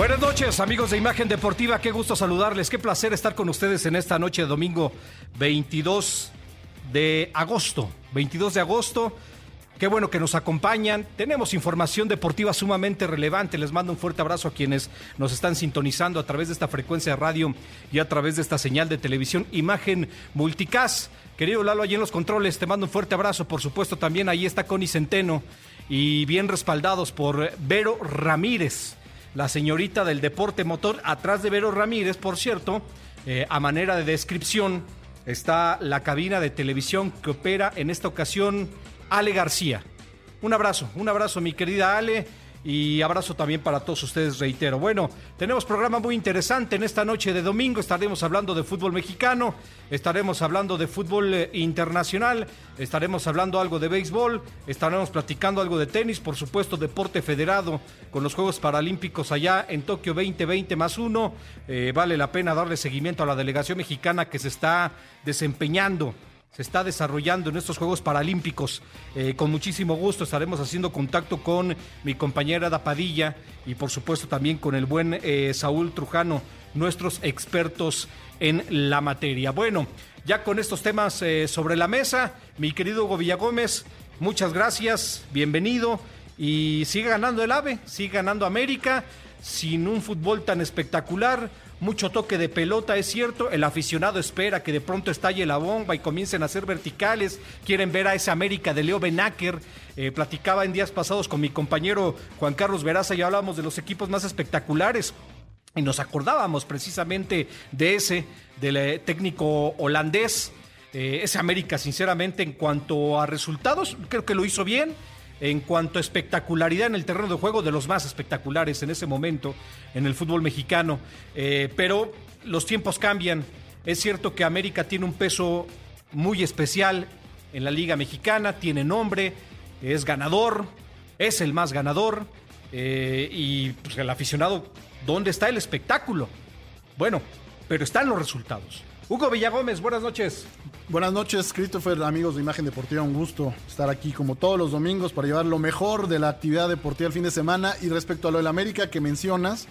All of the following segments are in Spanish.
Buenas noches, amigos de Imagen Deportiva. Qué gusto saludarles. Qué placer estar con ustedes en esta noche de domingo 22 de agosto. 22 de agosto. Qué bueno que nos acompañan. Tenemos información deportiva sumamente relevante. Les mando un fuerte abrazo a quienes nos están sintonizando a través de esta frecuencia de radio y a través de esta señal de televisión Imagen Multicast. Querido Lalo, allí en los controles, te mando un fuerte abrazo. Por supuesto, también ahí está Connie Centeno y bien respaldados por Vero Ramírez la señorita del deporte motor, atrás de Vero Ramírez, por cierto, eh, a manera de descripción, está la cabina de televisión que opera en esta ocasión Ale García. Un abrazo, un abrazo mi querida Ale y abrazo también para todos ustedes, reitero. Bueno, tenemos programa muy interesante en esta noche de domingo. Estaremos hablando de fútbol mexicano, estaremos hablando de fútbol eh, internacional, estaremos hablando algo de béisbol, estaremos platicando algo de tenis, por supuesto, deporte federado con los Juegos Paralímpicos allá en Tokio 2020 más uno. Eh, vale la pena darle seguimiento a la delegación mexicana que se está desempeñando se está desarrollando en estos Juegos Paralímpicos. Eh, con muchísimo gusto estaremos haciendo contacto con mi compañera Dapadilla y por supuesto también con el buen eh, Saúl Trujano, nuestros expertos en la materia. Bueno, ya con estos temas eh, sobre la mesa, mi querido Hugo Villagómez, muchas gracias, bienvenido y sigue ganando el AVE, sigue ganando América sin un fútbol tan espectacular mucho toque de pelota, es cierto, el aficionado espera que de pronto estalle la bomba y comiencen a ser verticales, quieren ver a esa América de Leo Benaker, eh, platicaba en días pasados con mi compañero Juan Carlos Veraza y hablábamos de los equipos más espectaculares. Y nos acordábamos precisamente de ese, del eh, técnico holandés, eh, ese América, sinceramente, en cuanto a resultados, creo que lo hizo bien en cuanto a espectacularidad en el terreno de juego, de los más espectaculares en ese momento en el fútbol mexicano. Eh, pero los tiempos cambian. Es cierto que América tiene un peso muy especial en la Liga Mexicana, tiene nombre, es ganador, es el más ganador. Eh, y pues, el aficionado, ¿dónde está el espectáculo? Bueno, pero están los resultados. Hugo Villagómez, buenas noches. Buenas noches, Christopher, amigos de Imagen Deportiva. Un gusto estar aquí como todos los domingos para llevar lo mejor de la actividad deportiva el fin de semana. Y respecto a lo del América que mencionas,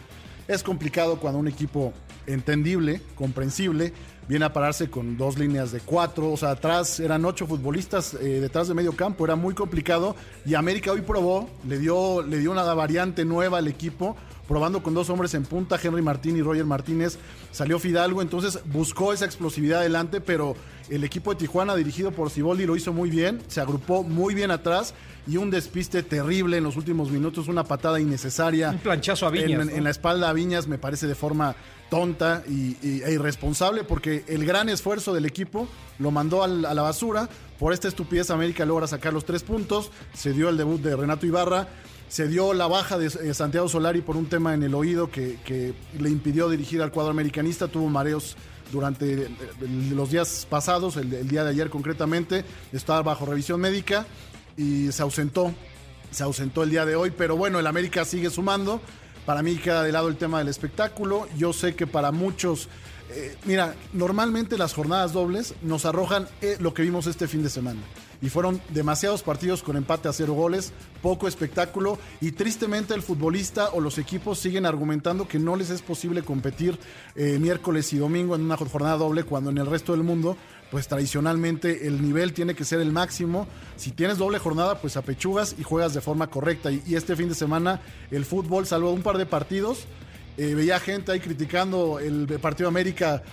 es complicado cuando un equipo entendible, comprensible, viene a pararse con dos líneas de cuatro, o sea, atrás eran ocho futbolistas eh, detrás de medio campo, era muy complicado y América hoy probó, le dio, le dio una variante nueva al equipo, probando con dos hombres en punta, Henry Martín y Roger Martínez, salió Fidalgo, entonces buscó esa explosividad adelante, pero el equipo de Tijuana dirigido por Ciboldi lo hizo muy bien, se agrupó muy bien atrás y un despiste terrible en los últimos minutos, una patada innecesaria. Un planchazo a Viñas. En, la espalda a Viñas me parece de forma tonta y, e irresponsable porque el gran esfuerzo del equipo lo mandó a la basura. Por esta estupidez América logra sacar los tres puntos. Se dio el debut de Renato Ibarra. Se dio la baja de eh, Santiago Solari por un tema en el oído que, le impidió dirigir al cuadro americanista. Tuvo mareos durante eh, los días pasados, el, el, día de ayer concretamente, estaba bajo revisión médica y se ausentó, se ausentó el día de hoy, pero bueno, el América sigue sumando. Para mí queda de lado el tema del espectáculo. Yo sé que para muchos, eh, mira, normalmente las jornadas dobles nos arrojan eh, lo que vimos este fin de semana y fueron demasiados partidos con empate a cero goles, poco espectáculo y tristemente el futbolista o los equipos siguen argumentando que no les es posible competir eh, miércoles y domingo en una jornada doble cuando en el resto del mundo pues tradicionalmente el nivel tiene que ser el máximo. Si tienes doble jornada, pues apechugas y juegas de forma correcta. Y, este fin de semana el fútbol, salvo un par de partidos, eh, veía gente ahí criticando el partido América,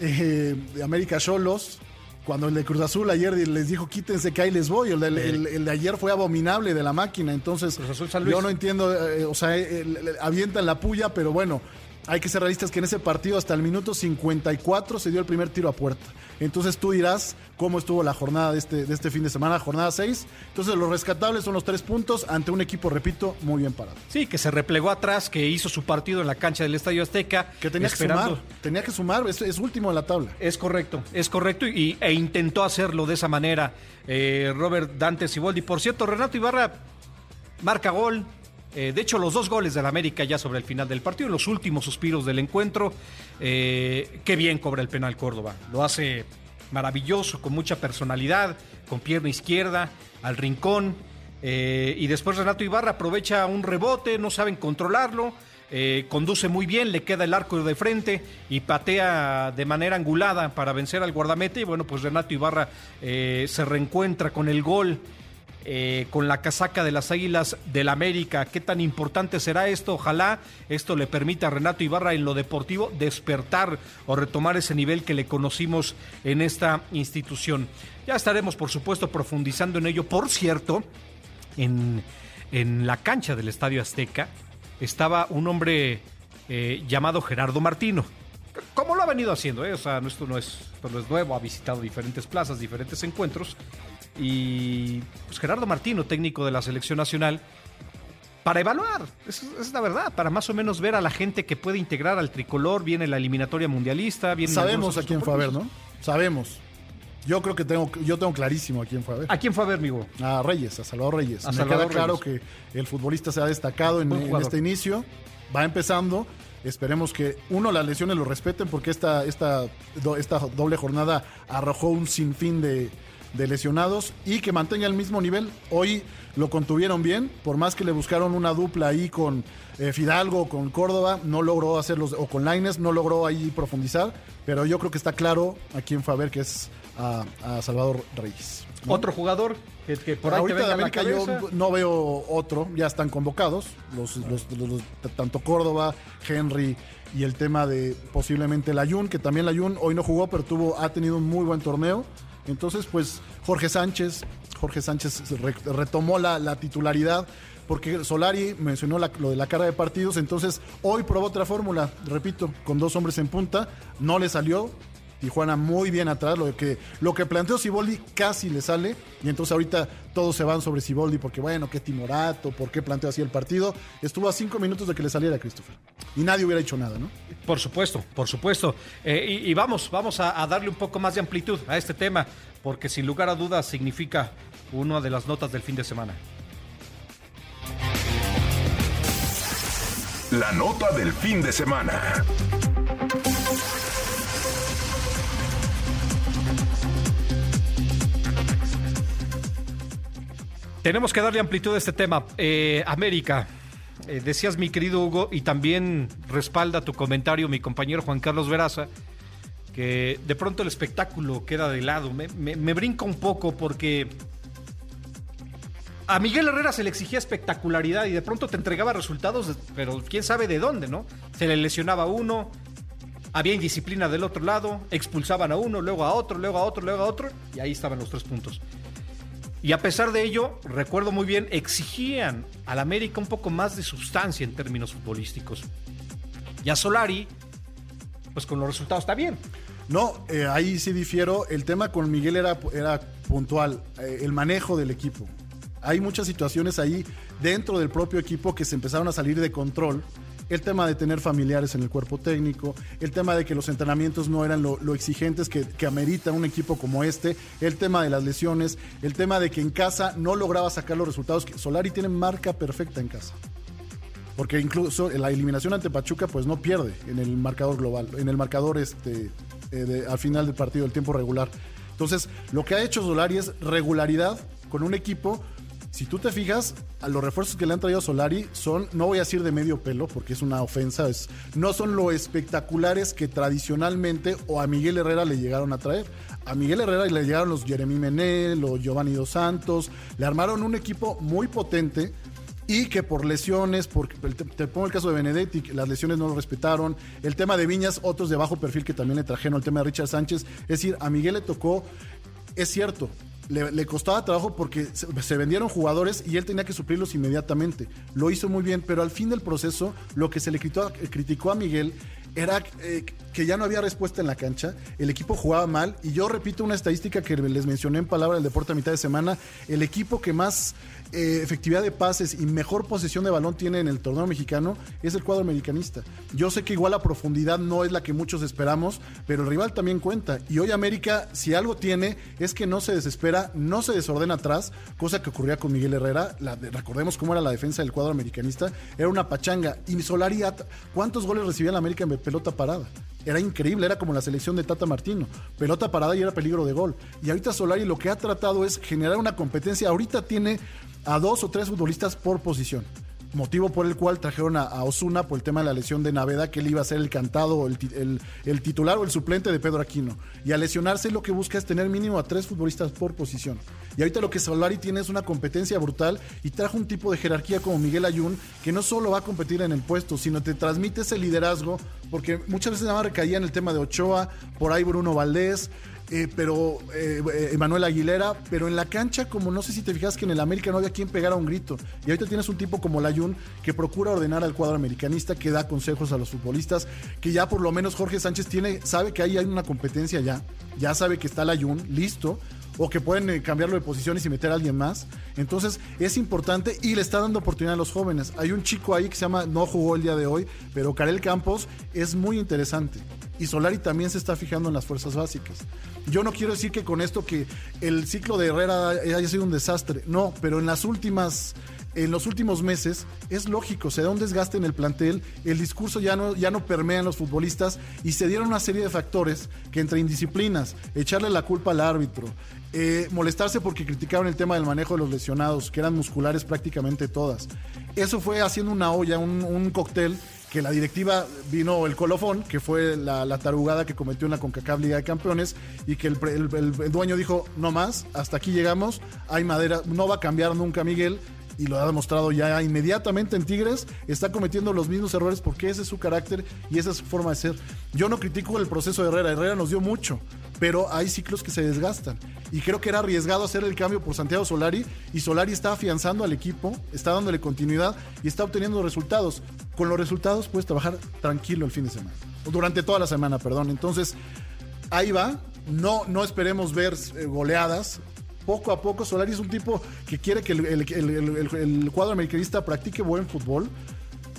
eh, de América Cholos, cuando el de Cruz Azul ayer les dijo quítense que ahí les voy, el de, ayer fue abominable de la máquina, entonces yo no entiendo, eh, o sea, avientan la puya, pero bueno, hay que ser realistas que en ese partido hasta el minuto 54 se dio el primer tiro a puerta. Entonces tú dirás cómo estuvo la jornada de este, de este fin de semana, jornada 6. Entonces los rescatables son los tres puntos ante un equipo, repito, muy bien parado. Sí, que se replegó atrás, que hizo su partido en la cancha del Estadio Azteca. Que tenía que sumar, tenía que sumar, es, último en la tabla. Es correcto, es correcto y, e intentó hacerlo de esa manera eh, Robert Dante Siboldi. Por cierto, Renato Ibarra marca gol, eh, de hecho, los dos goles del América ya sobre el final del partido, los últimos suspiros del encuentro. Eh, qué bien cobra el penal Córdoba. Lo hace maravilloso, con mucha personalidad, con pierna izquierda, al rincón. Eh, y después Renato Ibarra aprovecha un rebote, no saben controlarlo. conduce muy bien, le queda el arco de frente y patea de manera angulada para vencer al guardamete. Y bueno, pues Renato Ibarra se reencuentra con el gol. Eh, con la casaca de las Águilas del América. ¿Qué tan importante será esto? Ojalá esto le permita a Renato Ibarra en lo deportivo despertar o retomar ese nivel que le conocimos en esta institución. Ya estaremos, por supuesto, profundizando en ello. Por cierto, en, en la cancha del Estadio Azteca estaba un hombre eh, llamado Gerardo Martino. Como lo ha venido haciendo, ¿eh? o sea, esto no es, no es nuevo, ha visitado diferentes plazas, diferentes encuentros. Y pues Gerardo Martino, técnico de la selección nacional, para evaluar, es, es, la verdad, para más o menos ver a la gente que puede integrar al tricolor, viene la eliminatoria mundialista, viene Sabemos a quién fue a ver, ¿no? Sabemos. Yo creo que tengo, yo tengo clarísimo a quién fue a ver. ¿A quién fue a ver, amigo? A Reyes, a Salvador Reyes. A Me Salvador queda claro Reyes. que el futbolista se ha destacado en, este inicio. Va empezando. Esperemos que, uno, las lesiones lo respeten porque esta, esta, esta doble jornada arrojó un sinfín de, de lesionados y que mantenga el mismo nivel. Hoy lo contuvieron bien, por más que le buscaron una dupla ahí con eh, Fidalgo, con Córdoba, no logró hacerlos, o con Laines, no logró ahí profundizar, pero yo creo que está claro a quién fue a ver, que es a, a Salvador Reyes. ¿no? Otro jugador que, que por ahí te Ahorita venga de la América cabeza. yo no veo otro, ya están convocados, los, los- los- los- tanto Córdoba, Henry y el tema de posiblemente Layun, que también Layun hoy no jugó, pero tuvo, ha tenido un muy buen torneo. Entonces, pues Jorge Sánchez, Jorge Sánchez re- retomó la, la titularidad. Porque Solari mencionó lo de la carga de partidos, entonces hoy probó otra fórmula, repito, con dos hombres en punta, no le salió, Tijuana muy bien atrás, lo que, lo que planteó Siboldi casi le sale, y entonces ahorita todos se van sobre Siboldi porque bueno, qué timorato, por qué planteó así el partido. Estuvo a cinco minutos de que le saliera Christopher. Y nadie hubiera hecho nada, ¿no? Por supuesto, por supuesto. Eh, y, y vamos, vamos a, a darle un poco más de amplitud a este tema, porque sin lugar a dudas significa una de las notas del fin de semana. La nota del fin de semana. Tenemos que darle amplitud a este tema. Eh, América, eh, decías mi querido Hugo, y también respalda tu comentario mi compañero Juan Carlos Veraza, que de pronto el espectáculo queda de lado. Me, me- brinca un poco porque a Miguel Herrera se le exigía espectacularidad y de pronto te entregaba resultados, pero quién sabe de dónde, ¿no? Se le lesionaba uno, había indisciplina del otro lado, expulsaban a uno, luego a otro, luego a otro, luego a otro, y ahí estaban los tres puntos. Y a pesar de ello, recuerdo muy bien, exigían al América un poco más de sustancia en términos futbolísticos. Y a Solari, pues con los resultados está bien. No, eh, ahí sí difiero. El tema con Miguel era, era puntual, eh, el manejo del equipo. Hay muchas situaciones ahí dentro del propio equipo que se empezaron a salir de control. El tema de tener familiares en el cuerpo técnico, el tema de que los entrenamientos no eran lo, exigentes que, amerita un equipo como este, el tema de las lesiones, el tema de que en casa no lograba sacar los resultados. que Solari tiene marca perfecta en casa. Porque incluso la eliminación ante Pachuca, pues no pierde en el marcador global, en el marcador este, eh, al final del partido, el tiempo regular. Entonces, lo que ha hecho Solari es regularidad con un equipo. Si tú te fijas, a los refuerzos que le han traído a Solari son, no voy a decir de medio pelo, porque es una ofensa, es, no son lo espectaculares que tradicionalmente o a Miguel Herrera le llegaron a traer. A Miguel Herrera le llegaron los Jeremy Mené, los Giovanni Dos Santos, le armaron un equipo muy potente y que por lesiones, por, te, te pongo el caso de Benedetti, las lesiones no lo respetaron, el tema de Viñas, otros de bajo perfil que también le trajeron, el tema de Richard Sánchez, es decir, a Miguel le tocó, es cierto, le, costaba trabajo porque se, vendieron jugadores y él tenía que suplirlos inmediatamente, lo hizo muy bien, pero al fin del proceso, lo que se le criticó a Miguel era eh, que ya no había respuesta en la cancha, el equipo jugaba mal y yo repito una estadística que les mencioné en palabra del deporte a mitad de semana, el equipo que más eh, efectividad de pases y mejor posesión de balón tiene en el torneo mexicano es el cuadro americanista. Yo sé que igual la profundidad no es la que muchos esperamos, pero el rival también cuenta. Y hoy América, si algo tiene, es que no se desespera, no se desordena atrás, cosa que ocurría con Miguel Herrera. Recordemos cómo era la defensa del cuadro americanista. Era una pachanga. Y Solari, ¿cuántos goles recibía la América en pelota parada? Era increíble, era como la selección de Tata Martino. Pelota parada y era peligro de gol. Y ahorita Solari lo que ha tratado es generar una competencia. Ahorita tiene a dos o tres futbolistas por posición. Motivo por el cual trajeron a, Osuna por el tema de la lesión de Naveda, que él iba a ser el cantado, el, el, titular o el suplente de Pedro Aquino. Y al lesionarse lo que busca es tener mínimo a tres futbolistas por posición. Y ahorita lo que Solari tiene es una competencia brutal y trajo un tipo de jerarquía como Miguel Ayun, que no solo va a competir en el puesto, sino te transmite ese liderazgo, porque muchas veces nada más recaía en el tema de Ochoa, por ahí Bruno Valdés, eh, pero eh, eh, Emanuel Aguilera, pero en la cancha, como no sé si te fijas que en el América no había quien pegara un grito. Y ahorita tienes un tipo como Layun que procura ordenar al cuadro americanista, que da consejos a los futbolistas, que ya por lo menos Jorge Sánchez tiene, sabe que ahí hay una competencia ya, ya sabe que está Layun, listo o que pueden eh, cambiarlo de posiciones y meter a alguien más. Entonces es importante y le está dando oportunidad a los jóvenes. Hay un chico ahí que se llama, no jugó el día de hoy, pero Karel Campos es muy interesante. Y Solari también se está fijando en las fuerzas básicas. Yo no quiero decir que con esto que el ciclo de Herrera haya sido un desastre, no, pero en las últimas en los últimos meses, es lógico, se da un desgaste en el plantel, el discurso ya no, ya no permea en los futbolistas y se dieron una serie de factores que entre indisciplinas, echarle la culpa al árbitro, eh, molestarse porque criticaron el tema del manejo de los lesionados, que eran musculares prácticamente todas. Eso fue haciendo una olla, un, cóctel que la directiva vino el colofón, que fue la, tarugada que cometió en la CONCACAF Liga de Campeones, y que el, el, dueño dijo, no más, hasta aquí llegamos, hay madera, no va a cambiar nunca Miguel, y lo ha demostrado ya inmediatamente en Tigres, está cometiendo los mismos errores porque ese es su carácter y esa es su forma de ser. Yo no critico el proceso de Herrera, Herrera nos dio mucho, pero hay ciclos que se desgastan. Y creo que era arriesgado hacer el cambio por Santiago Solari y Solari está afianzando al equipo, está dándole continuidad y está obteniendo resultados. Con los resultados puedes trabajar tranquilo el fin de semana, durante toda la semana, perdón. Entonces, ahí va. No, no esperemos ver eh, goleadas poco a poco. Solari es un tipo que quiere que el, cuadro americanista practique buen fútbol,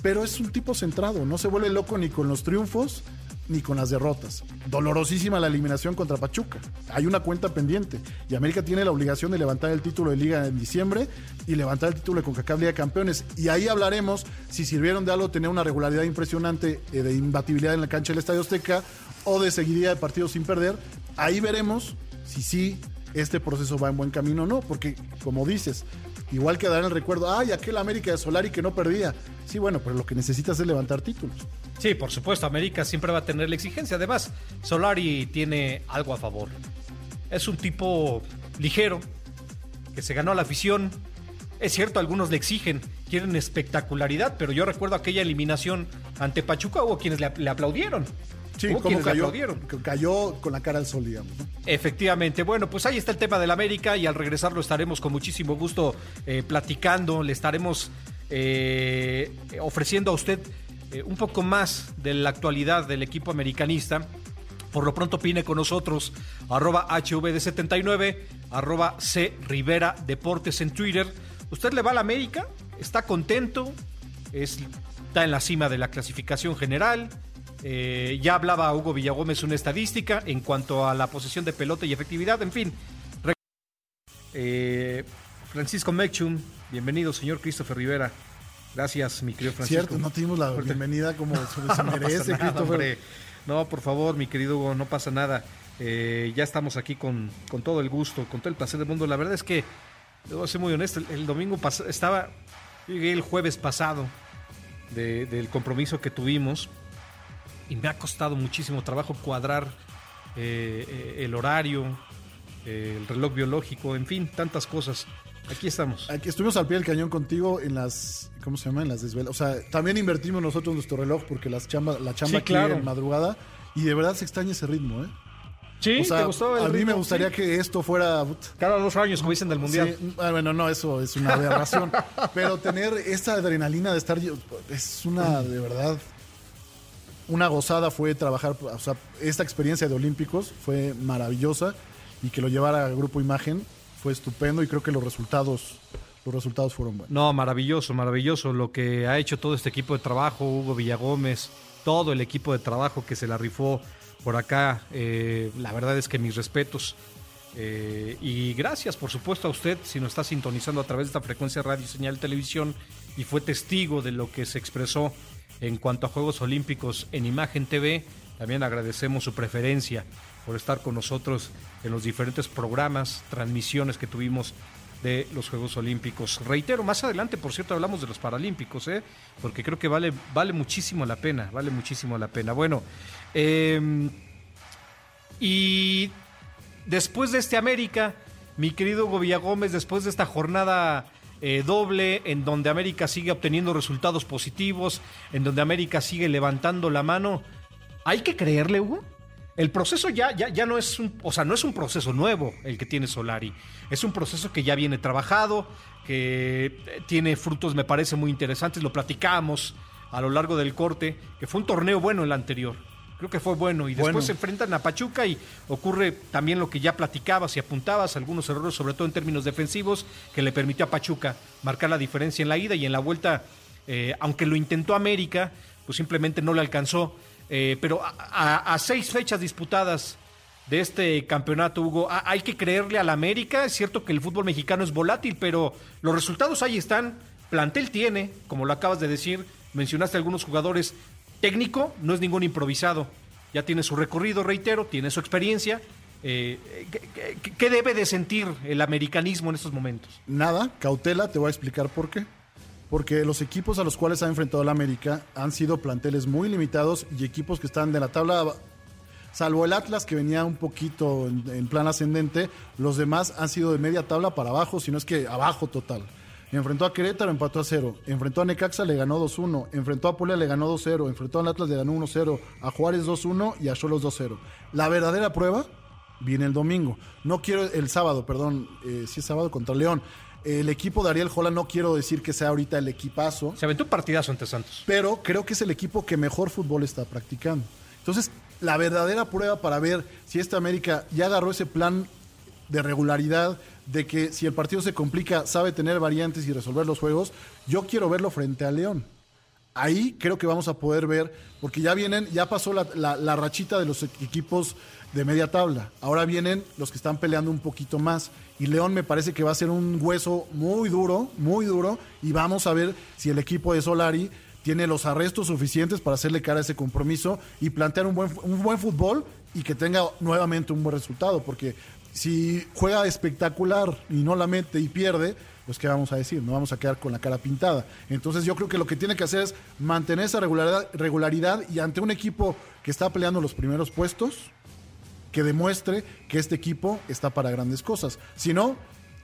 pero es un tipo centrado, no se vuelve loco ni con los triunfos ni con las derrotas. Dolorosísima la eliminación contra Pachuca. Hay una cuenta pendiente y América tiene la obligación de levantar el título de liga en diciembre y levantar el título de CONCACAF Liga de Campeones. Y ahí hablaremos si sirvieron de algo tener una regularidad impresionante eh, de imbatibilidad en la cancha del Estadio Azteca o de seguiría de partidos sin perder. Ahí veremos si sí este proceso va en buen camino o no, porque como dices, igual quedará en el recuerdo, ay, aquel América de Solari que no perdía. Sí, bueno, pero lo que necesitas es levantar títulos. Sí, por supuesto, América siempre va a tener la exigencia. Además, Solari tiene algo a favor. Es un tipo ligero, que se ganó a la afición. Es cierto, algunos le exigen, quieren espectacularidad, pero yo recuerdo aquella eliminación ante Pachuca, hubo quienes le aplaudieron. Sí, como cayó, cayó con la cara al sol, digamos. Efectivamente. Bueno, pues ahí está el tema del América y al regresar lo estaremos con muchísimo gusto eh, platicando. Le estaremos eh, ofreciendo a usted eh, un poco más de la actualidad del equipo americanista. Por lo pronto opine con nosotros, arroba HVD79, arroba C Rivera Deportes en Twitter. ¿Usted le va a la América? ¿Está contento? está en la cima de la clasificación general eh, ya hablaba Hugo Villagómez una estadística en cuanto a la posesión de pelota y efectividad, en fin. Eh, Francisco Mechum, bienvenido, señor Christopher Rivera. Gracias, mi querido Francisco. Cierto, no tuvimos la bienvenida como se, merece, Christopher. No, por favor, mi querido Hugo, no pasa nada. Eh, ya estamos aquí con, con, todo el gusto, con todo el placer del mundo. La verdad es que, debo ser muy honesto, el, domingo estaba, llegué el jueves pasado del compromiso que tuvimos y me ha costado muchísimo trabajo cuadrar eh, eh, el horario, eh, el reloj biológico, en fin, tantas cosas. Aquí estamos. Aquí estuvimos al pie del cañón contigo en las, ¿cómo se llama? En las desvelas. O sea, también invertimos nosotros nuestro reloj porque las chamba, la chamba aquí en madrugada y de verdad se extraña ese ritmo, ¿eh? Sí, ¿te gustó a mí me gustaría que esto fuera cada dos años, como dicen del mundial. Ah, bueno, no, eso es una aberración. pero tener esta adrenalina de estar es una de verdad una gozada fue trabajar, o sea, esta experiencia de Olímpicos fue maravillosa y que lo llevara al Grupo Imagen fue estupendo y creo que los resultados los resultados fueron buenos. No, maravilloso, maravilloso lo que ha hecho todo este equipo de trabajo, Hugo Villagómez, todo el equipo de trabajo que se la rifó por acá. Eh, la verdad es que mis respetos. Eh, y gracias, por supuesto, a usted si nos está sintonizando a través de esta frecuencia radio, señal, televisión y fue testigo de lo que se expresó en cuanto a Juegos Olímpicos en Imagen TV, también agradecemos su preferencia por estar con nosotros en los diferentes programas, transmisiones que tuvimos de los Juegos Olímpicos. Reitero, más adelante, por cierto, hablamos de los Paralímpicos, ¿eh? porque creo que vale, vale muchísimo la pena, vale muchísimo la pena. Bueno, eh, y después de este América, mi querido Hugo Gómez, después de esta jornada eh, doble, en donde América sigue obteniendo resultados positivos, en donde América sigue levantando la mano, ¿hay que creerle, Hugo? El proceso ya, ya, ya no es un, o sea, no es un proceso nuevo el que tiene Solari. Es un proceso que ya viene trabajado, que tiene frutos, me parece, muy interesantes. Lo platicamos a lo largo del corte, que fue un torneo bueno el anterior. Creo que fue bueno. Y después se enfrentan a Pachuca y ocurre también lo que ya platicabas y apuntabas, algunos errores, sobre todo en términos defensivos, que le permitió a Pachuca marcar la diferencia en la ida y en la vuelta, eh, aunque lo intentó América, pues simplemente no le alcanzó. Eh, pero a, seis fechas disputadas de este campeonato, Hugo, hay que creerle a la América. Es cierto que el fútbol mexicano es volátil, pero los resultados ahí están. Plantel tiene, como lo acabas de decir, mencionaste algunos jugadores. Técnico no es ningún improvisado. Ya tiene su recorrido, reitero, tiene su experiencia. Eh, ¿qué, debe de sentir el americanismo en estos momentos? Nada, cautela, te voy a explicar por qué porque los equipos a los cuales ha enfrentado la América han sido planteles muy limitados y equipos que están de la tabla, salvo el Atlas que venía un poquito en, plan ascendente, los demás han sido de media tabla para abajo, si no es que abajo total. Enfrentó a Querétaro, empató a cero. Enfrentó a Necaxa, le ganó 2-1. Enfrentó a Puebla, le ganó 2-0. Enfrentó al Atlas, le ganó 1-0. A Juárez 2-1 y a Cholos 2-0. La verdadera prueba viene el domingo. No quiero el sábado, perdón, eh, si es sábado contra León. El equipo de Ariel Jola no quiero decir que sea ahorita el equipazo. Se aventó un partidazo ante Santos. Pero creo que es el equipo que mejor fútbol está practicando. Entonces, la verdadera prueba para ver si esta América ya agarró ese plan de regularidad, de que si el partido se complica, sabe tener variantes y resolver los juegos, yo quiero verlo frente a León. Ahí creo que vamos a poder ver, porque ya vienen, ya pasó la rachita de los equipos de media tabla. Ahora vienen los que están peleando un poquito más. Y León me parece que va a ser un hueso muy duro, muy duro. Y vamos a ver si el equipo de Solari tiene los arrestos suficientes para hacerle cara a ese compromiso y plantear un buen, un buen fútbol y que tenga nuevamente un buen resultado. Porque si juega espectacular y no la mete y pierde, pues qué vamos a decir, no vamos a quedar con la cara pintada. Entonces yo creo que lo que tiene que hacer es mantener esa regularidad, regularidad y ante un equipo que está peleando los primeros puestos, que demuestre que este equipo está para grandes cosas. Si no,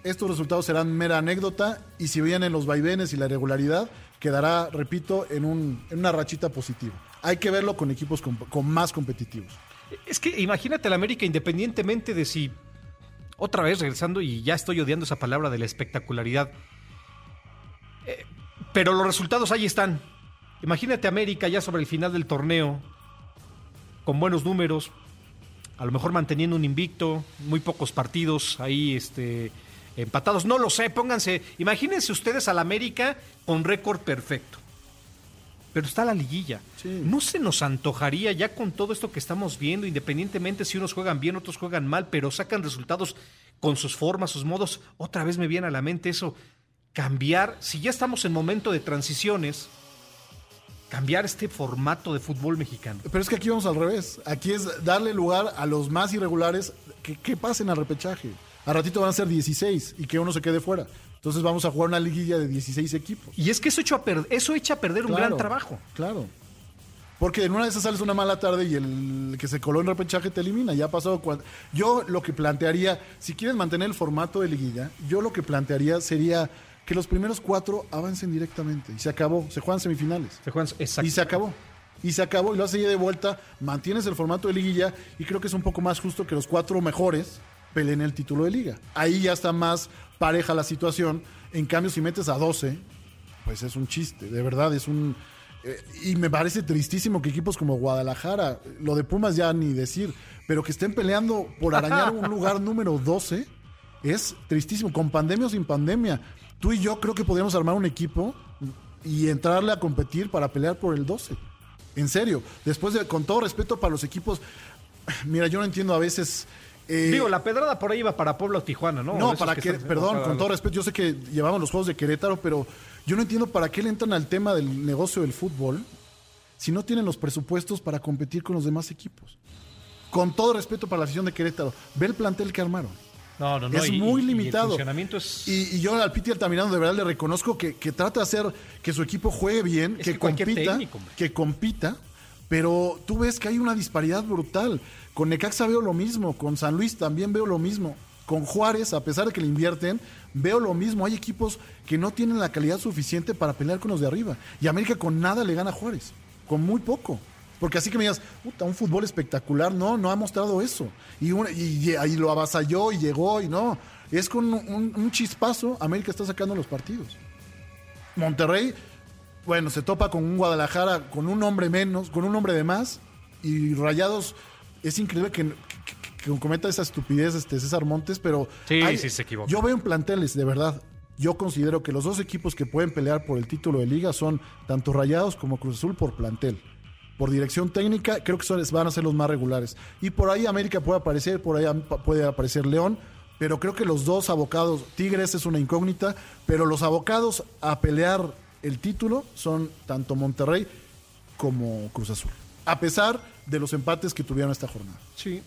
estos resultados serán mera anécdota y si vienen los vaivenes y la irregularidad, quedará, repito, en, un, en una rachita positiva. Hay que verlo con equipos con, más competitivos. Es que imagínate la América independientemente de si, otra vez regresando, y ya estoy odiando esa palabra de la espectacularidad, eh, pero los resultados ahí están. Imagínate América ya sobre el final del torneo, con buenos números, a lo mejor manteniendo un invicto, muy pocos partidos ahí este, empatados. No lo sé, pónganse, imagínense ustedes al América con récord perfecto. Pero está la liguilla. ¿No se nos antojaría ya con todo esto que estamos viendo, independientemente si unos juegan bien, otros juegan mal, pero sacan resultados con sus formas, sus modos? Otra vez me viene a la mente eso, cambiar, si ya estamos en momento de transiciones, cambiar este formato de fútbol mexicano. Pero es que aquí vamos al revés. Aquí es darle lugar a los más irregulares que, pasen al repechaje. A ratito van a ser 16 y que uno se quede fuera. Entonces vamos a jugar una liguilla de 16 equipos. Y es que eso, a eso echa a perder un gran trabajo. Claro. Porque en una de esas sales una mala tarde y el que se coló en repechaje te elimina. Ya ha pasado cuando. Yo lo que plantearía, si quieren mantener el formato de liguilla, yo lo que plantearía sería que los primeros cuatro avancen directamente. Y se acabó. Se juegan semifinales. Se juegan, exacto. Y se acabó. Y se acabó. Y lo hace de vuelta. Mantienes el formato de liguilla. Y creo que es un poco más justo que los cuatro mejores peleen el título de liga. Ahí ya está más pareja la situación. En cambio, si metes a 12, pues es un chiste. De verdad, es un. Eh, y me parece tristísimo que equipos como Guadalajara, lo de Pumas ya ni decir, pero que estén peleando por arañar un lugar número 12, es tristísimo. Con pandemia o sin pandemia tú y yo creo que podríamos armar un equipo y entrarle a competir para pelear por el 12. En serio, después de, con todo respeto para los equipos, mira, yo no entiendo a veces... Eh, Digo, la pedrada por ahí iba para Puebla o Tijuana, ¿no? No, para que, perdón, con todo respeto, yo sé que llevamos los juegos de Querétaro, pero yo no entiendo para qué le entran al tema del negocio del fútbol si no tienen los presupuestos para competir con los demás equipos. Con todo respeto para la afición de Querétaro, ve el plantel que armaron No, no, no. Es y- muy y el limitado. funcionamiento es- Y, y yo al Piti Altamirano de verdad le reconozco que, que trata de hacer que su equipo juegue bien, Es que, compita, técnico, que compita, pero tú ves que hay una disparidad brutal. Con Necaxa veo lo mismo, con San Luis también veo lo mismo. Con Juárez, a pesar de que le invierten, veo lo mismo. Hay equipos que no tienen la calidad suficiente para pelear con los de arriba. Y América con nada le gana a Juárez, con muy poco. Porque así que me digas, puta, un fútbol espectacular, no, no ha mostrado eso. Y, y lo avasalló y llegó y no. Es con un, un chispazo, América está sacando los partidos. Monterrey, bueno, se topa con un Guadalajara con un hombre menos, con un hombre de más. Y Rayados, es increíble que, que- que cometa esa estupidez este César Montes, pero. Sí, sí, se equivoca. Yo veo en planteles, de verdad. Yo considero que los dos equipos que pueden pelear por el título de liga son tanto Rayados como Cruz Azul por plantel. Por dirección técnica, creo que son, van a ser los más regulares. Y por ahí América puede aparecer, por ahí puede aparecer León, pero creo que los dos abocados, Tigres es una incógnita, pero los abocados a pelear el título son tanto Monterrey como Cruz Azul. A pesar de los empates que tuvieron esta jornada. Sí.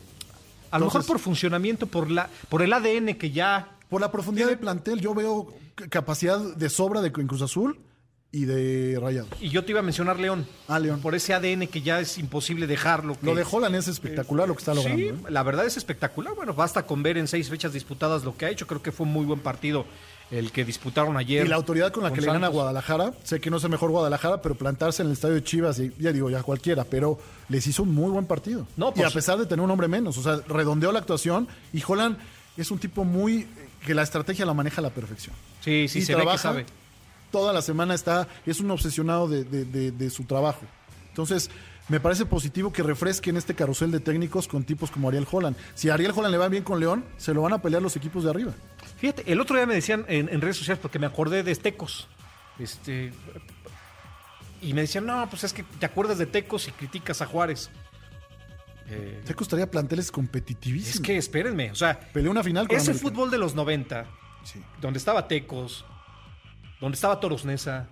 A lo mejor por funcionamiento, por la, por el ADN que ya. Por la profundidad de plantel, yo veo capacidad de sobra de Cruz Azul y de Rayados. Y yo te iba a mencionar León. Ah, León. Por ese ADN que ya es imposible dejarlo. Lo de Holland es espectacular lo que está logrando. Sí, ¿eh? la verdad es espectacular. Bueno, basta con ver en seis fechas disputadas lo que ha hecho. Creo que fue un muy buen partido el que disputaron ayer. Y la autoridad con la que le gana a. Guadalajara, sé que no es el mejor Guadalajara, pero plantarse en el estadio de Chivas, y ya digo, ya cualquiera, pero les hizo un muy buen partido. No, y pues- a pesar de tener un hombre menos, o sea, redondeó la actuación y Holland es un tipo muy que la estrategia la maneja a la perfección. Sí, sí, Y se ve que trabaja, sabe. Toda la semana está, es un obsesionado de, de- de- de su trabajo. Entonces, me parece positivo que refresquen este carrusel de técnicos con tipos como Ariel Holland. Si a Ariel Holland le va bien con León, se lo van a pelear los equipos de arriba. Fíjate, el otro día me decían en, en redes sociales, porque me acordé de Tecos. Este. Y me decían, no, pues es que te acuerdas de Tecos y criticas a Juárez. Eh, Te costaría planteles competitivísimos. es que espérenme, o sea, Peleó una final con ese América. fútbol de los 90, Sí. donde estaba Tecos, donde estaba Toros Nesa.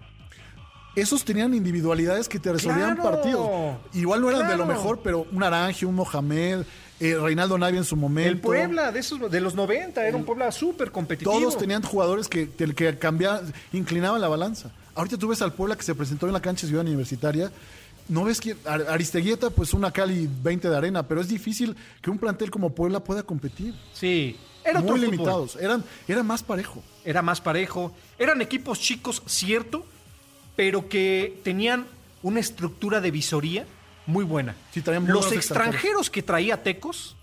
Esos tenían individualidades que te resolvían Claro, partidos. Igual no eran de lo mejor, pero un Arangio, un Mohamed, eh, Reinaldo Navia en su momento. El Puebla de esos de los 90 era un Puebla súper competitivo. Todos tenían jugadores que, que, cambiaban, inclinaban la balanza. Ahorita tú ves al Puebla que se presentó en la cancha de Ciudad Universitaria. No ves que Ar- Aristeguieta, pues una Cali 20 de arena, pero es difícil que un plantel como Puebla pueda competir. Sí, era Muy fútbol. limitados. Eran, era más parejo. era más parejo. Eran equipos chicos, cierto, pero que tenían una estructura de visoría muy buena. Sí, traían muy Los extranjeros que traía Tecos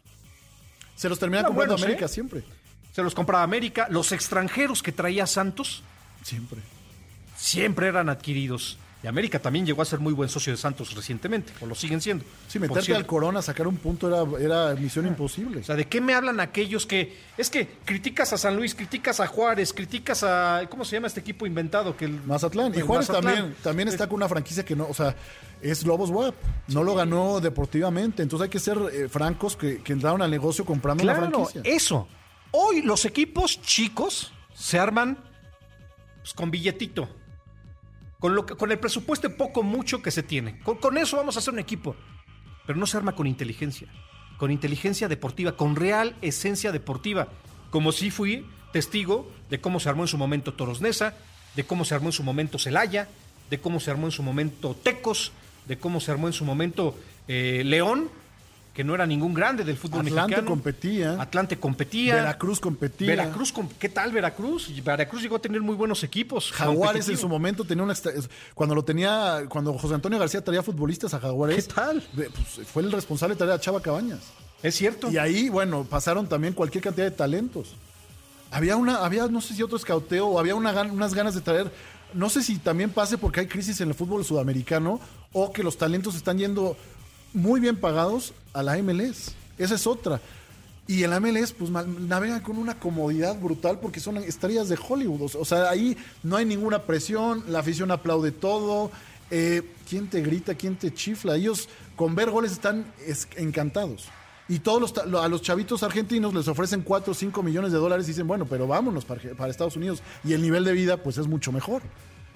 Se los termina comprando buenos, América ¿eh? siempre. se los compraba América. Los extranjeros que traía Santos Siempre. siempre eran adquiridos. Y América también llegó a ser muy buen socio de Santos recientemente, o lo siguen siendo. Sí, meterte al Corona, sacar un punto era, era misión imposible. O sea, ¿de qué me hablan aquellos que... Es que criticas a San Luis, criticas a Juárez, criticas a... ¿Cómo se llama este equipo inventado? Que el, Mazatlán. Y Juárez Mazatlán. también, también está con una franquicia que no, o sea, es Lobos WAP. No lo ganó deportivamente. Entonces hay que ser eh, francos que, que entraron al negocio comprando una Claro, franquicia. eso. Hoy los equipos chicos se arman pues, con billetito. Con, lo que- con el presupuesto poco mucho que se tiene. Con, con eso vamos a hacer un equipo. Pero no se arma con inteligencia. Con inteligencia deportiva, con real esencia deportiva. Como si fui testigo de cómo se armó en su momento Toros Neza, de cómo se armó en su momento Celaya, de cómo se armó en su momento Tecos, de cómo se armó en su momento eh, León, que no era ningún grande del fútbol Atlante mexicano. competía. Atlante competía. Veracruz competía. Veracruz, ¿qué tal Veracruz? Veracruz llegó a tener muy buenos equipos. Jaguares en su momento tenía una cuando lo tenía cuando José Antonio García traía futbolistas a Jaguares ¿Qué tal? pues, fue el responsable de traer a Chava Cabañas Es cierto. y ahí bueno pasaron también cualquier cantidad de talentos había una había no sé si otro escauteo o había una unas ganas de traer no sé si también pase porque hay crisis en el fútbol sudamericano o que los talentos están yendo muy bien pagados a la MLS esa es otra y el MLS, pues ma- navega con una comodidad brutal porque son estrellas de Hollywood. O sea- ahí no hay ninguna presión, la afición aplaude todo. Eh, ¿Quién te grita? ¿Quién te chifla? Ellos con ver goles están es- encantados. Y todos los, a los chavitos argentinos les ofrecen 4 o 5 millones de dólares y dicen, bueno, pero vámonos para, para Estados Unidos. Y el nivel de vida, pues es mucho mejor.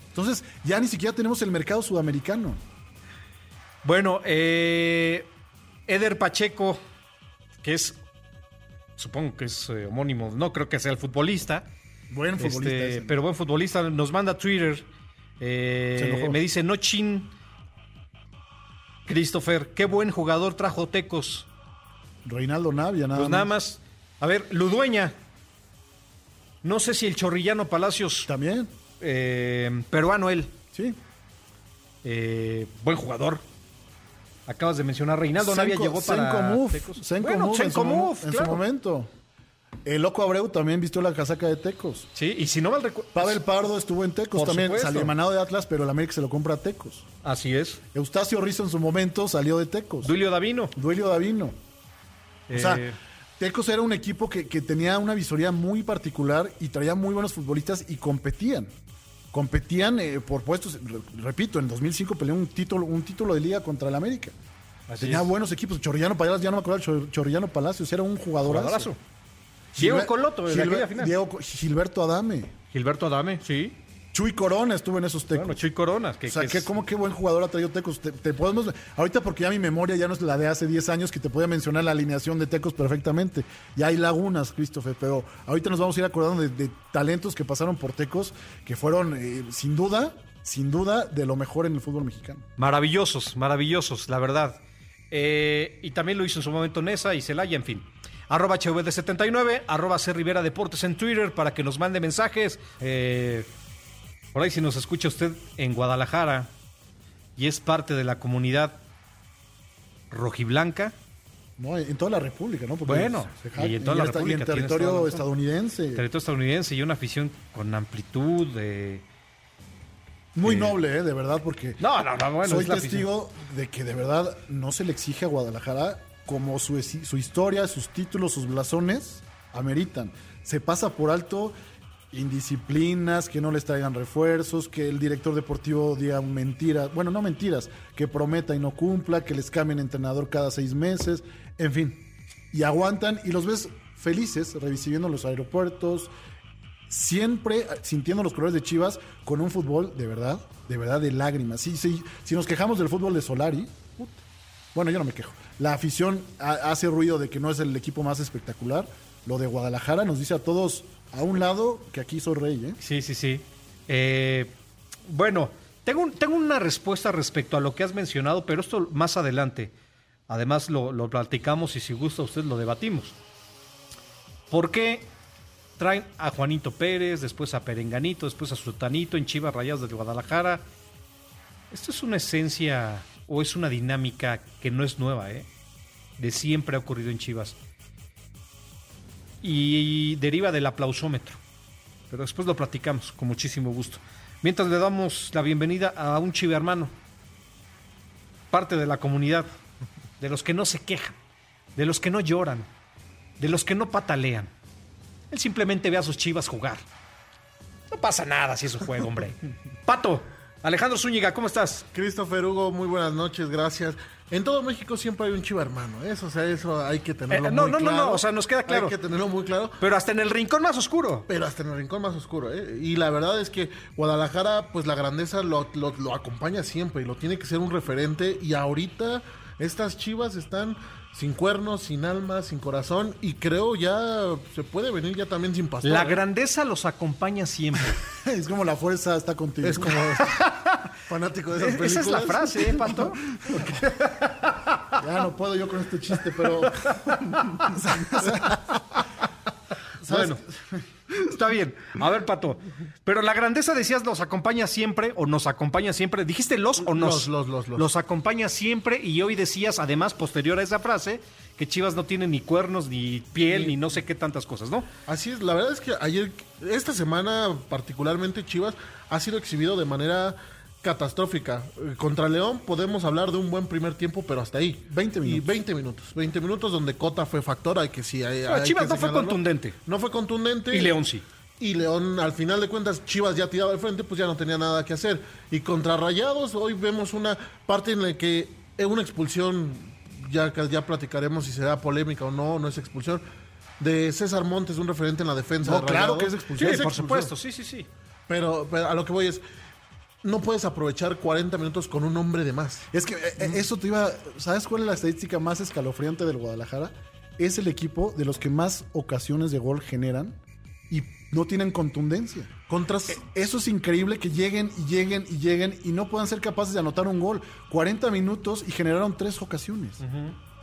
Entonces, ya ni siquiera tenemos el mercado sudamericano. Bueno, eh, Eder Pacheco, que es supongo que es eh, homónimo, no creo que sea el futbolista. Buen futbolista. Este, ese. pero buen futbolista, nos manda Twitter. eh, me dice, no chin. Christopher, qué buen jugador trajo Tecos. Reinaldo Navia, nada Pues nada más. A ver, Ludueña. No sé si el chorrillano Palacios, También, eh, peruano él, sí. eh, buen jugador. Acabas de mencionar, Reinaldo Navia llegó para Senko Move, Tecos. Senko Bueno, Move en, su, mo- Move, en su claro. momento. El Loco Abreu también vistió la casaca de Tecos. Sí, y si no mal recuerdo. Pavel Pardo estuvo en Tecos Por también, supuesto. salió emanado de Atlas, pero el América se lo compra a Tecos. Así es. Eustacio Rizzo en su momento salió de Tecos. Duilio Davino. Duelio Davino. O sea, Eh, Tecos era un equipo que, que tenía una visoría muy particular y traía muy buenos futbolistas y competían. Competían eh, por puestos, re- repito, en 2005 peleó un título, un título de liga contra el América. así Tenía es. buenos equipos. Chorrillano Palacios, ya no me acuerdo, Chor- Chorrillano Palacios, era un jugadorazo. Jugadorazo. Diego Coloto, en Gilber- aquella final. Diego Gilberto Adame. Gilberto Adame, sí. Chuy Corona estuvo en esos Tecos. Bueno, Chuy Coronas. Que, o sea, que es- cómo qué buen jugador ha traído Tecos. Te, te podemos, ahorita porque ya mi memoria ya no es la de hace 10 años que te podía mencionar la alineación de Tecos perfectamente. Ya hay lagunas, Christopher, pero ahorita nos vamos a ir acordando de, de talentos que pasaron por Tecos que fueron eh, sin duda, sin duda, de lo mejor en el fútbol mexicano. Maravillosos, maravillosos, la verdad. Eh, y también lo hizo en su momento Nesa y Celaya, en fin. Arroba HVD79, arroba C Rivera Deportes en Twitter para que nos mande mensajes. Eh, por ahí si nos escucha usted en Guadalajara y es parte de la comunidad rojiblanca, ¿no? En toda la República, ¿no? Porque Bueno, se y en toda la hasta- y República, en territorio estadounidense. territorio estadounidense y una afición con amplitud de... Muy Eh, noble, ¿eh? De verdad, porque No, no, no, bueno. soy afición. testigo de que de verdad no se le exige a Guadalajara como su, su historia, sus títulos, sus blasones ameritan. Se pasa por alto indisciplinas, que no les traigan refuerzos, que el director deportivo diga mentiras, bueno, no mentiras, que prometa y no cumpla, que les cambien entrenador cada seis meses, en fin. Y aguantan y los ves felices, recibiendo los aeropuertos, siempre sintiendo los colores de Chivas con un fútbol de verdad, de verdad de lágrimas. Sí, sí, si nos quejamos del fútbol de Solari, bueno, yo no me quejo. La afición ha- hace ruido de que no es el equipo más espectacular. Lo de Guadalajara nos dice a todos a un lado que aquí soy rey, ¿eh? Sí, sí, sí. Eh, bueno, tengo, tengo una respuesta respecto a lo que has mencionado, pero esto más adelante. Además lo, lo platicamos y si gusta usted lo debatimos. ¿Por qué traen a Juanito Pérez, después a Perenganito, después a Sultanito en Chivas Rayadas de Guadalajara? Esto es una esencia o es una dinámica que no es nueva, ¿eh? De siempre ha ocurrido en Chivas. Y deriva del aplausómetro pero después lo platicamos con muchísimo gusto. Mientras le damos la bienvenida a un chive hermano, parte de la comunidad, de los que no se quejan, de los que no lloran, de los que no patalean. Él simplemente ve a sus chivas jugar. No pasa nada si eso juega, hombre. Pato, Alejandro Zúñiga, ¿cómo estás? Christopher Hugo, muy buenas noches, gracias. En todo México siempre hay un chiva hermano, eso, o sea, eso hay que tenerlo Eh, no, muy no, no, claro. no, o sea, nos queda claro. Hay que tenerlo muy claro, Pero hasta en el rincón más oscuro. pero hasta en el rincón más oscuro, ¿eh? Y la verdad es que Guadalajara, pues la grandeza lo, lo- lo acompaña siempre y lo tiene que ser un referente. Y ahorita estas chivas están sin cuernos, sin alma, sin corazón y creo ya se puede venir ya también sin pastor. La ¿eh? grandeza los acompaña siempre. Es como la fuerza está contigo. Es como fanático de esas películas. Esa es la frase, ¿eh, Pato? Ya no puedo yo con este chiste, pero Bueno, está bien. A ver, Pato. Pero la grandeza, decías, los acompaña siempre o nos acompaña siempre. ¿Dijiste los o nos? Los, los, los, los. acompaña siempre y hoy decías, además, posterior a esa frase, que Chivas no tiene ni cuernos, ni piel, ni no sé qué tantas cosas, ¿no? Así es, la verdad es que ayer, esta semana particularmente Chivas ha sido exhibido de manera catastrófica. Eh, Contra León podemos hablar de un buen primer tiempo, pero hasta ahí. 20 Y minutos. 20 minutos. 20 minutos donde Cota fue factor, hay que sí. Hay, Pero hay Chivas que no fue contundente. No fue contundente. Y León sí. Y León, al final de cuentas, Chivas ya tiraba al frente, pues ya no tenía nada que hacer. Y contra Rayados, hoy vemos una parte en la que es una expulsión, ya, ya platicaremos si será polémica o no, no es expulsión, de César Montes, un referente en la defensa. No, de claro que es expulsión. Sí, por supuesto, sí, sí, sí. Pero, pero a lo que voy es, no puedes aprovechar 40 minutos con un hombre de más. es que eh, eh, eso te iba. ¿Sabes cuál es la estadística más escalofriante del Guadalajara? es el equipo de los que más ocasiones de gol generan y no tienen contundencia. Contra, Eso es increíble que lleguen y lleguen y lleguen y no puedan ser capaces de anotar un gol. 40 minutos y generaron tres ocasiones.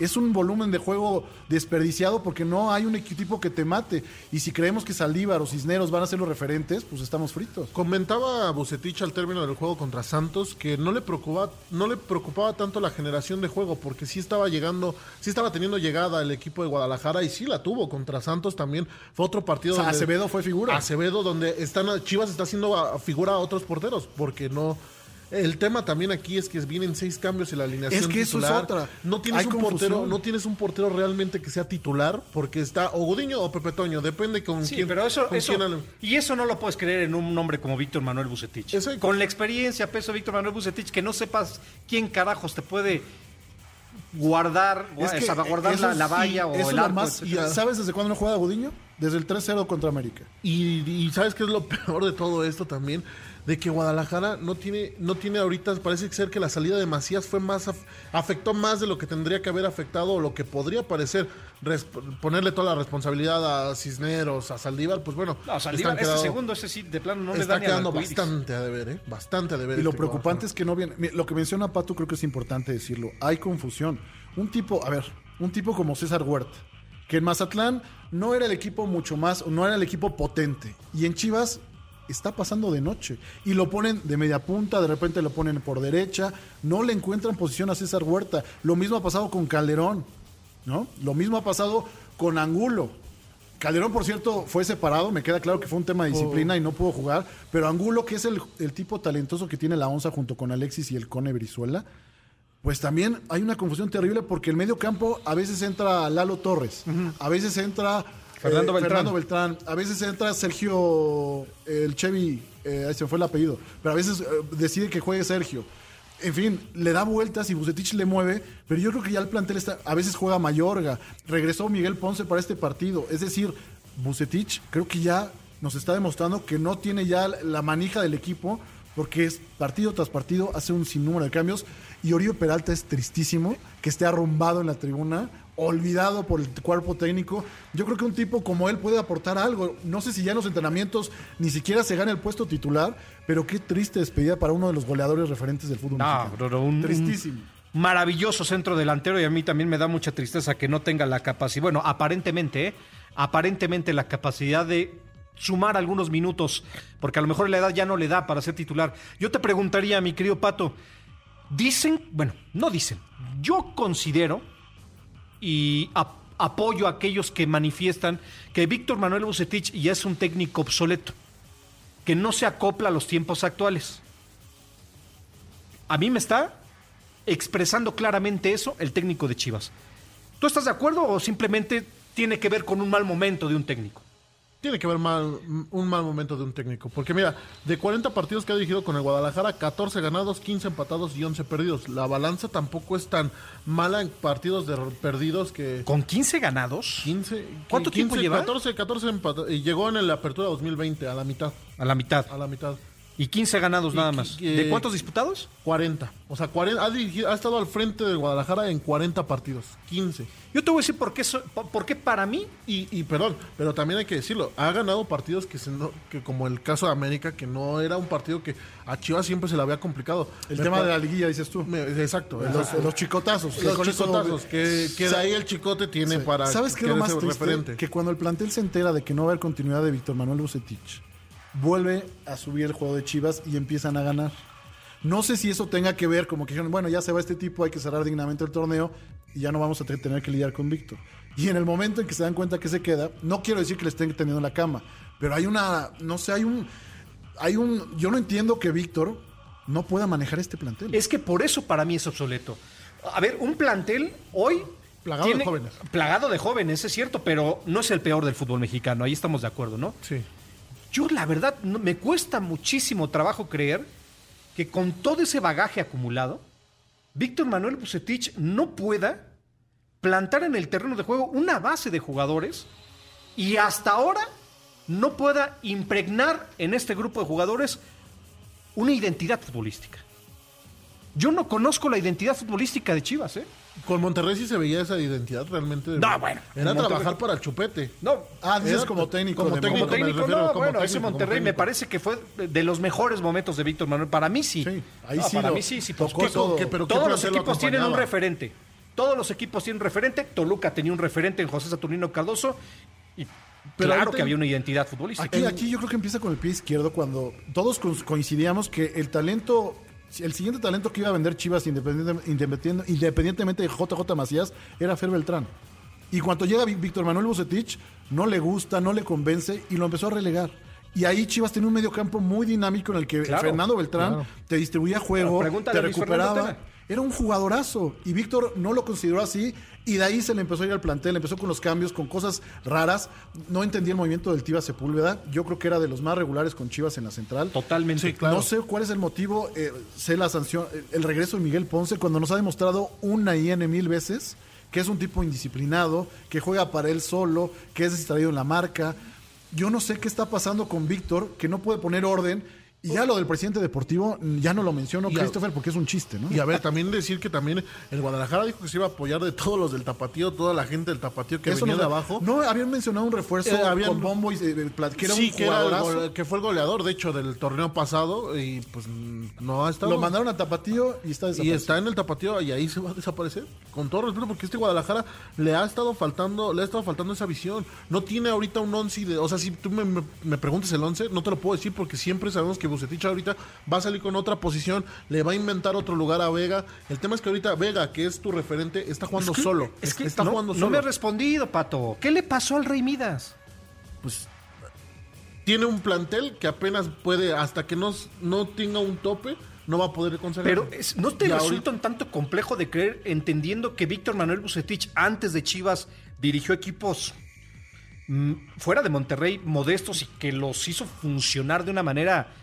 Es un volumen de juego desperdiciado porque no hay un equipo que te mate. Y si creemos que Saldívar o Cisneros van a ser los referentes, pues estamos fritos. Comentaba Bucetich al término del juego contra Santos que no le preocupaba, no le preocupaba tanto la generación de juego, porque sí estaba llegando, sí estaba teniendo llegada el equipo de Guadalajara y sí la tuvo contra Santos también. Fue otro partido O sea, donde- Acevedo fue figura. Acevedo, donde están Chivas está haciendo a- figura a otros porteros, porque no. El tema también aquí es que vienen seis cambios en la alineación Es que eso es titular. otra. No tienes Hay un confusión. portero, no tienes un portero realmente que sea titular, porque está o Gudiño o Pepe Toño, depende con Sí, quién. pero eso, eso quién y eso no lo puedes creer en un hombre como Víctor Manuel Bucetich. Eso- Con la experiencia, peso de Víctor Manuel Bucetich, que no sepas quién carajos te puede guardar, Es que salvaguardar eso la, valla o eso el arco. más- y ¿Sabes desde cuándo no juega Gudiño? Desde el 3-0 contra América. Y, y sabes qué es lo peor de todo esto también, de que Guadalajara no tiene, no tiene ahorita, parece ser que la salida de Macías fue más af- afectó más de lo que tendría que haber afectado o lo que podría parecer ponerle toda la responsabilidad a Cisneros, a Saldívar, pues bueno, No, Saldívar, ese segundo, ese sí, de plano no le da está quedando bastante a deber, ¿eh? Bastante a deber. Y lo este preocupante es que no viene. Lo que menciona Pato creo que es importante decirlo. Hay confusión. Un tipo, a ver, un tipo como César Huerta, que en Mazatlán no era el equipo mucho más, no era el equipo potente. Y en Chivas está pasando de noche. Y lo ponen de media punta, de repente lo ponen por derecha. No le encuentran posición a César Huerta. Lo mismo ha pasado con Calderón, ¿no? Lo mismo ha pasado con Angulo. Calderón, por cierto, fue separado, me queda claro que fue un tema de disciplina y no pudo jugar, pero Angulo, que es el, el tipo talentoso que tiene la onza junto con Alexis y el Cone Brizuela, pues también hay una confusión terrible porque el medio campo a veces entra Lalo Torres, a veces entra Fernando Beltrán. Fernando Beltrán, a veces entra Sergio, eh, el Chevy, eh, ahí se fue el apellido, pero a veces eh, decide que juegue Sergio. En fin, le da vueltas y Bucetich le mueve, pero yo creo que ya el plantel está. A veces juega Mayorga, regresó Miguel Ponce para este partido. Es decir, Bucetich creo que ya nos está demostrando que no tiene ya la manija del equipo, porque es partido tras partido, hace un sinnúmero de cambios. Y Oribe Peralta es tristísimo que esté arrumbado en la tribuna, olvidado por el cuerpo técnico. Yo creo que un tipo como él puede aportar algo. No sé si ya en los entrenamientos ni siquiera se gana el puesto titular, pero qué triste despedida para uno de los goleadores referentes del fútbol No, mexicano. un- Tristísimo. un maravilloso centro delantero y a mí también me da mucha tristeza que no tenga la capacidad, bueno, aparentemente, ¿eh? aparentemente la capacidad de sumar algunos minutos, porque a lo mejor la edad ya no le da para ser titular. Yo te preguntaría, mi querido Pato, dicen, bueno, no dicen, yo considero y ap- apoyo a aquellos que manifiestan que Víctor Manuel Bucetich ya es un técnico obsoleto, que no se acopla a los tiempos actuales. A mí me está expresando claramente eso el técnico de Chivas. ¿Tú estás de acuerdo o simplemente tiene que ver con un mal momento de un técnico? Tiene que haber mal, un mal momento de un técnico. Porque mira, de 40 partidos que ha dirigido con el Guadalajara, 14 ganados, 15 empatados y 11 perdidos. La balanza tampoco es tan mala en partidos de perdidos que... ¿Con 15 ganados? 15, ¿Cuánto tiempo lleva? 14, 14 empatados. Y llegó en la apertura 2020, a la mitad. A la mitad. A la mitad. Y 15 ganados Y nada más. eh, ¿De cuántos disputados? 40. O sea, 40, ha, dirigido- ha estado al frente del Guadalajara en 40 partidos. 15. Yo te voy a decir por qué, so- por- qué para mí Y, y perdón, pero también hay que decirlo, ha ganado partidos que, se no- que como el caso de América, que no era un partido que a Chivas siempre se le había complicado. El Me tema de la liguilla, dices tú. me- exacto. Los, chicotazos. Los chicotazos, que, que de ahí el chicote tiene Sí. para ¿Sabes qué es lo más triste? referente. Que cuando el plantel se entera de que no va a haber continuidad de Víctor Manuel Bucetich, vuelve a subir el juego de Chivas y empiezan a ganar. No sé si eso tenga que ver, como que dijeron, bueno, ya se va este tipo, hay que cerrar dignamente el torneo y ya no vamos a te- tener que lidiar con Víctor. Y en el momento en que se dan cuenta que se queda, no quiero decir que le estén teniendo en la cama, pero hay una, no sé, hay un, hay un, yo no entiendo que Víctor no pueda manejar este plantel. es que por eso para mí es obsoleto. A ver, un plantel hoy... Plagado de jóvenes. Plagado de jóvenes, es cierto, pero no es el peor del fútbol mexicano, ahí estamos de acuerdo, ¿no? Sí. Yo la verdad no- me cuesta muchísimo trabajo creer que con todo ese bagaje acumulado, Víctor Manuel Bucetich no pueda plantar en el terreno de juego una base de jugadores y hasta ahora no pueda impregnar en este grupo de jugadores una identidad futbolística. Yo no conozco la identidad futbolística de Chivas, ¿eh? Con Monterrey sí se veía esa identidad realmente. No, bueno. Era Monterrey- trabajar para el chupete. No, Ah, dices como técnico. como técnico, como Monterrey. técnico, refiero, no, como bueno, ese técnico, Monterrey me parece que fue de los mejores momentos de Víctor Manuel. Para mí sí. Sí, ahí No, sí Para lo- mí sí, sí. por tocó supuesto. todo. ¿Qué- pero qué Todos los lo equipos tienen un referente. Todos los equipos tienen un referente. Toluca tenía un referente en José Saturnino Cardoso. Y Pero claro que había una identidad futbolística. Aquí, aquí yo creo que empieza con el pie izquierdo cuando todos co- coincidíamos que el talento, el siguiente talento que iba a vender Chivas independiente- independiente- independientemente de JJ Macías era Fer Beltrán. Y cuando llega Ví- Víctor Manuel Bucetich, no le gusta, no le convence y lo empezó a relegar. Y ahí Chivas tenía un mediocampo muy dinámico en el que Claro, Fernando Beltrán te distribuía juego, te recuperaba. Era un jugadorazo y Víctor no lo consideró así y de ahí se le empezó a ir al plantel, empezó con los cambios, con cosas raras. No entendía el movimiento del Tiva Sepúlveda. Yo creo que era de los más regulares con Chivas en la central. Totalmente. Sí, claro. No sé cuál es el motivo, eh, sé la sanción, eh, el regreso de Miguel Ponce cuando nos ha demostrado una y N mil veces que es un tipo indisciplinado, que juega para él solo, que es distraído en la marca. Yo no sé qué está pasando con Víctor, que no puede poner orden. Y ya lo del presidente deportivo, ya no lo menciono, Y a- Christopher, porque es un chiste, ¿no? Y a ver, también decir que también el Guadalajara dijo que se iba a apoyar de todos los del Tapatío, toda la gente del Tapatío que Eso venía de abajo. No, habían mencionado un refuerzo Eh, habían- con Bombo y eh, que era sí, un que, era el que fue el goleador, de hecho, del torneo pasado y pues no ha estado. Lo mandaron a Tapatío y está y desaparecido. está en el tapatío y ahí se va a desaparecer. Con todo respeto, porque este Guadalajara le ha estado faltando, le ha estado faltando esa visión. No tiene ahorita un once de, o sea, si tú me, me- me preguntas el once, no te lo puedo decir porque siempre sabemos que Bucetich ahorita va a salir con otra posición, le va a inventar otro lugar a Vega. El tema es que ahorita Vega, que es tu referente, está jugando Es que- solo. Es que está no, jugando no solo. me ha respondido, Pato. ¿Qué le pasó al Rey Midas? pues tiene un plantel que apenas puede, hasta que no, no tenga un tope, no va a poder consagrar. Pero es- ¿no te Y resulta ahorita- un tanto complejo de creer, entendiendo que Víctor Manuel Bucetich, antes de Chivas, dirigió equipos mm, fuera de Monterrey, modestos, y que los hizo funcionar de una manera,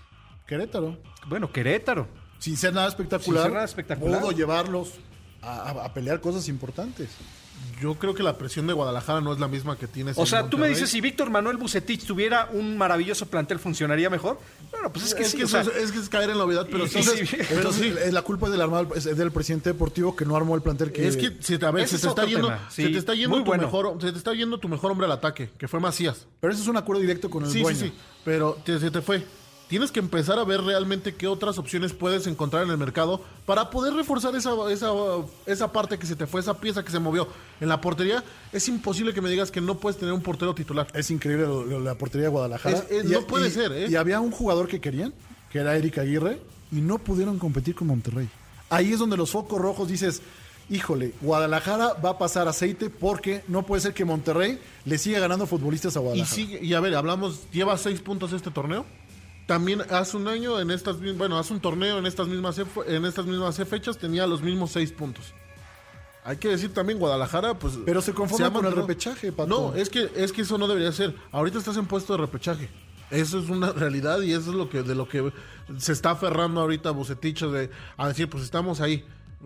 Querétaro. bueno, Querétaro. Sin ser nada espectacular. Sin ser nada espectacular. Pudo llevarlos a, a- a pelear cosas importantes. Yo creo que la presión de Guadalajara no es la misma que tienes O en sea, tú me dices, si Víctor Manuel Bucetich tuviera un maravilloso plantel, ¿funcionaría mejor? Bueno, pues es que es, sí, que o sea, eso es, es que es caer en la obviedad, pero Y- sí, pero sí. Entonces, la culpa es del, armado, es del presidente deportivo que no armó el plantel que... Es que se a ver, se te es está yendo, se te está yendo muy tu bueno. mejor, se te está yendo tu mejor hombre al ataque, que fue Macías. Pero ese es un acuerdo directo con el Sí, dueño. sí, sí. Pero te- se te fue. Tienes que empezar a ver realmente qué otras opciones puedes encontrar en el mercado para poder reforzar esa, esa, esa parte que se te fue, esa pieza que se movió. En la portería es imposible que me digas que no puedes tener un portero titular. Es increíble lo- lo- la portería de Guadalajara. Es- es- no puede ser, ¿eh? Y había un jugador que querían, que era Eric Aguirre, y no pudieron competir con Monterrey. Ahí es donde los focos rojos dices, híjole, Guadalajara va a pasar aceite porque no puede ser que Monterrey le siga ganando futbolistas a Y Guadalajara. sigue, y a ver, hablamos, lleva seis puntos este torneo. También hace un año, en estas bueno, hace un torneo en estas mismas en estas mismas fechas tenía los mismos seis puntos. Hay que decir también Guadalajara, pues. Pero se conforma con el repechaje, Pato. No, es que, es que eso no debería ser. Ahorita estás en puesto de repechaje. Eso es una realidad y eso es lo que, de lo que se está aferrando ahorita Bucetich de a decir, pues estamos ahí.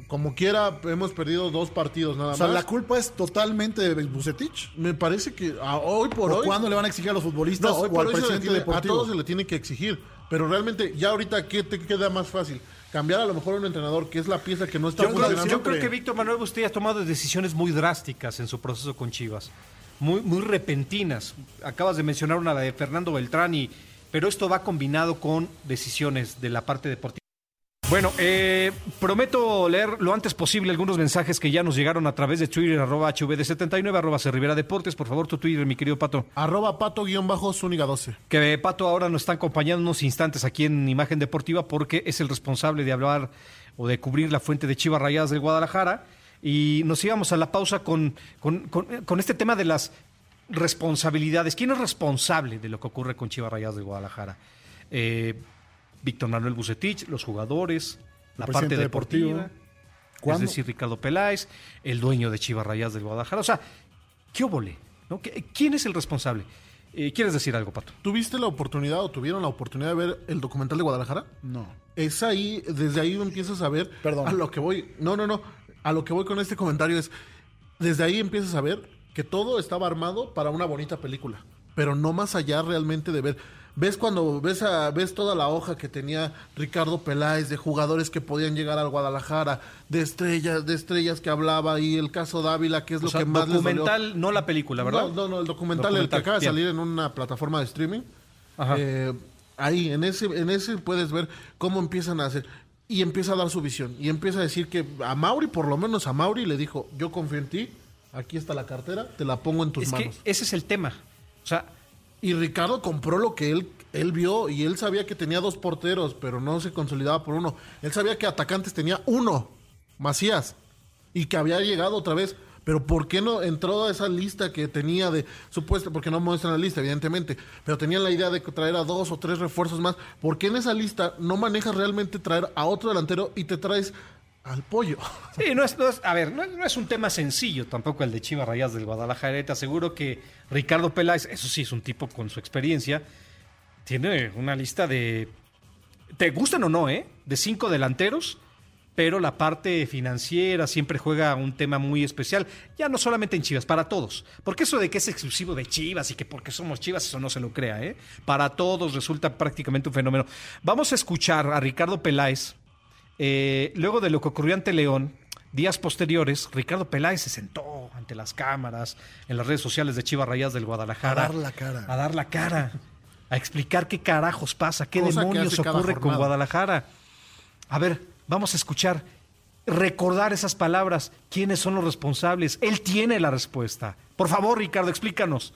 Como quiera, hemos perdido dos partidos nada o sea, más. la culpa es totalmente de Bucetich. Me parece que a- hoy por ¿O hoy. cuándo le van a exigir a los futbolistas No, hoy o por al hoy se le presidente tiene- a deportivo? todos se le tiene que exigir. Pero realmente, ya ahorita, ¿qué te queda más fácil? Cambiar a lo mejor a un entrenador que es la pieza que no está Yo creo, funcionando. yo creo que Víctor Manuel Bustillo ha tomado decisiones muy drásticas en su proceso con Chivas, muy, muy repentinas. Acabas de mencionar una de Fernando Beltrán, y, pero esto va combinado con decisiones de la parte deportiva. Bueno, eh, prometo leer lo antes posible algunos mensajes que ya nos llegaron a través de Twitter, arroba HVD79, arroba C. Rivera Deportes. Por favor, tu Twitter, mi querido Pato. Arroba pato guion bajo Zúñiga 12. Que Pato ahora nos está acompañando unos instantes aquí en Imagen Deportiva porque es el responsable de hablar o de cubrir la fuente de Chivas Rayadas del Guadalajara. Y nos íbamos a la pausa con, con, con- con este tema de las responsabilidades. ¿Quién es responsable de lo que ocurre con Chivas Rayadas del Guadalajara? Eh, Víctor Manuel Bucetich, los jugadores, la parte deportiva. Es decir, Ricardo Peláez, el dueño de Chivas Rayadas del Guadalajara. O sea, ¿qué óvole? ¿no? ¿Qué- ¿Quién es el responsable? Eh, ¿Quieres decir algo, Pato? ¿Tuviste la oportunidad o tuvieron la oportunidad de ver el documental de Guadalajara? No. Es ahí, desde ahí empiezas a ver. Perdón. A lo que voy. No, no, no. A lo que voy con este comentario es. Desde ahí empiezas a ver que todo estaba armado para una bonita película. Pero no más allá realmente de ver. Ves cuando ves a, ves toda la hoja que tenía Ricardo Peláez de jugadores que podían llegar al Guadalajara, de estrellas, de estrellas que hablaba y el caso Dávila, que es O lo sea, que más documental, no la película, ¿verdad? No, no, no, el documental, el que acaba de salir en una plataforma de streaming. Ajá. Eh, ahí, en ese, en ese puedes ver cómo empiezan a hacer. Y empieza a dar su visión. Y empieza a decir que a Mauri, por lo menos a Mauri, le dijo, yo confío en ti, aquí está la cartera, te la pongo en tus es manos. que ese es el tema. O sea, Y Ricardo compró lo que él, él vio y él sabía que tenía dos porteros, pero no se consolidaba por uno. Él sabía que atacantes tenía uno, Macías, y que había llegado otra vez. Pero ¿por qué no entró a esa lista que tenía de supuesto? Porque no muestran la lista, evidentemente. Pero tenían la idea de traer a dos o tres refuerzos más. ¿Por qué en esa lista no manejas realmente traer a otro delantero y te traes al pollo? Sí, no es, no es- a ver, no, es- un tema sencillo tampoco el de Chivas Rayas del Guadalajara. Te aseguro que Ricardo Peláez, eso sí, es un tipo con su experiencia, tiene una lista de, te gustan o no, ¿eh? De cinco delanteros, pero la parte financiera siempre juega un tema muy especial, ya no solamente en Chivas, para todos. Porque eso de que es exclusivo de Chivas y que porque somos Chivas, eso no se lo crea, ¿eh? Para todos resulta prácticamente un fenómeno. Vamos a escuchar a Ricardo Peláez. Eh, luego de lo que ocurrió ante León, días posteriores, Ricardo Peláez se sentó ante las cámaras, en las redes sociales de Chivas Rayas del Guadalajara. A dar la cara. A dar la cara. A explicar qué carajos pasa, qué Cosa demonios ocurre con. Guadalajara. A ver, vamos a escuchar, recordar esas palabras. ¿Quiénes son los responsables? Él tiene la respuesta. Por favor, Ricardo, explícanos.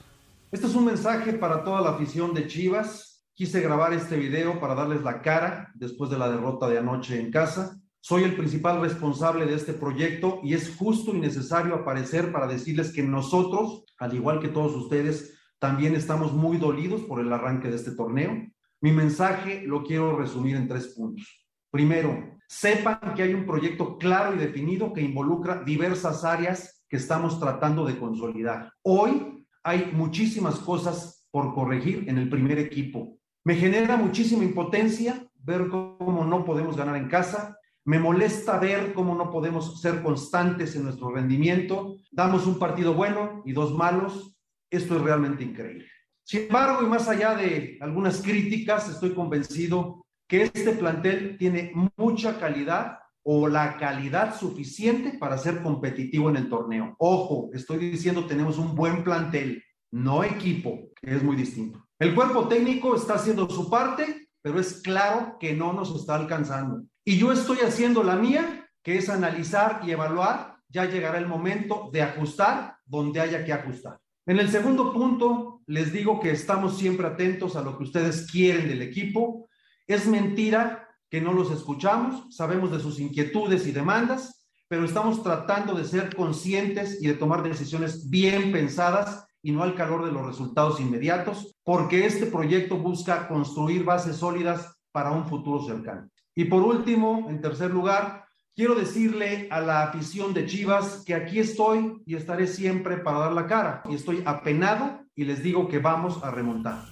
Este es un mensaje para toda la afición de Chivas. Quise grabar este video para darles la cara después de la derrota de anoche en casa. Soy el principal responsable de este proyecto y es justo y necesario aparecer para decirles que nosotros, al igual que todos ustedes, también estamos muy dolidos por el arranque de este torneo. Mi mensaje lo quiero resumir en tres puntos. Primero, sepan que hay un proyecto claro y definido que involucra diversas áreas que estamos tratando de consolidar. Hoy hay muchísimas cosas por corregir en el primer equipo. Me genera muchísima impotencia ver cómo no podemos ganar en casa. Me molesta ver cómo no podemos ser constantes en nuestro rendimiento. Damos un partido bueno y dos malos. Esto es realmente increíble. Sin embargo, y más allá de algunas críticas, estoy convencido que este plantel tiene mucha calidad o la calidad suficiente para ser competitivo en el torneo. Ojo, estoy diciendo tenemos un buen plantel, no equipo, que es muy distinto. El cuerpo técnico está haciendo su parte, pero es claro que no nos está alcanzando. Y yo estoy haciendo la mía, que es analizar y evaluar. Ya llegará el momento de ajustar donde haya que ajustar. En el segundo punto, les digo que estamos siempre atentos a lo que ustedes quieren del equipo. Es mentira que no los escuchamos, sabemos de sus inquietudes y demandas, pero estamos tratando de ser conscientes y de tomar decisiones bien pensadas y no al calor de los resultados inmediatos, porque este proyecto busca construir bases sólidas para un futuro cercano. Y por último, en tercer lugar, quiero decirle a la afición de Chivas que aquí estoy y estaré siempre para dar la cara. Y estoy apenado y les digo que vamos a remontar.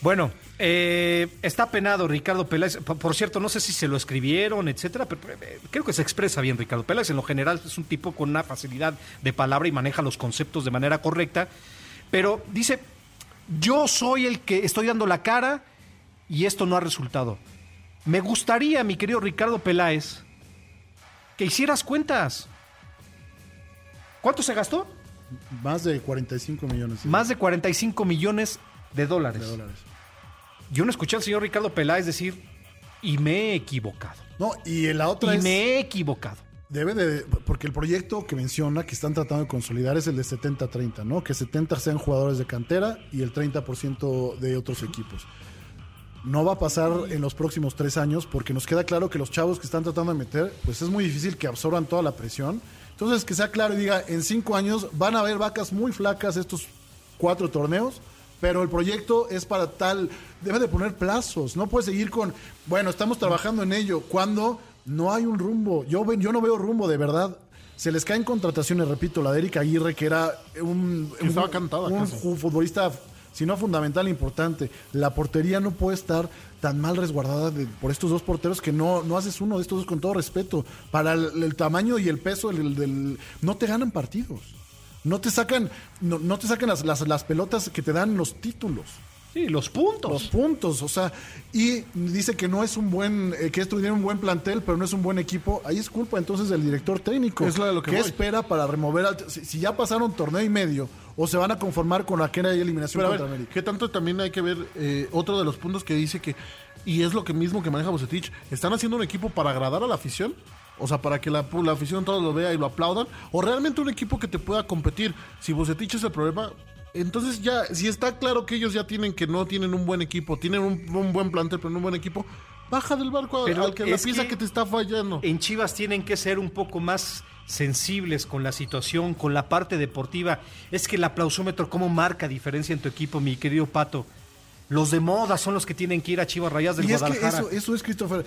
Bueno, eh, está penado Ricardo Peláez. Por, por cierto, no sé si se lo escribieron, etcétera, pero eh, creo que se expresa bien Ricardo Peláez. En lo general es un tipo con una facilidad de palabra y maneja los conceptos de manera correcta. Pero dice, yo soy el que estoy dando la cara y esto no ha resultado. Me gustaría, mi querido Ricardo Peláez, que hicieras cuentas. ¿Cuánto se gastó? Más de 45 millones Más de 45 millones de dólares. de dólares. Yo no escuché al señor Ricardo Peláez decir, y me he equivocado. No, y la otra Y es. me he equivocado. Debe de. Porque el proyecto que menciona que están tratando de consolidar es el de 70-30, ¿no? Que 70 sean jugadores de cantera y el 30% de otros equipos. No va a pasar en los próximos tres años porque nos queda claro que los chavos que están tratando de meter, pues es muy difícil que absorban toda la presión. Entonces, que sea claro y diga, en cinco años van a haber vacas muy flacas estos cuatro torneos, pero el proyecto es para tal, debe de poner plazos, no puede seguir con, bueno, estamos trabajando en ello, cuando no hay un rumbo, yo, ven- yo no veo rumbo de verdad. Se les caen contrataciones, repito, la de Erika Aguirre, que era un, Que cantada un ju- futbolista, si no fundamental, importante. La portería no puede estar tan mal resguardada de- por estos dos porteros que no, no haces uno de estos dos con todo respeto. Para el, el tamaño y el peso del, del- no te ganan partidos. No te sacan, no, no te sacan las, las, las pelotas que te dan los títulos. Sí, los puntos. Los puntos, o sea, y dice que no es un buen, eh, que esto tiene un buen plantel, pero no es un buen equipo. Ahí es culpa entonces del director técnico. Es lo que ¿Qué voy. espera para remover al, si, si ya pasaron torneo y medio, o se van a conformar con aquella eliminación Pero a contra ver, América? ¿qué tanto también hay que ver eh, otro de los puntos que dice que, y es lo que mismo que maneja Bucetich, ¿están haciendo un equipo para agradar a la afición? O sea, para que la, la afición todo lo vea y lo aplaudan, o realmente un equipo que te pueda competir. Si Bucetich es el problema, entonces ya, si está claro que ellos ya tienen que no tienen un buen equipo, tienen un, un buen plantel, pero no un buen equipo, baja del barco a- Pero al que la es piensa que- que te está fallando. En Chivas tienen que ser un poco más sensibles con la situación, con la parte deportiva. Es que el aplausómetro, ¿cómo marca diferencia en tu equipo, mi querido Pato? Los de moda son los que tienen que ir a Chivas Rayadas del Y es que Guadalajara. eso, eso es Christopher.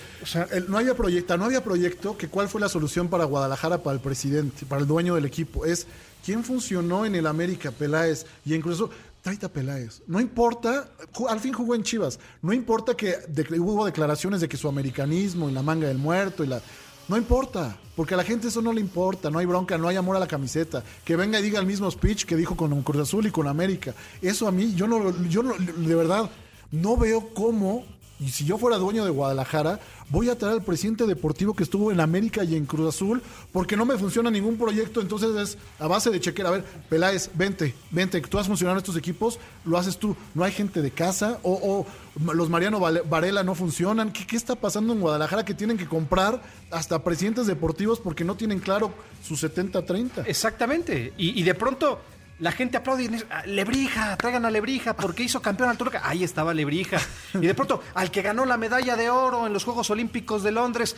El- no había proyecto, no había proyecto que cuál fue la solución para Guadalajara, para el presidente, para el dueño del equipo. Es quién funcionó en el América, Peláez, y incluso tráete a Peláez. No importa, al fin jugó en Chivas. No importa que de- hubo declaraciones de que su americanismo y la manga del muerto y la. No importa, porque a la gente eso no le importa, no hay bronca, no hay amor a la camiseta. Que venga y diga el mismo speech que dijo con Cruz Azul y con América. Eso a mí, yo no, yo no, de verdad, no veo cómo, y si yo fuera dueño de Guadalajara, voy a traer al presidente deportivo que estuvo en América y en Cruz Azul, porque no me funciona ningún proyecto, entonces es a base de chequera. A ver, Peláez, vente, vente, tú has funcionado estos equipos, lo haces tú. No hay gente de casa, o, los Mariano Varela no funcionan. ¿Qué, ¿Qué está pasando en Guadalajara que tienen que comprar hasta presidentes deportivos porque no tienen claro su 70-30? Exactamente. Y de pronto la gente aplaude y dice, "Ah, Lebrija, traigan a Lebrija, porque hizo campeón al Toluca. Ahí estaba Lebrija. Y de pronto, al que ganó la medalla de oro en los Juegos Olímpicos de Londres.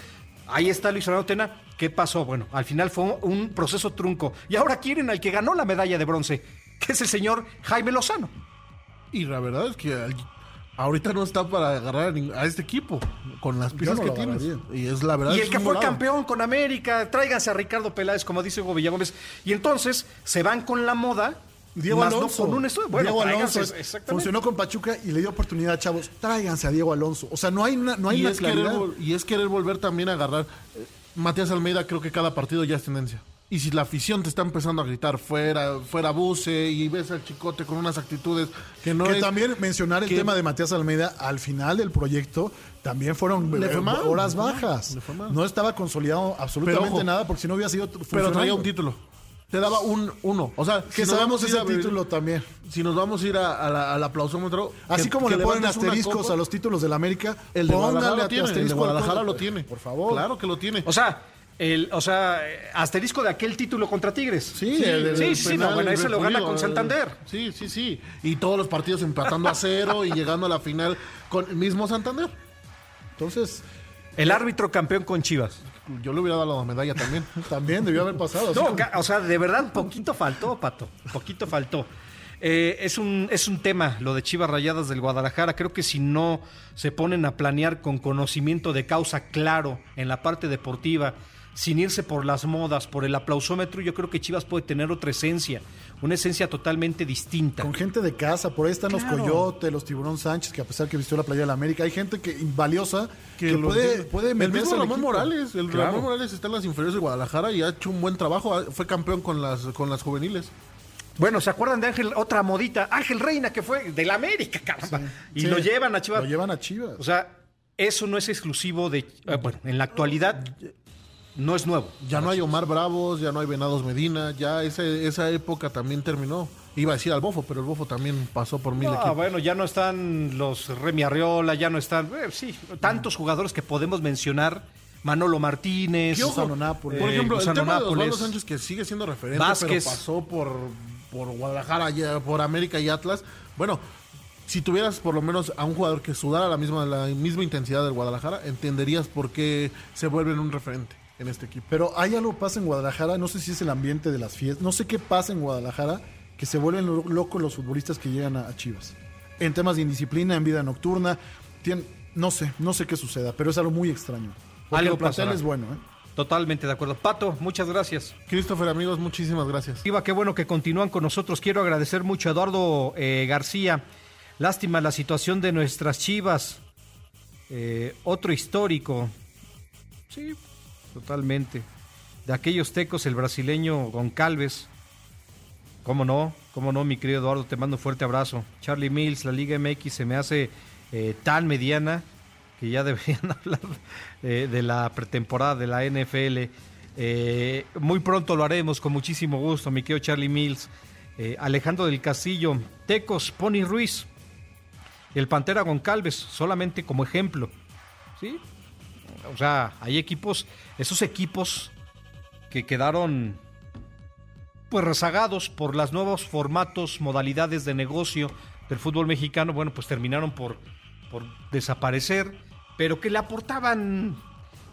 Ahí está Luis Fernando Tena. ¿Qué pasó? Bueno, al final fue un proceso trunco. Y ahora quieren al que ganó la medalla de bronce, que es el señor Jaime Lozano. Y la verdad es que ahorita no está para agarrar a, este equipo con las piezas no que tienes. Y es la verdad. Y es el que fue volado. campeón con América, tráiganse a Ricardo Peláez, como dice Hugo Villagómez. Y entonces se van con la moda. Diego más Alonso. no con un estudio. Bueno, Diego Alonso funcionó con Pachuca y le dio oportunidad a chavos. Tráiganse a Diego Alonso. O sea, no hay una, no hay y, una es querer, y es querer volver también a agarrar. eh, Matías Almeida, creo que cada partido ya es tendencia. Y si la afición te está empezando a gritar fuera, fuera buce y ves al chicote con unas actitudes que no que es. también mencionar el que- tema de Matías Almeida al final del proyecto también fueron Le fue mal, horas bajas. le fue mal. No estaba consolidado absolutamente Pero ojo, nada porque si no hubiera sido pero traía un título. Te daba un uno. O sea, Que si sabemos ese a título también. Si nos vamos a ir a- a la- al aplausómetro. Así que- como que le ponen asteriscos copa, a los títulos del América, El de Guadalajara lo tiene. El de Guadalajara lo tiene. Por favor. Claro que lo tiene. O sea, el, o sea, asterisco de aquel título contra Tigres. Sí, el- el sí, sí, sí, no, bueno, ese lo gana con Santander. Sí, sí, sí. Y todos los partidos empatando a cero y llegando a la final con el mismo Santander. Entonces, El árbitro campeón con Chivas. Yo le hubiera dado la medalla también. también debió haber pasado. No, como- o sea, de verdad, poquito faltó, Pato. Poquito faltó. Eh, es, un, es un tema lo de Chivas Rayadas del Guadalajara. Creo que si no se ponen a planear con conocimiento de causa claro en la parte deportiva, sin irse por las modas, por el aplausómetro, yo creo que Chivas puede tener otra esencia, una esencia totalmente distinta. Con gente de casa, por ahí están Claro. los Coyotes, los Tiburón Sánchez, que a pesar que vistió la playa de la América, hay gente que valiosa que, puede, puede el meterse mismo al Ramón equipo. Morales. El Claro. Ramón Morales está en las inferiores de Guadalajara y ha hecho un buen trabajo. Fue campeón con las, con las juveniles. Bueno, ¿se acuerdan de Ángel, otra modita? Ángel Reina, que fue del América, caramba. Y Sí. lo llevan a Chivas. Lo llevan a Chivas. O sea, eso no es exclusivo de. eh, bueno, en la actualidad no es nuevo. Ya no hay Omar Bravos, ya no hay Venados Medina, ya ese- esa época también terminó. Iba a decir al Bofo, pero el Bofo también pasó por mil Ah, equipos. bueno, ya no están los Remy Arriola, ya no están. eh, sí, tantos jugadores que podemos mencionar. Manolo Martínez. Gusano Nápoles. Por eh, ejemplo, el Gusano tema de Osvaldo. Sánchez, que sigue siendo referente, Vázquez. pero pasó por, por Guadalajara, ya- por América y Atlas. Bueno, si tuvieras por lo menos a un jugador que sudara la misma, la misma intensidad del Guadalajara, entenderías por qué se vuelven un referente en este equipo. Pero hay algo que pasa en Guadalajara, no sé si es el ambiente de las fiestas, no sé qué pasa en Guadalajara, que se vuelven lo- locos los futbolistas que llegan a, a Chivas. En temas de indisciplina, en vida nocturna, no sé, no sé qué suceda, pero es algo muy extraño. Porque Algo el plantel pasará. es bueno, ¿eh? Totalmente de acuerdo. Pato, muchas gracias. Christopher, amigos, muchísimas gracias. Iba, qué bueno que continúan con nosotros. Quiero agradecer mucho a Eduardo eh, García. Lástima la situación de nuestras chivas. Eh, otro histórico. Sí, totalmente. De aquellos tecos, el brasileño Goncalves. ¿Cómo no? ¿Cómo no, mi querido Eduardo? Te mando un fuerte abrazo. Charlie Mills, la Liga MX se me hace eh, tan mediana que ya deberían hablar eh, de la pretemporada de la NFL. Eh, muy pronto lo haremos con muchísimo gusto, mi querido Charlie Mills. Alejandro del Castillo, Tecos, Pony Ruiz, el Pantera Goncalves, solamente como ejemplo. ¿Sí? O sea, hay equipos, esos equipos que quedaron pues rezagados por los nuevos formatos, modalidades de negocio del fútbol mexicano, bueno, pues terminaron por, por desaparecer, pero que le aportaban,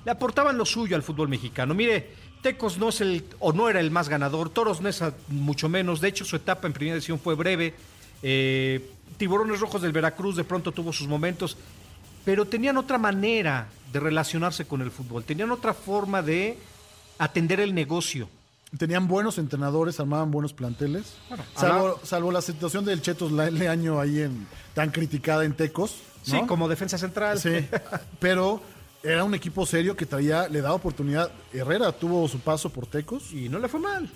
le aportaban lo suyo al fútbol mexicano. Mire, Tecos no es el, o no era el más ganador, Toros no es mucho menos, de hecho su etapa en primera división fue breve, eh, Tiburones Rojos del Veracruz de pronto tuvo sus momentos, pero tenían otra manera de relacionarse con el fútbol, tenían otra forma de atender el negocio tenían buenos entrenadores, armaban buenos planteles. salvo, la situación del Chetos Leaño ahí en tan criticada en Tecos. Sí, como defensa central. Sí, pero era un equipo serio que traía, le daba oportunidad. Herrera tuvo su paso por Tecos. Y no le fue mal.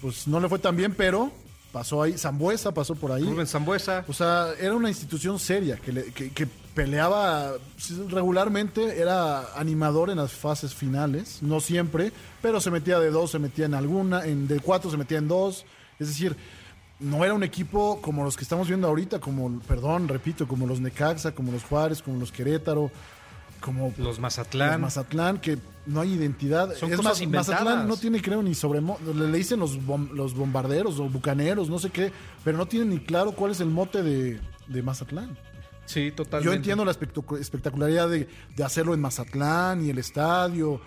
Pues no le fue tan bien, pero pasó ahí. Zambuesa pasó por ahí. Rubén Zambuesa. O sea, era una institución seria que, que, peleaba regularmente, era animador en las fases finales, no siempre, pero se metía de dos, se metía en alguna, en de cuatro se metía en dos. Es decir, no era un equipo como los que estamos viendo ahorita, como, perdón, repito, como los Necaxa, como los Juárez, como los Querétaro como los Mazatlán. Los Mazatlán, que no hay identidad. Son es cosas más, Mazatlán no tiene, creo, ni sobre. Le, le dicen los, los bombarderos o bucaneros, no sé qué, pero no tienen ni claro cuál es el mote de, de Mazatlán. Sí, totalmente. Yo entiendo la espectacularidad de, hacerlo en Mazatlán y el estadio,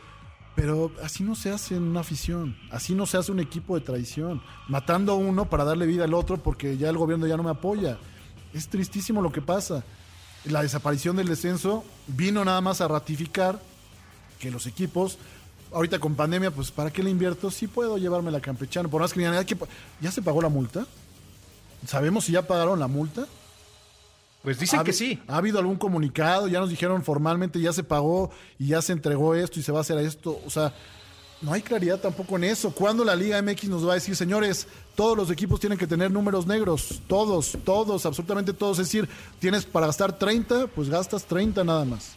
pero así no se hace en una afición, así no se hace un equipo de traición, matando uno para darle vida al otro porque ya el gobierno ya no me apoya. Es tristísimo lo que pasa la desaparición del descenso vino nada más a ratificar que los equipos, ahorita con pandemia, pues ¿para qué le invierto? Sí puedo llevarme la campechana, por más que ¿ya se pagó la multa? ¿Sabemos si ya pagaron la multa? Pues dicen que sí. ¿Ha habido algún comunicado? Ya nos dijeron formalmente, ya se pagó y ya se entregó esto y se va a hacer esto. O sea, no hay claridad tampoco en eso. ¿Cuándo la Liga MX nos va a decir, señores, todos los equipos tienen que tener números negros? Todos, todos, absolutamente todos. Es decir, tienes para gastar 30, pues gastas 30 nada más.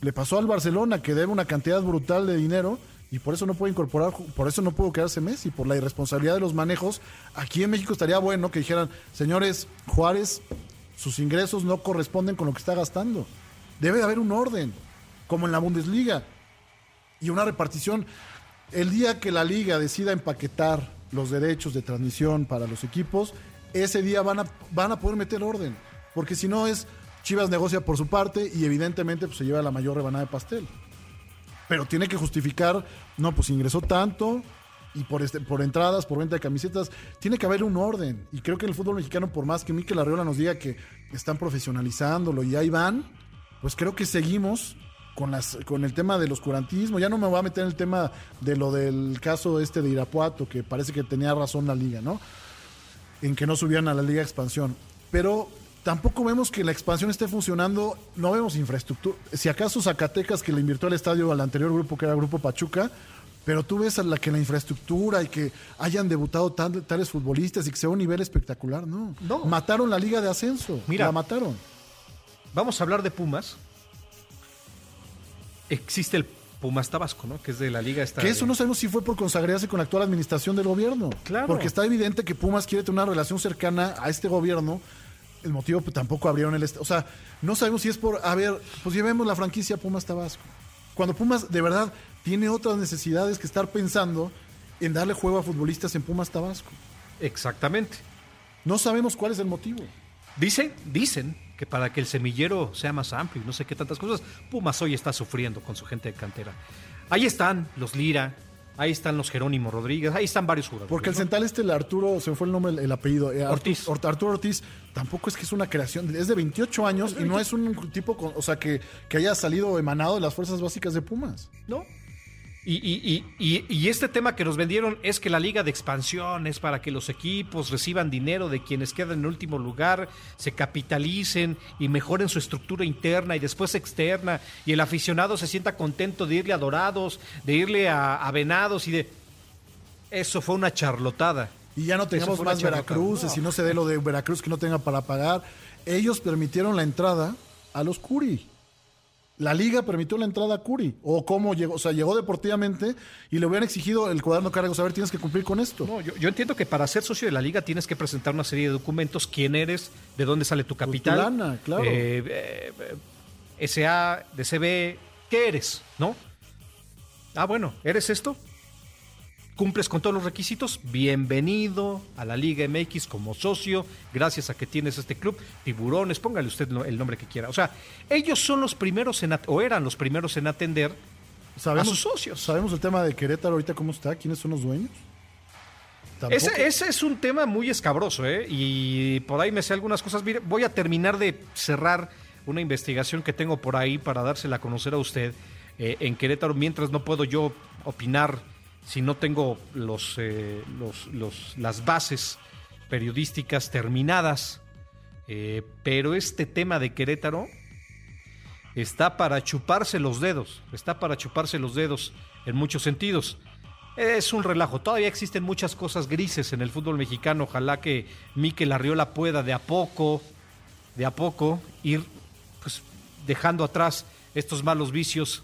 Le pasó al Barcelona que debe una cantidad brutal de dinero y por eso no puede incorporar, por eso no pudo quedarse Messi, por la irresponsabilidad de los manejos. Aquí en México estaría bueno que dijeran, señores, Juárez, sus ingresos no corresponden con lo que está gastando. Debe de haber un orden, como en la Bundesliga y una repartición. El día que la liga decida empaquetar los derechos de transmisión para los equipos, ese día van a, van a poder meter orden. Porque si no es Chivas negocia por su parte y evidentemente pues, se lleva la mayor rebanada de pastel. Pero tiene que justificar, no, pues ingresó tanto y por, este, por entradas, por venta de camisetas, tiene que haber un orden. Y creo que el fútbol mexicano, por más que Miquel Arriola nos diga que están profesionalizándolo y ahí van, pues creo que seguimos con, las, con el tema del oscurantismo. Ya no me voy a meter en el tema de lo del caso este de Irapuato, que parece que tenía razón la liga, ¿no? En que no subían a la liga expansión. Pero tampoco vemos que la expansión esté funcionando, no vemos infraestructura. Si acaso Zacatecas, que le invirtió el estadio al anterior grupo, que era Grupo Pachuca, pero tú ves a la que la infraestructura y que hayan debutado tales futbolistas y que sea un nivel espectacular, no. no. Mataron la liga de ascenso. Mira, la mataron. Vamos a hablar de Pumas existe el Pumas Tabasco, ¿no? Que es de la liga esta. Que eso no sabemos si fue por consagrarse con la actual administración del gobierno. Claro. Porque está evidente que Pumas quiere tener una relación cercana a este gobierno. El motivo pues, tampoco abrieron el... O sea, no sabemos si es por... A ver, pues llevemos la franquicia Pumas Tabasco. Cuando Pumas de verdad tiene otras necesidades que estar pensando en darle juego a futbolistas en Pumas Tabasco. Exactamente. No sabemos cuál es el motivo. Dicen, dicen que para que el semillero sea más amplio y no sé qué tantas cosas, Pumas hoy está sufriendo con su gente de cantera. Ahí están los Lira, ahí están los Jerónimo Rodríguez, ahí están varios jugadores. Porque el central este, el Arturo, se me fue el nombre, el, apellido. Eh, Ortiz. Arturo Ortiz, tampoco es que es una creación, es de 28 años y no es un tipo, o sea, que, que haya salido emanado de las fuerzas básicas de Pumas. No, y, y, y, y, este tema que nos vendieron es que la liga de expansión es para que los equipos reciban dinero de quienes quedan en último lugar, se capitalicen y mejoren su estructura interna y después externa, y el aficionado se sienta contento de irle a Dorados, de irle a, a Venados y de... Eso fue una charlotada. Y ya no tengamos una más. Veracruces, y no se dé lo de Veracruz que no tenga para pagar. Ellos permitieron la entrada a los Curi. La liga permitió la entrada a Curi. O cómo llegó, o sea, llegó deportivamente y le hubieran exigido el cuaderno cargos. A ver, tienes que cumplir con esto. No, yo, yo entiendo que para ser socio de la liga tienes que presentar una serie de documentos, quién eres, de dónde sale tu capital, lana, claro. eh, eh, eh, SA, DCB, ¿qué eres? ¿No? Ah, bueno, ¿eres esto? ¿Cumples con todos los requisitos? Bienvenido a la Liga MX como socio, gracias a que tienes este club. Tiburones, póngale usted el nombre que quiera. O sea, ellos son los primeros en, o eran los primeros en atender Sabemos, a sus socios. ¿Sabemos el tema de Querétaro ahorita cómo está? ¿Quiénes son los dueños? Ese es un tema muy escabroso, ¿eh? Y por ahí me sé algunas cosas. Mire, voy a terminar de cerrar una investigación que tengo por ahí para dársela a conocer a usted eh, en Querétaro, mientras no puedo yo opinar si no tengo los, eh, los, los- las bases periodísticas terminadas. Eh, pero este tema de Querétaro está para chuparse los dedos, está para chuparse los dedos en muchos sentidos. Es un relajo, todavía existen muchas cosas grises en el fútbol mexicano, ojalá que Mikel Arriola pueda de a poco, de a poco ir pues, dejando atrás estos malos vicios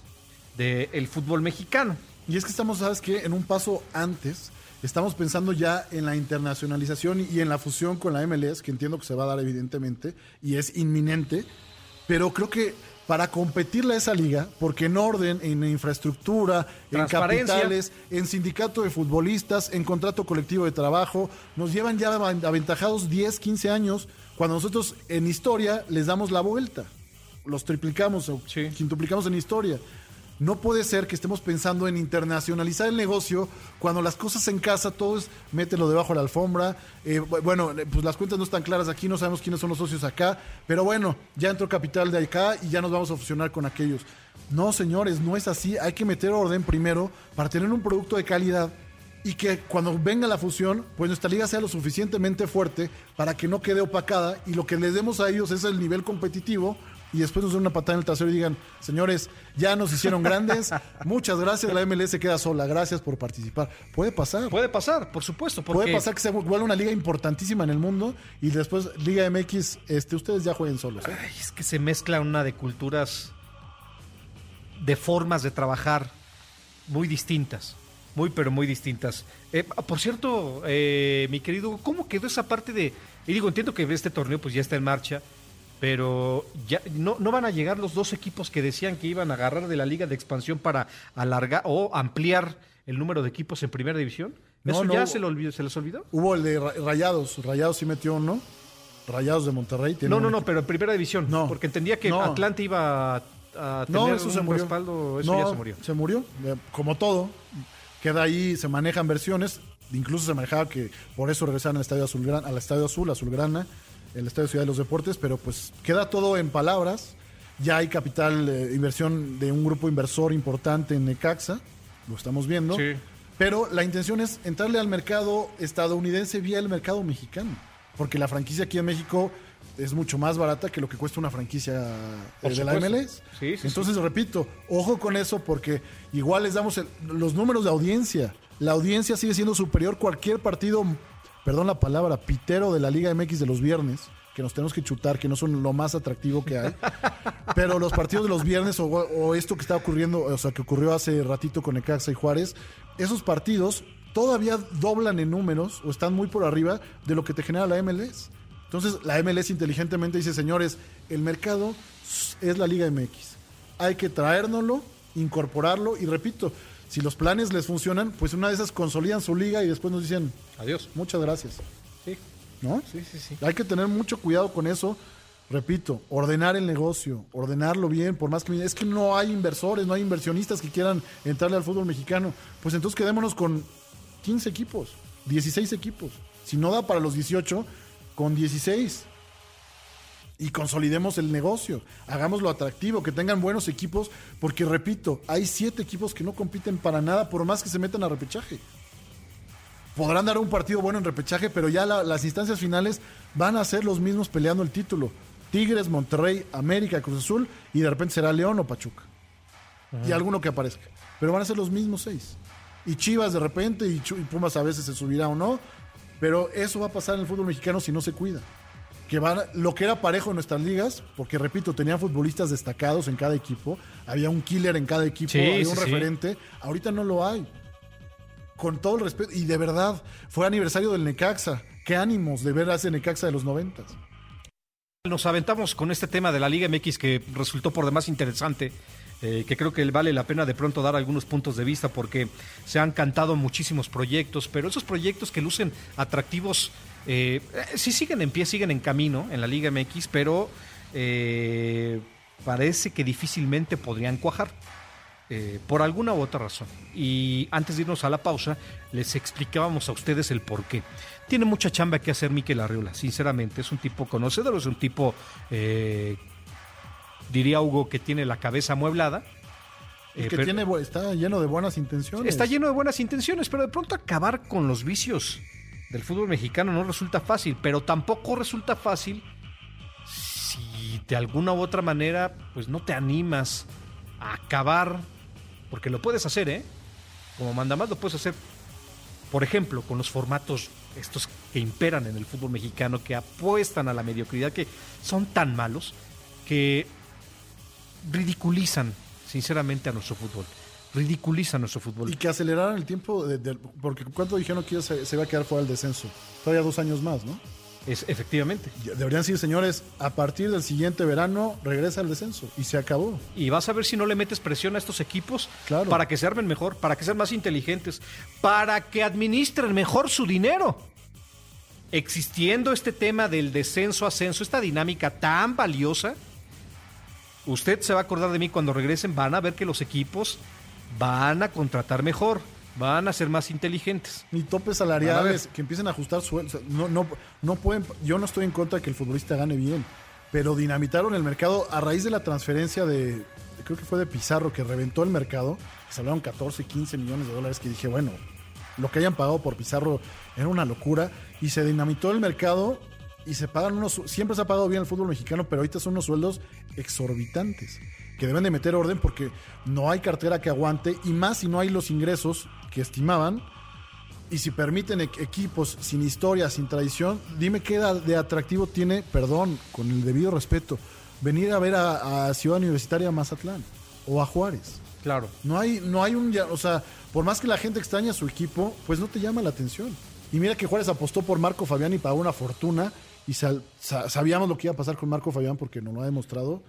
del fútbol mexicano. Y es que estamos, ¿sabes qué? En un paso antes, estamos pensando ya en la internacionalización y en la fusión con la MLS, que entiendo que se va a dar evidentemente y es inminente, pero creo que para competirle a esa liga, porque en orden, en infraestructura, en capitales, en sindicato de futbolistas, en contrato colectivo de trabajo, nos llevan ya aventajados 10, 15 años, cuando nosotros en historia les damos la vuelta, los triplicamos o Sí. quintuplicamos en historia. No puede ser que estemos pensando en internacionalizar el negocio cuando las cosas en casa, todo es mételo debajo de la alfombra. Eh, bu- bueno, eh, pues las cuentas no están claras aquí, no sabemos quiénes son los socios acá, pero bueno, ya entró capital de acá y ya nos vamos a fusionar con aquellos. No, señores, no es así. Hay que meter orden primero para tener un producto de calidad y que cuando venga la fusión, pues nuestra liga sea lo suficientemente fuerte para que no quede opacada y lo que les demos a ellos es el nivel competitivo y después nos den una patada en el trasero y digan, señores, ya nos hicieron grandes, muchas gracias, la MLS queda sola, gracias por participar. Puede pasar. Puede pasar, por supuesto, porque Puede pasar que se vuelva una liga importantísima en el mundo y después Liga MX, este, ustedes ya jueguen solos. ¿eh? Ay, es que se mezcla una de culturas, de formas de trabajar muy distintas, muy pero muy distintas. Eh, por cierto, eh, mi querido, ¿cómo quedó esa parte de... Y digo, entiendo que este torneo pues ya está en marcha, pero ya no, no van a llegar los dos equipos que decían que iban a agarrar de la liga de expansión para alargar o ampliar el número de equipos en primera división. No, ¿Eso no. ya se, lo olvidó, se les olvidó? Hubo el de Ra- Rayados, Rayados sí metió uno, Rayados de Monterrey. tiene No, no, no, pero en primera división. No. Porque entendía que No. Atlante iba a, a tener No, eso se un murió. respaldo, eso No, ya se murió. Se murió, eh, como todo. Queda ahí, se manejan versiones. Incluso se manejaba que por eso regresaron al Estadio Azulgrana, al Estadio Azul, Azulgrana, el Estadio Ciudad de los Deportes, pero pues queda todo en palabras. Ya hay capital, eh, inversión de un grupo inversor importante en Necaxa, lo estamos viendo. Sí. Pero la intención es entrarle al mercado estadounidense vía el mercado mexicano. Porque la franquicia aquí en México es mucho más barata que lo que cuesta una franquicia eh, Por de la. MLS. Sí, sí, Entonces, repito, ojo con eso porque igual les damos el- los números de audiencia. La audiencia sigue siendo superior cualquier partido, perdón la palabra, pitero de la Liga MX de los viernes, que nos tenemos que chutar, que no son lo más atractivo que hay. Pero los partidos de los viernes o, o esto que está ocurriendo, o sea, que ocurrió hace ratito con Necaxa y Juárez, esos partidos todavía doblan en números o están muy por arriba de lo que te genera la MLS. Entonces, la MLS inteligentemente dice, señores, el mercado es la Liga MX. Hay que traérnoslo, incorporarlo y repito, si los planes les funcionan, pues una de esas consolidan su liga y después nos dicen, Adiós. muchas gracias. Sí, ¿No? sí, sí. sí. Hay que tener mucho cuidado con eso. Repito, ordenar el negocio, ordenarlo bien, por más que es que no hay inversores, no hay inversionistas que quieran entrarle al fútbol mexicano. Pues entonces quedémonos con 15 equipos, 16 equipos. Si no da para los 18, con 16. Y consolidemos el negocio, hagámoslo atractivo, que tengan buenos equipos, porque repito, hay siete equipos que no compiten para nada, por más que se metan a repechaje podrán dar un partido bueno en repechaje, pero ya la- las instancias finales van a ser los mismos peleando el título. Tigres, Monterrey, América, Cruz Azul y de repente será León o Pachuca. Y alguno que aparezca. Pero van a ser los mismos seis. Y Chivas de repente y, y Pumas a veces se subirá o no. Pero eso va a pasar en el fútbol mexicano si no se cuida. Que van, lo que era parejo en nuestras ligas, porque repito, tenían futbolistas destacados en cada equipo, había un killer en cada equipo, Sí, había un sí. referente. Ahorita no lo hay. Con todo el respeto, y de verdad, fue aniversario del Necaxa. Qué ánimos de ver a ese Necaxa de los noventas. Nos aventamos con este tema de la Liga MX que resultó por demás interesante, eh, que creo que vale la pena de pronto dar algunos puntos de vista porque se han cantado muchísimos proyectos, pero esos proyectos que lucen atractivos, eh, sí siguen en pie, siguen en camino en la Liga MX, pero eh, parece que difícilmente podrían cuajar. eh, por alguna u otra razón. Y antes de irnos a la pausa, les explicábamos a ustedes el por qué. Tiene mucha chamba que hacer Miquel Arriola, sinceramente. Es un tipo conocedor, es un tipo, eh, diría Hugo, que tiene la cabeza amueblada. Y Eh, que pero- tiene, está lleno de buenas intenciones. Está lleno de buenas intenciones, pero de pronto acabar con los vicios del fútbol mexicano no resulta fácil, pero tampoco resulta fácil si de alguna u otra manera pues no te animas a acabar, porque lo puedes hacer, ¿eh? Como manda más lo puedes hacer, por ejemplo, con los formatos estos que imperan en el fútbol mexicano, que apuestan a la mediocridad, que son tan malos, que ridiculizan sinceramente a nuestro fútbol. Ridiculizan nuestro fútbol. Y que aceleraran el tiempo, de- de- porque ¿cuánto dijeron que se, se iba a quedar fuera del descenso? Todavía dos años más, ¿no? Es, efectivamente. Deberían decir, señores, a partir del siguiente verano regresa el descenso. Y se acabó. Y vas a ver si no le metes presión a estos equipos Claro. para que se armen mejor, para que sean más inteligentes, para que administren mejor su dinero. Existiendo este tema del descenso-ascenso, esta dinámica tan valiosa, usted se va a acordar de mí cuando regresen, van a ver que los equipos van a contratar mejor, van a ser más inteligentes. Ni topes salariales, que empiecen a ajustar sueldos. No, no, no pueden, yo no estoy en contra de que el futbolista gane bien, pero dinamitaron el mercado a raíz de la transferencia de, creo que fue de Pizarro, que reventó el mercado. Se hablaron 14, 15 millones de dólares, que dije, bueno, lo que hayan pagado por Pizarro era una locura. Y se dinamitó el mercado y se pagan unos, siempre se ha pagado bien el fútbol mexicano, pero ahorita son unos sueldos exorbitantes que deben de meter orden porque no hay cartera que aguante y más si no hay los ingresos que estimaban y si permiten e- equipos sin historia, sin tradición, dime qué de atractivo tiene, perdón, con el debido respeto, venir a ver a, a Ciudad Universitaria Mazatlán o a Juárez. Claro. No hay, no hay un, o sea, por más que la gente extraña a su equipo, pues no te llama la atención. Y mira que Juárez apostó por Marco Fabián y pagó una fortuna y sal- sa- sabíamos lo que iba a pasar con Marco Fabián porque nos lo ha demostrado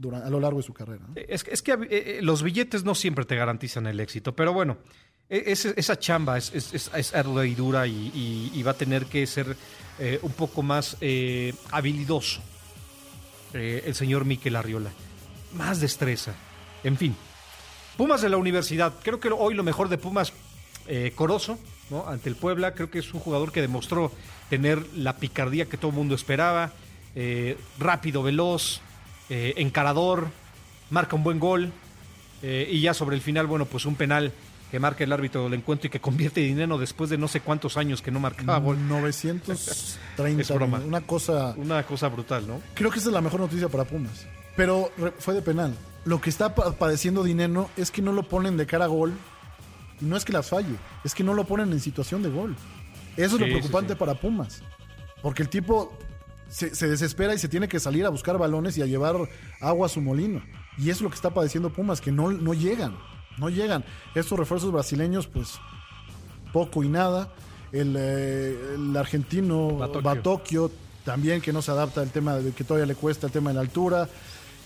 durante, a lo largo de su carrera. Es, que- eh, eh, los billetes no siempre te garantizan el éxito, pero bueno, e- esa chamba es, ardua y dura y, va a tener que ser eh, un poco más habilidoso el señor Miquel Arriola. Más destreza. En fin. Pumas de la universidad. Creo que hoy lo mejor de Pumas, Corozo, ¿no? ante el Puebla. Creo que es un jugador que demostró tener la picardía que todo el mundo esperaba. rápido, veloz, eh, encarador, marca un buen gol. eh, y ya sobre el final, bueno, pues un penal que marca el árbitro del encuentro y que convierte dinero después de no sé cuántos años que no marcaba gol. 930, Es broma. una cosa Una cosa brutal, ¿no? Creo que esa es la mejor noticia para Pumas. Pero fue de penal. Lo que está pa- padeciendo Dineno es que no lo ponen de cara a gol. Y no es que las falle, es que no lo ponen en situación de gol. Eso es lo preocupante sí, sí. para Pumas. Porque el tipo se, se desespera y se tiene que salir a buscar balones y a llevar agua a su molino. Y es lo que está padeciendo Pumas, que no, no llegan. No llegan. Estos refuerzos brasileños, pues poco y nada. El, eh, el argentino Batocchio. También que no se adapta al tema de que todavía le cuesta el tema de la altura.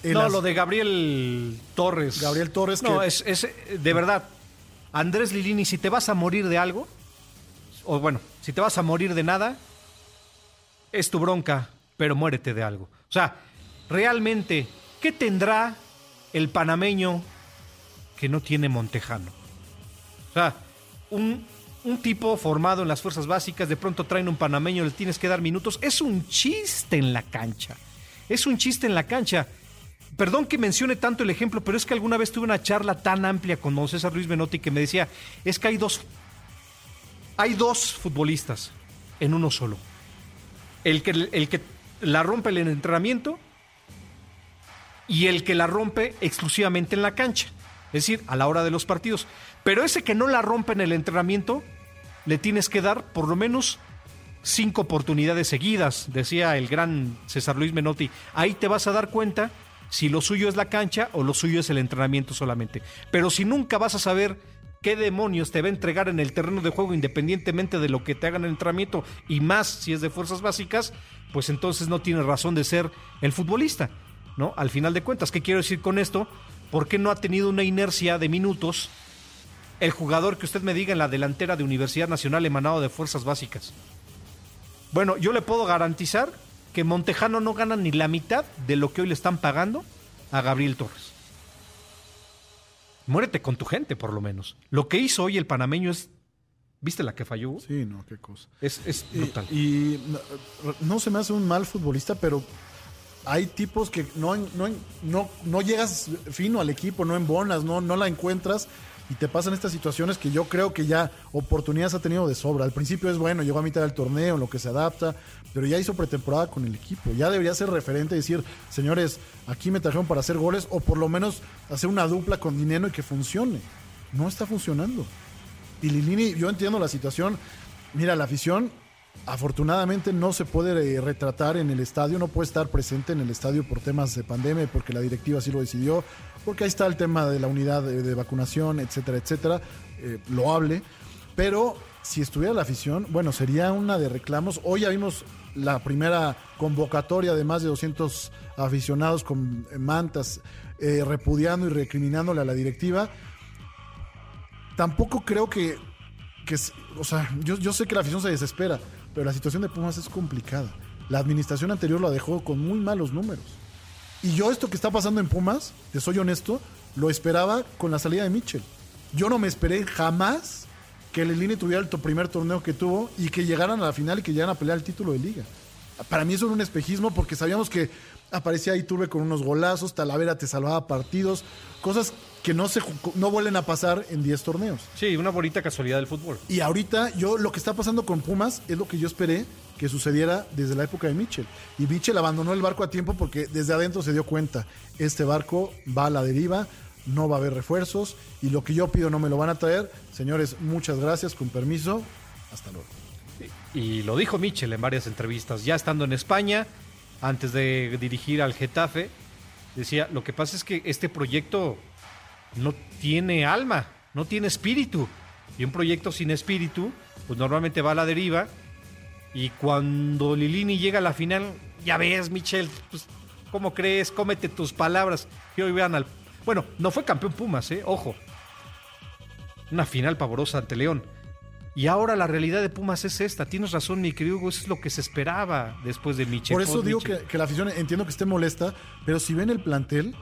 El no, as- lo de Gabriel Torres. Gabriel Torres No, que- es, es, eh, de verdad. Andrés Lilini, si te vas a morir de algo, o bueno, si te vas a morir de nada, es tu bronca, pero muérete de algo. O sea, realmente, ¿qué tendrá el panameño que no tiene Montejano? O sea, un, un tipo formado en las fuerzas básicas, de pronto traen un panameño, le tienes que dar minutos. Es un chiste en la cancha. Es un chiste en la cancha. Perdón que mencione tanto el ejemplo, pero es que alguna vez tuve una charla tan amplia con don César Luis Menotti que me decía, es que hay dos, hay dos futbolistas en uno solo. El que, el que la rompe en el entrenamiento y el que la rompe exclusivamente en la cancha, es decir, a la hora de los partidos. Pero ese que no la rompe en el entrenamiento, le tienes que dar por lo menos cinco oportunidades seguidas, decía el gran César Luis Menotti. Ahí te vas a dar cuenta si lo suyo es la cancha o lo suyo es el entrenamiento solamente. Pero si nunca vas a saber qué demonios te va a entregar en el terreno de juego independientemente de lo que te hagan en el entrenamiento y más si es de fuerzas básicas, pues entonces no tiene razón de ser el futbolista, ¿no? Al final de cuentas, ¿qué quiero decir con esto? ¿Por qué no ha tenido una inercia de minutos el jugador que usted me diga en la delantera de Universidad Nacional emanado de fuerzas básicas? Bueno, yo le puedo garantizar que Montejano no gana ni la mitad de lo que hoy le están pagando a Gabriel Torres. Muérete con tu gente, por lo menos. Lo que hizo hoy el panameño es. ¿Viste la que falló? Sí, no, qué cosa. Es, es brutal. Y, y no, no se me hace un mal futbolista, pero hay tipos que no, no, no, no llegas fino al equipo, no embonas, no, no la encuentras y te pasan estas situaciones que yo creo que ya oportunidades ha tenido de sobra. Al principio es bueno, llegó a mitad del torneo, en lo que se adapta, pero ya hizo pretemporada con el equipo. Ya debería ser referente y decir, señores, aquí me trajeron para hacer goles o por lo menos hacer una dupla con dinero y que funcione. No está funcionando. Y Lilini, yo entiendo la situación. Mira, la afición afortunadamente no se puede eh, retratar en el estadio, no puede estar presente en el estadio por temas de pandemia, porque la directiva así lo decidió, porque ahí está el tema de la unidad de, vacunación, etcétera, etcétera, eh, loable. Pero si estuviera la afición, bueno, sería una de reclamos. Hoy ya vimos la primera convocatoria de más de 200 aficionados con mantas eh, repudiando y recriminándole a la directiva. Tampoco creo que, que o sea, yo, yo sé que la afición se desespera, pero la situación de Pumas es complicada. La administración anterior la dejó con muy malos números. Y yo esto que está pasando en Pumas, te soy honesto, lo esperaba con la salida de Mitchell. Yo no me esperé jamás que el Lini tuviera el primer torneo que tuvo y que llegaran a la final y que llegaran a pelear el título de liga. Para mí eso era un espejismo porque sabíamos que aparecía Iturbe con unos golazos, Talavera te salvaba partidos, cosas que no, se, no vuelven a pasar en 10 torneos. Sí, una bonita casualidad del fútbol. Y ahorita yo lo que está pasando con Pumas es lo que yo esperé que sucediera desde la época de Mitchell. Y Mitchell abandonó el barco a tiempo porque desde adentro se dio cuenta, este barco va a la deriva, no va a haber refuerzos y lo que yo pido no me lo van a traer. Señores, muchas gracias, con permiso, hasta luego. Y lo dijo Michel en varias entrevistas, ya estando en España, antes de dirigir al Getafe, decía, lo que pasa es que este proyecto no tiene alma, no tiene espíritu. Y un proyecto sin espíritu, pues normalmente va a la deriva. Y cuando Lilini llega a la final, ya ves, Michel, pues, ¿cómo crees? Cómete tus palabras. Y hoy vean al... Bueno, no fue campeón Pumas, ¿eh? Ojo. Una final pavorosa ante León. Y ahora la realidad de Pumas es esta. Tienes razón, mi querido Hugo, eso es lo que se esperaba después de Michel. Por eso digo Michel. que, que la afición entiendo que esté molesta, pero si ven el plantel,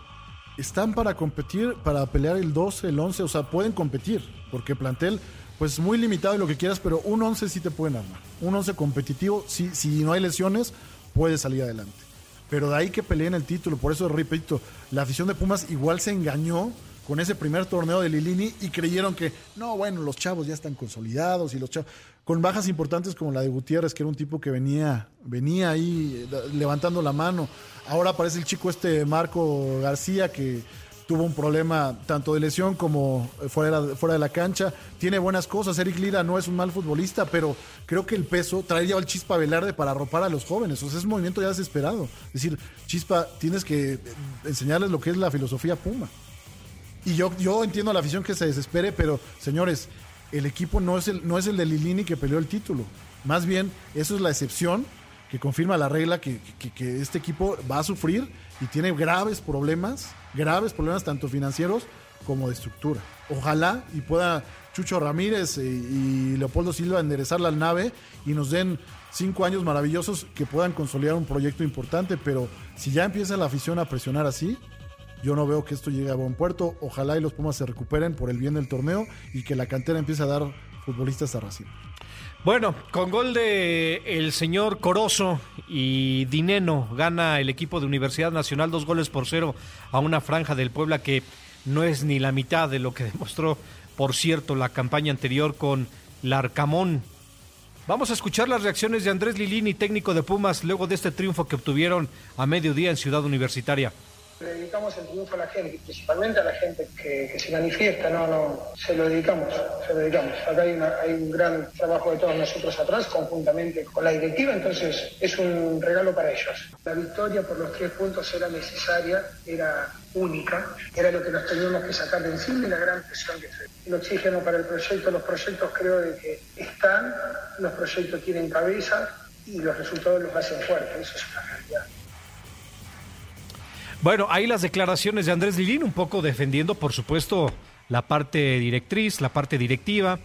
están para competir, para pelear el 12, el 11, o sea, pueden competir, porque plantel, pues muy limitado y lo que quieras, pero un 11 sí te pueden armar. Un 11 competitivo, si, si no hay lesiones, puede salir adelante. Pero de ahí que peleen el título, por eso repito, la afición de Pumas igual se engañó con ese primer torneo de Lilini y creyeron que, no, bueno, los chavos ya están consolidados y los chavos, con bajas importantes como la de Gutiérrez, que era un tipo que venía, venía ahí eh, levantando la mano. Ahora aparece el chico este Marco García que tuvo un problema tanto de lesión como eh, fuera, fuera de la cancha. Tiene buenas cosas. Eric Lira no es un mal futbolista, pero creo que el peso trae ya al Chispa Velarde para arropar a los jóvenes. O sea, es un movimiento ya desesperado. Es decir, Chispa, tienes que eh, enseñarles lo que es la filosofía Puma. Y yo, yo entiendo la afición que se desespere, pero señores, el equipo no es el, no es el de Lilini que peleó el título. Más bien, eso es la excepción que confirma la regla que, que- que este equipo va a sufrir y tiene graves problemas, graves problemas tanto financieros como de estructura. Ojalá y pueda Chucho Ramírez y, y Leopoldo Silva enderezar la nave y nos den cinco años maravillosos que puedan consolidar un proyecto importante, pero si ya empieza la afición a presionar así, yo no veo que esto llegue a buen puerto. Ojalá y los Pumas se recuperen por el bien del torneo y que la cantera empiece a dar futbolistas a Racing. Bueno, con gol de el señor Corozo y Dineno gana el equipo de Universidad Nacional dos goles por cero a una franja del Puebla que no es ni la mitad de lo que demostró, por cierto, la campaña anterior con Larcamón. Vamos a escuchar las reacciones de Andrés Lilini, técnico de Pumas, luego de este triunfo que obtuvieron a mediodía en Ciudad Universitaria. Le dedicamos el triunfo a la gente, principalmente a la gente que, se manifiesta, no, no, se lo dedicamos, se lo dedicamos. Acá hay, un gran trabajo de todos nosotros atrás, conjuntamente con la directiva, entonces es un regalo para ellos. La victoria por los tres puntos era necesaria, era única, era lo que nos teníamos que sacar de encima y la gran presión que fue. El oxígeno para el proyecto, los proyectos creo de que están, los proyectos tienen cabeza y los resultados los hacen fuertes, eso es una realidad. Bueno, ahí las declaraciones de Andrés Lilín, un poco defendiendo, por supuesto, la parte directriz, la parte directiva,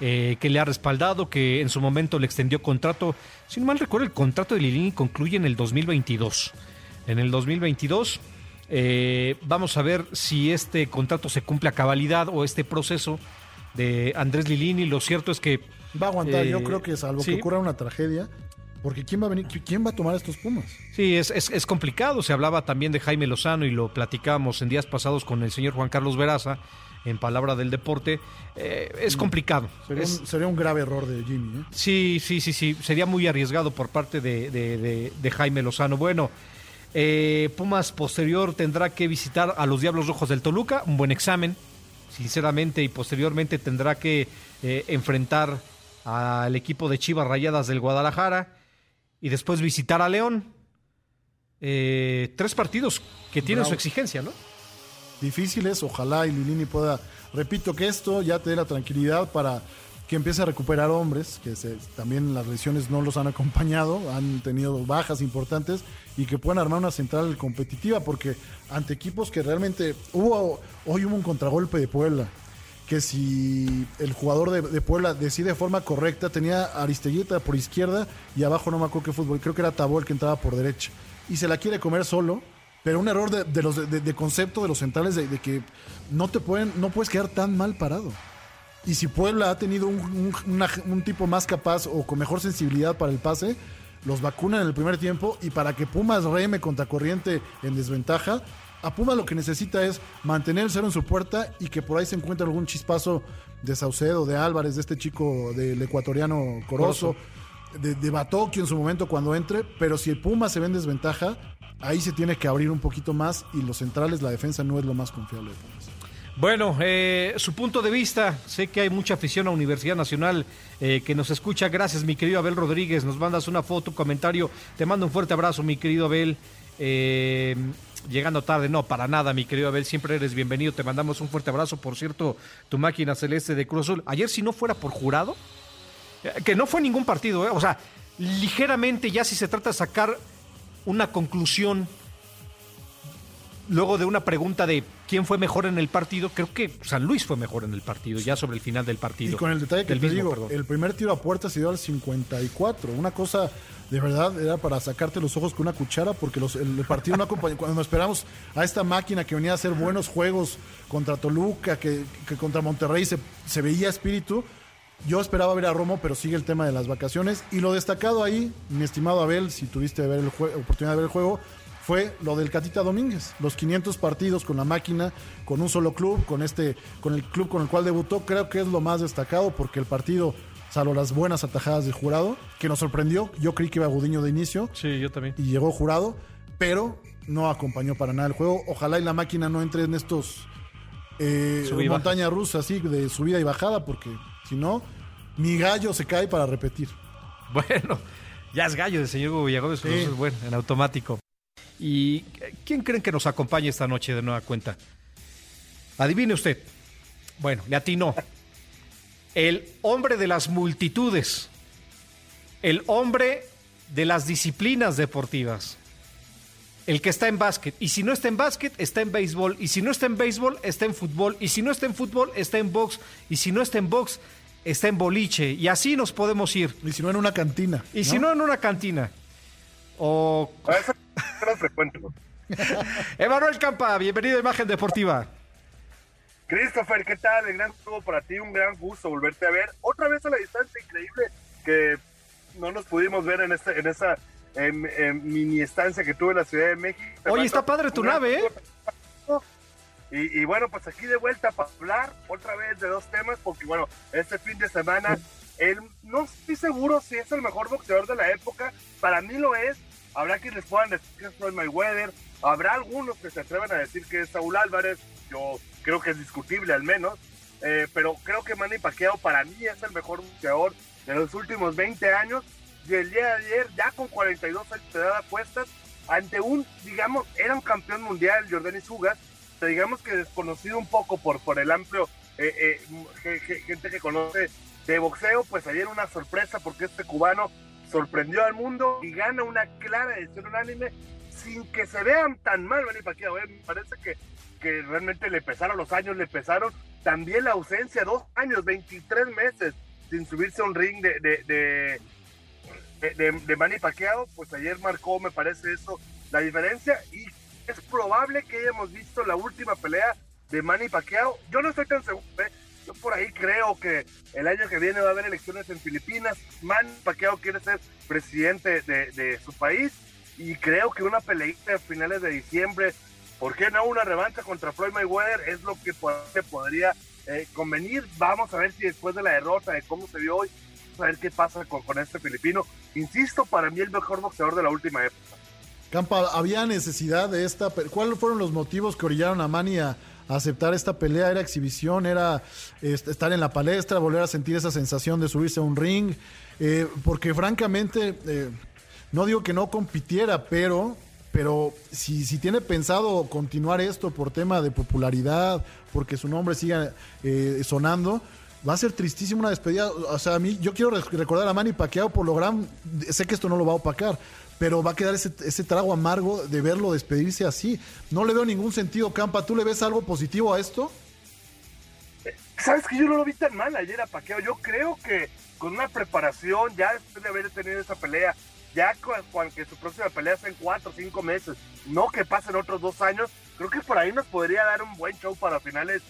eh, que le ha respaldado, que en su momento le extendió contrato. Si no mal recuerdo, el contrato de Lilín concluye en el 2022. En el 2022, eh, vamos a ver si este contrato se cumple a cabalidad o este proceso de Andrés Lilini. Lo cierto es que. Va a aguantar, eh, yo creo que salvo ¿sí? que ocurra una tragedia, porque ¿quién va a venir? ¿Quién va a tomar estos Pumas? Sí, es, es, es, complicado. Se hablaba también de Jaime Lozano y lo platicábamos en días pasados con el señor Juan Carlos Veraza en Palabra del Deporte. Eh, es complicado. Sería, es, un, sería, un, grave error de Jimmy. ¿eh? Sí, sí, sí, sí. Sería muy arriesgado por parte de, de, de, de Jaime Lozano. Bueno, eh, Pumas posterior tendrá que visitar a los Diablos Rojos del Toluca. Un buen examen, sinceramente, y posteriormente tendrá que eh, enfrentar al equipo de Chivas Rayadas del Guadalajara y después visitar a León. Eh, tres partidos que tienen Bravo. su exigencia, ¿no? Difíciles, ojalá y Lilini pueda, repito que esto ya te dé la tranquilidad para que empiece a recuperar hombres, que se, también las lesiones no los han acompañado, han tenido bajas importantes y que puedan armar una central competitiva, porque ante equipos que realmente hubo, hoy hubo un contragolpe de Puebla, que si el jugador de, Puebla decide de forma correcta, tenía Aristeguieta por izquierda y abajo no me acuerdo qué fútbol, creo que era Tabó el que entraba por derecha, y se la quiere comer solo, pero un error de, de concepto de los centrales de, que no te pueden, no puedes quedar tan mal parado. Y si Puebla ha tenido un, un, un, tipo más capaz o con mejor sensibilidad para el pase, los vacunan en el primer tiempo y para que Pumas reme contra corriente en desventaja, a Pumas lo que necesita es mantener el cero en su puerta y que por ahí se encuentre algún chispazo de Saucedo, de Álvarez, de este chico del ecuatoriano Corozo, de, de Batocchio en su momento cuando entre, pero si el Pumas se ve en desventaja, ahí se tiene que abrir un poquito más y los centrales, la defensa no es lo más confiable de Pumas. Bueno, eh, su punto de vista, sé que hay mucha afición a Universidad Nacional eh, que nos escucha. Gracias, mi querido Abel Rodríguez. Nos mandas una foto, un comentario. Te mando un fuerte abrazo, mi querido Abel. Eh, llegando tarde, no, para nada, mi querido Abel. Siempre eres bienvenido. Te mandamos un fuerte abrazo. Por cierto, tu máquina celeste de Cruz Azul. Ayer, si no fuera por jurado, eh, que no fue ningún partido, o sea, ligeramente ya si se trata de sacar una conclusión luego de una pregunta de quién fue mejor en el partido, creo que San Luis fue mejor en el partido, ya sobre el final del partido. Y con el detalle que del te mismo, digo, perdón. el primer tiro a puerta se dio al 54. Una cosa de verdad era para sacarte los ojos con una cuchara, porque los, el, partido no acompañó. Cuando esperamos a esta máquina que venía a hacer buenos juegos contra Toluca, que, que contra Monterrey se, se veía espíritu. Yo esperaba ver a Romo, pero sigue el tema de las vacaciones. Y lo destacado ahí, mi estimado Abel, si tuviste ver el oportunidad de ver el juego, fue lo del Catita Domínguez. Los 500 partidos con la máquina, con un solo club, con este, con el club con el cual debutó, creo que es lo más destacado porque el partido, salvo las buenas atajadas de jurado, que nos sorprendió. Yo creí que iba Gudiño de inicio. Sí, yo también. Y llegó jurado, pero no acompañó para nada el juego. Ojalá y la máquina no entre en estos eh, montaña rusa así de subida y bajada, porque si no, mi gallo se cae para repetir. Bueno, ya es gallo del señor Villagómez, sí. es bueno, en automático. ¿Y quién creen que nos acompaña esta noche de nueva cuenta? Adivine usted. Bueno, le atinó. El hombre de las multitudes. El hombre de las disciplinas deportivas. El que está en básquet. Y si no está en básquet, está en béisbol. Y si no está en béisbol, está en fútbol. Y si no está en fútbol, está en box. Y si no está en box, está en boliche. Y así nos podemos ir. Y si no en una cantina. Y ¿no? si no en una cantina. O. Era frecuente. Emanuel Campa, bienvenido a Imagen Deportiva. Christopher, ¿qué tal? El gran juego para ti, un gran gusto volverte a ver. Otra vez a la distancia increíble que no nos pudimos ver en, este, en esa en, en mini estancia que tuve en la Ciudad de México. Oye, está padre tu nave, ¿eh? Y, y, bueno, pues aquí de vuelta para hablar otra vez de dos temas, porque bueno, este fin de semana, él, no estoy seguro si es el mejor boxeador de la época, para mí lo es, habrá quienes puedan decir que es Floyd Mayweather, Habrá algunos que se atrevan a decir que es Saúl Álvarez, yo creo que es discutible al menos, eh, pero creo que Manny Pacquiao para mí es el mejor boxeador de los últimos 20 años. Y el día de ayer ya con 42 años de edad apuestas ante un, digamos, era un campeón mundial, Jordanis Ugas, digamos que desconocido un poco por, por el amplio eh, eh, gente que conoce de boxeo, pues ayer una sorpresa porque este cubano sorprendió al mundo y gana una clara decisión unánime sin que se vean tan mal Manny Pacquiao. ¿eh? Me parece que, que realmente le pesaron los años, le pesaron también la ausencia, dos años, 23 meses sin subirse a un ring de, de, de, de, Manny Pacquiao, pues ayer marcó, me parece eso, la diferencia y es probable que hayamos visto la última pelea de Manny Pacquiao. Yo no estoy tan seguro, ¿eh? Por ahí creo que el año que viene va a haber elecciones en Filipinas. Manny Pacquiao quiere ser presidente de, su país y creo que una peleita a finales de diciembre, ¿por qué no una revancha contra Floyd Mayweather? Es lo que podría eh, convenir. Vamos a ver si después de la derrota, de cómo se vio hoy, a ver qué pasa con, este filipino. Insisto, para mí el mejor boxeador de la última época. Campa, ¿había necesidad de esta? ¿Cuáles fueron los motivos que orillaron a Manny a, aceptar esta pelea? ¿Era exhibición? ¿Era estar en la palestra? ¿Volver a sentir esa sensación de subirse a un ring? Eh, porque francamente, eh, no digo que no compitiera, pero, pero si, si tiene pensado continuar esto por tema de popularidad, porque su nombre siga eh, sonando, va a ser tristísimo una despedida. O sea, a mí, yo quiero recordar a Manny Pacquiao por lo gran. Sé que esto no lo va a opacar, pero va a quedar ese, ese trago amargo de verlo despedirse así. No le veo ningún sentido, Campa. ¿Tú le ves algo positivo a esto? Sabes que yo no lo vi tan mal ayer a Pacquiao. Yo creo que con una preparación, ya después de haber tenido esa pelea, ya con, que su próxima pelea sea en cuatro o cinco meses, no que pasen otros dos años, creo que por ahí nos podría dar un buen show para finales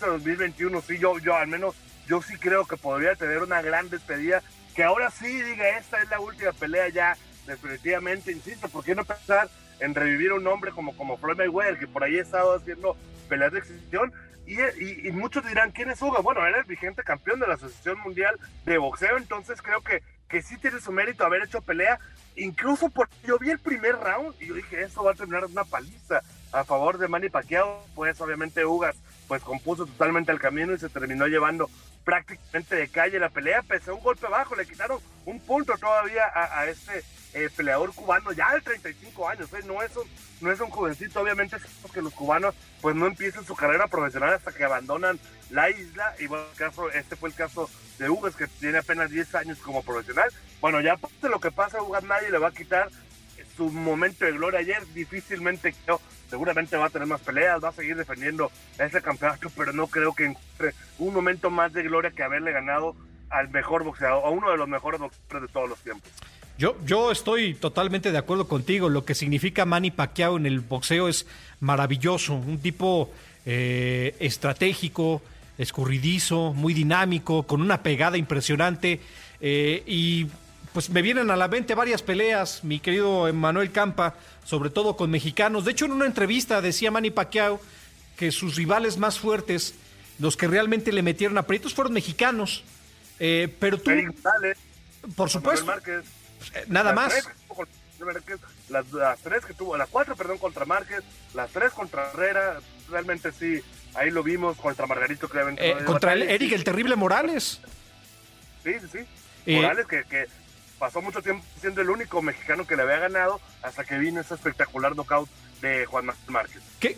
de 2021. Sí, yo, yo al menos, yo sí creo que podría tener una gran despedida, que ahora sí diga, esta es la última pelea ya, definitivamente, insisto, ¿por qué no pensar en revivir un hombre como, como Floyd Mayweather, que por ahí estado haciendo peleas de exhibición? Y, y, muchos dirán, ¿quién es Hugo? Bueno, era el vigente campeón de la Asociación Mundial de Boxeo, entonces creo que que sí tiene su mérito haber hecho pelea, incluso porque yo vi el primer round y yo dije, eso va a terminar una paliza a favor de Manny Pacquiao, pues obviamente Ugas pues compuso totalmente el camino y se terminó llevando prácticamente de calle la pelea, pese a un golpe bajo, le quitaron un punto todavía a, este eh, peleador cubano ya de 35 años, ¿eh? no, es un, no es un jovencito, obviamente es que los cubanos pues no empiezan su carrera profesional hasta que abandonan la isla y bueno, caso, este fue el caso de Ugas que tiene apenas 10 años como profesional, bueno ya de lo que pasa a Ugas nadie le va a quitar su momento de gloria ayer, difícilmente creo, seguramente va a tener más peleas, va a seguir defendiendo ese campeonato, pero no creo que encuentre un momento más de gloria que haberle ganado al mejor boxeador, a uno de los mejores boxeadores de todos los tiempos. Yo, yo estoy totalmente de acuerdo contigo. Lo que significa Manny Pacquiao en el boxeo es maravilloso. Un tipo eh, estratégico, escurridizo, muy dinámico, con una pegada impresionante. Eh, y pues me vienen a la mente varias peleas, mi querido Manuel Campa, sobre todo con mexicanos. De hecho, en una entrevista decía Manny Pacquiao que sus rivales más fuertes, los que realmente le metieron aprietos, fueron mexicanos. Eh, pero tú, por supuesto, eh, nada más. las, tres que tuvo, las cuatro, perdón, contra Márquez, las tres contra Herrera, realmente sí, ahí lo vimos contra Margarito, creo. Eh, contra el, Eric, el terrible Morales. Sí, sí, sí. Morales que, que pasó mucho tiempo siendo el único mexicano que le había ganado hasta que vino ese espectacular knockout de Juan Márquez. ¿Qué,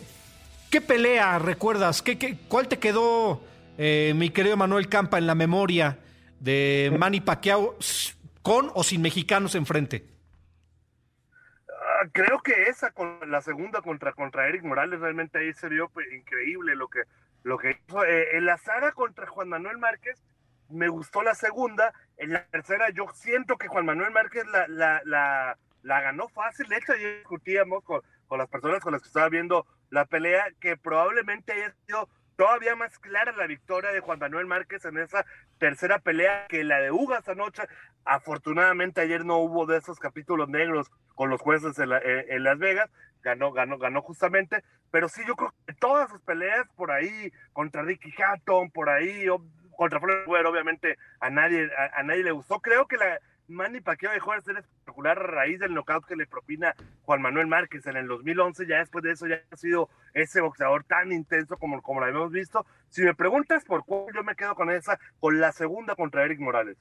qué pelea recuerdas? ¿Qué, qué, cuál te quedó, eh, mi querido Manuel Campa, en la memoria de Manny Pacquiao con o sin mexicanos enfrente? Ah, creo que esa, con la segunda contra, contra Eric Morales, realmente ahí se vio pues, increíble lo que, lo que hizo. Eh, en la saga contra Juan Manuel Márquez, me gustó la segunda. En la tercera, yo siento que Juan Manuel Márquez la, la, la, la ganó fácil. De hecho, ayer discutíamos con, con, las personas con las que estaba viendo la pelea que probablemente haya sido todavía más clara la victoria de Juan Manuel Márquez en esa tercera pelea que la de Ugas anoche. Afortunadamente, ayer no hubo de esos capítulos negros con los jueces en, en Las Vegas. Ganó, ganó, ganó justamente. Pero sí, yo creo que todas sus peleas por ahí, contra Ricky Hatton, por ahí, contra Floyd obviamente a nadie, a, nadie le gustó. Creo que la, Manny Pacquiao dejó de ser espectacular a raíz del knockout que le propina Juan Manuel Márquez en el 2011. Ya después de eso ya ha sido ese boxeador tan intenso como, como lo habíamos visto. Si me preguntas por cuál, yo me quedo con esa, con la segunda contra Eric Morales.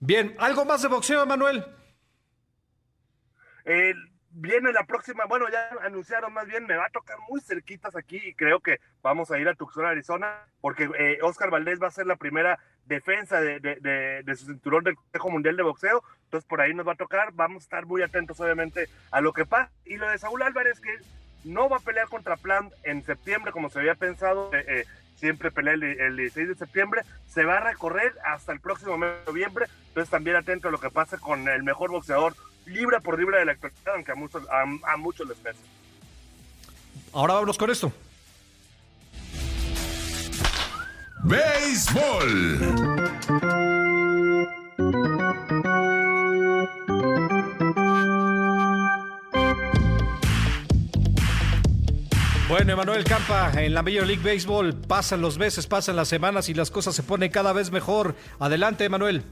Bien, ¿algo más de boxeo, Manuel? Eh, viene la próxima, bueno, ya anunciaron más bien, me va a tocar muy cerquitas aquí y creo que vamos a ir a Tucson, Arizona, porque eh, Oscar Valdés va a ser la primera defensa de, de, su cinturón del Consejo Mundial de Boxeo, entonces por ahí nos va a tocar, vamos a estar muy atentos obviamente a lo que pasa. Y lo de Saúl Álvarez, que no va a pelear contra Plan en septiembre como se había pensado, eh, eh, siempre pelea el, el, 16 de septiembre, se va a recorrer hasta el próximo mes de noviembre, entonces también atento a lo que pasa con el mejor boxeador libra por libra de la actualidad, aunque a muchos, a, a muchos les pesa. Ahora vámonos con esto. Béisbol. Bueno, Emanuel Campa, en la Major League Baseball pasan los meses, pasan las semanas y las cosas se ponen cada vez mejor. Adelante, Emanuel.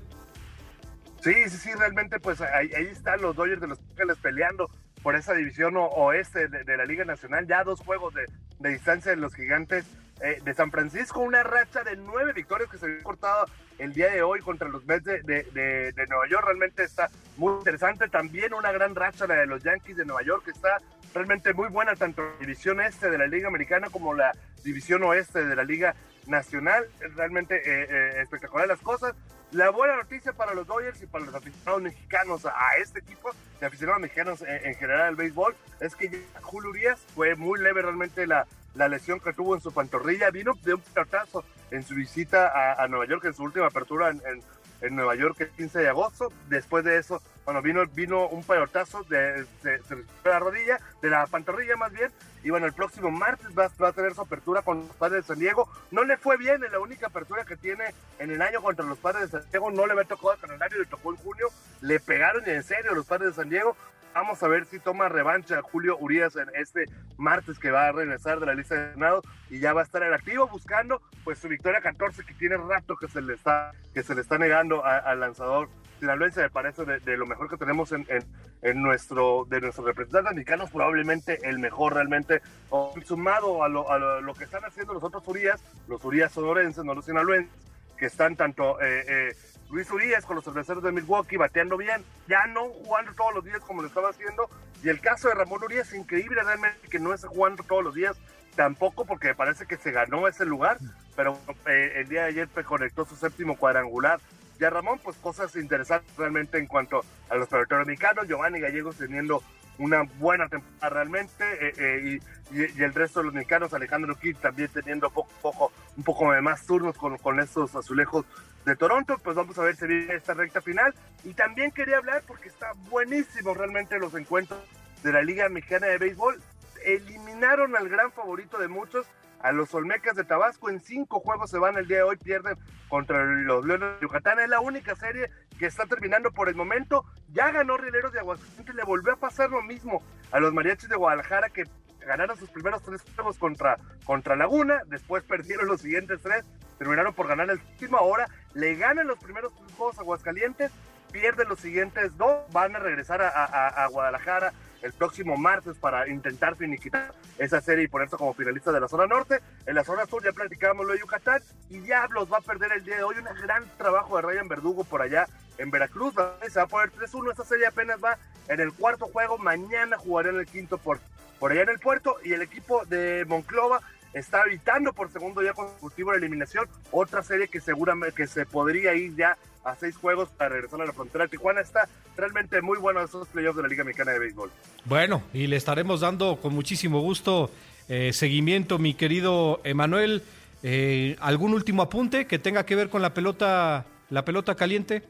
Sí, sí, sí, realmente pues ahí, están los Dodgers de Los Ángeles peleando por esa división oeste de, la Liga Nacional, ya dos juegos de, distancia de los gigantes eh, de San Francisco, una racha de nueve victorias que se había cortado el día de hoy contra los Mets de, de, de, Nueva York, realmente está muy interesante, también una gran racha la de los Yankees de Nueva York, que está realmente muy buena, tanto la división este de la Liga Americana como la división oeste de la Liga Nacional, realmente eh, eh, espectacular las cosas, la buena noticia para los Dodgers y para los aficionados mexicanos a, este equipo, de aficionados mexicanos en, en general al béisbol, es que Julio Urias fue muy leve realmente la, la lesión que tuvo en su pantorrilla, vino de un pelotazo en su visita a, a Nueva York, en su última apertura en, en, en, Nueva York el 15 de agosto. Después de eso, bueno, vino, vino un pelotazo de, de, de, la rodilla, de la pantorrilla más bien, y bueno, el próximo martes va, a tener su apertura con los padres de San Diego. No le fue bien en la única apertura que tiene en el año contra los padres de San Diego, no le había tocado al calendario, le tocó en junio, le pegaron en serio los padres de San Diego. Vamos a ver si toma revancha Julio Urias en este martes que va a regresar de la lista de Senado y ya va a estar en activo buscando pues su victoria 14 que tiene rato que se le está, que se le está negando al lanzador sinaloense, me parece de, de, lo mejor que tenemos en, en, en, nuestro, de nuestros representantes mexicanos, probablemente el mejor realmente, o, sumado a lo, a lo, lo, que están haciendo los otros Urias, los Urias sonorenses, no los sinaloenses, que están tanto eh, eh, Luis Urias con los cerveceros de Milwaukee bateando bien, ya no jugando todos los días como lo estaba haciendo, y el caso de Ramón Urias, increíble realmente que no es jugando todos los días, tampoco porque me parece que se ganó ese lugar, pero eh, el día de ayer conectó su séptimo cuadrangular, ya Ramón, pues cosas interesantes realmente en cuanto a los peloteros mexicanos, Giovanni Gallegos teniendo una buena temporada realmente eh, eh, y, el resto de los mexicanos, Alejandro Kidd también teniendo poco, poco, un poco de más turnos con, con estos azulejos de Toronto, pues vamos a ver si viene esta recta final. Y también quería hablar porque está buenísimo realmente los encuentros de la Liga Mexicana de Béisbol, eliminaron al gran favorito de muchos, a los Olmecas de Tabasco. En cinco juegos se van el día de hoy, pierden contra los Leones de Yucatán. Es la única serie que está terminando por el momento. Ya ganó Rieleros de Aguascalientes, le volvió a pasar lo mismo a los Mariachis de Guadalajara que ganaron sus primeros tres juegos contra, contra Laguna, después perdieron los siguientes tres, terminaron por ganar el último, ahora le ganan los primeros tres juegos a Aguascalientes, pierden los siguientes dos, van a regresar a, a, a Guadalajara el próximo martes para intentar finiquitar esa serie y ponerse como finalista de la zona norte. En la zona sur ya platicábamos lo de Yucatán y Diablos va a perder el día de hoy. Un gran trabajo de Ryan Verdugo por allá en Veracruz. Se va a poner 3-1. Esta serie apenas va en el cuarto juego. Mañana jugará en el quinto por, por allá en el puerto y el equipo de Monclova está evitando por segundo día consecutivo la eliminación. Otra serie que seguramente que se podría ir ya a seis juegos para regresar a la frontera Tijuana. Está realmente muy bueno esos playoffs de la Liga Mexicana de Béisbol. Bueno, y le estaremos dando con muchísimo gusto eh, seguimiento, mi querido Emanuel. Eh, ¿Algún último apunte que tenga que ver con la pelota, la pelota caliente?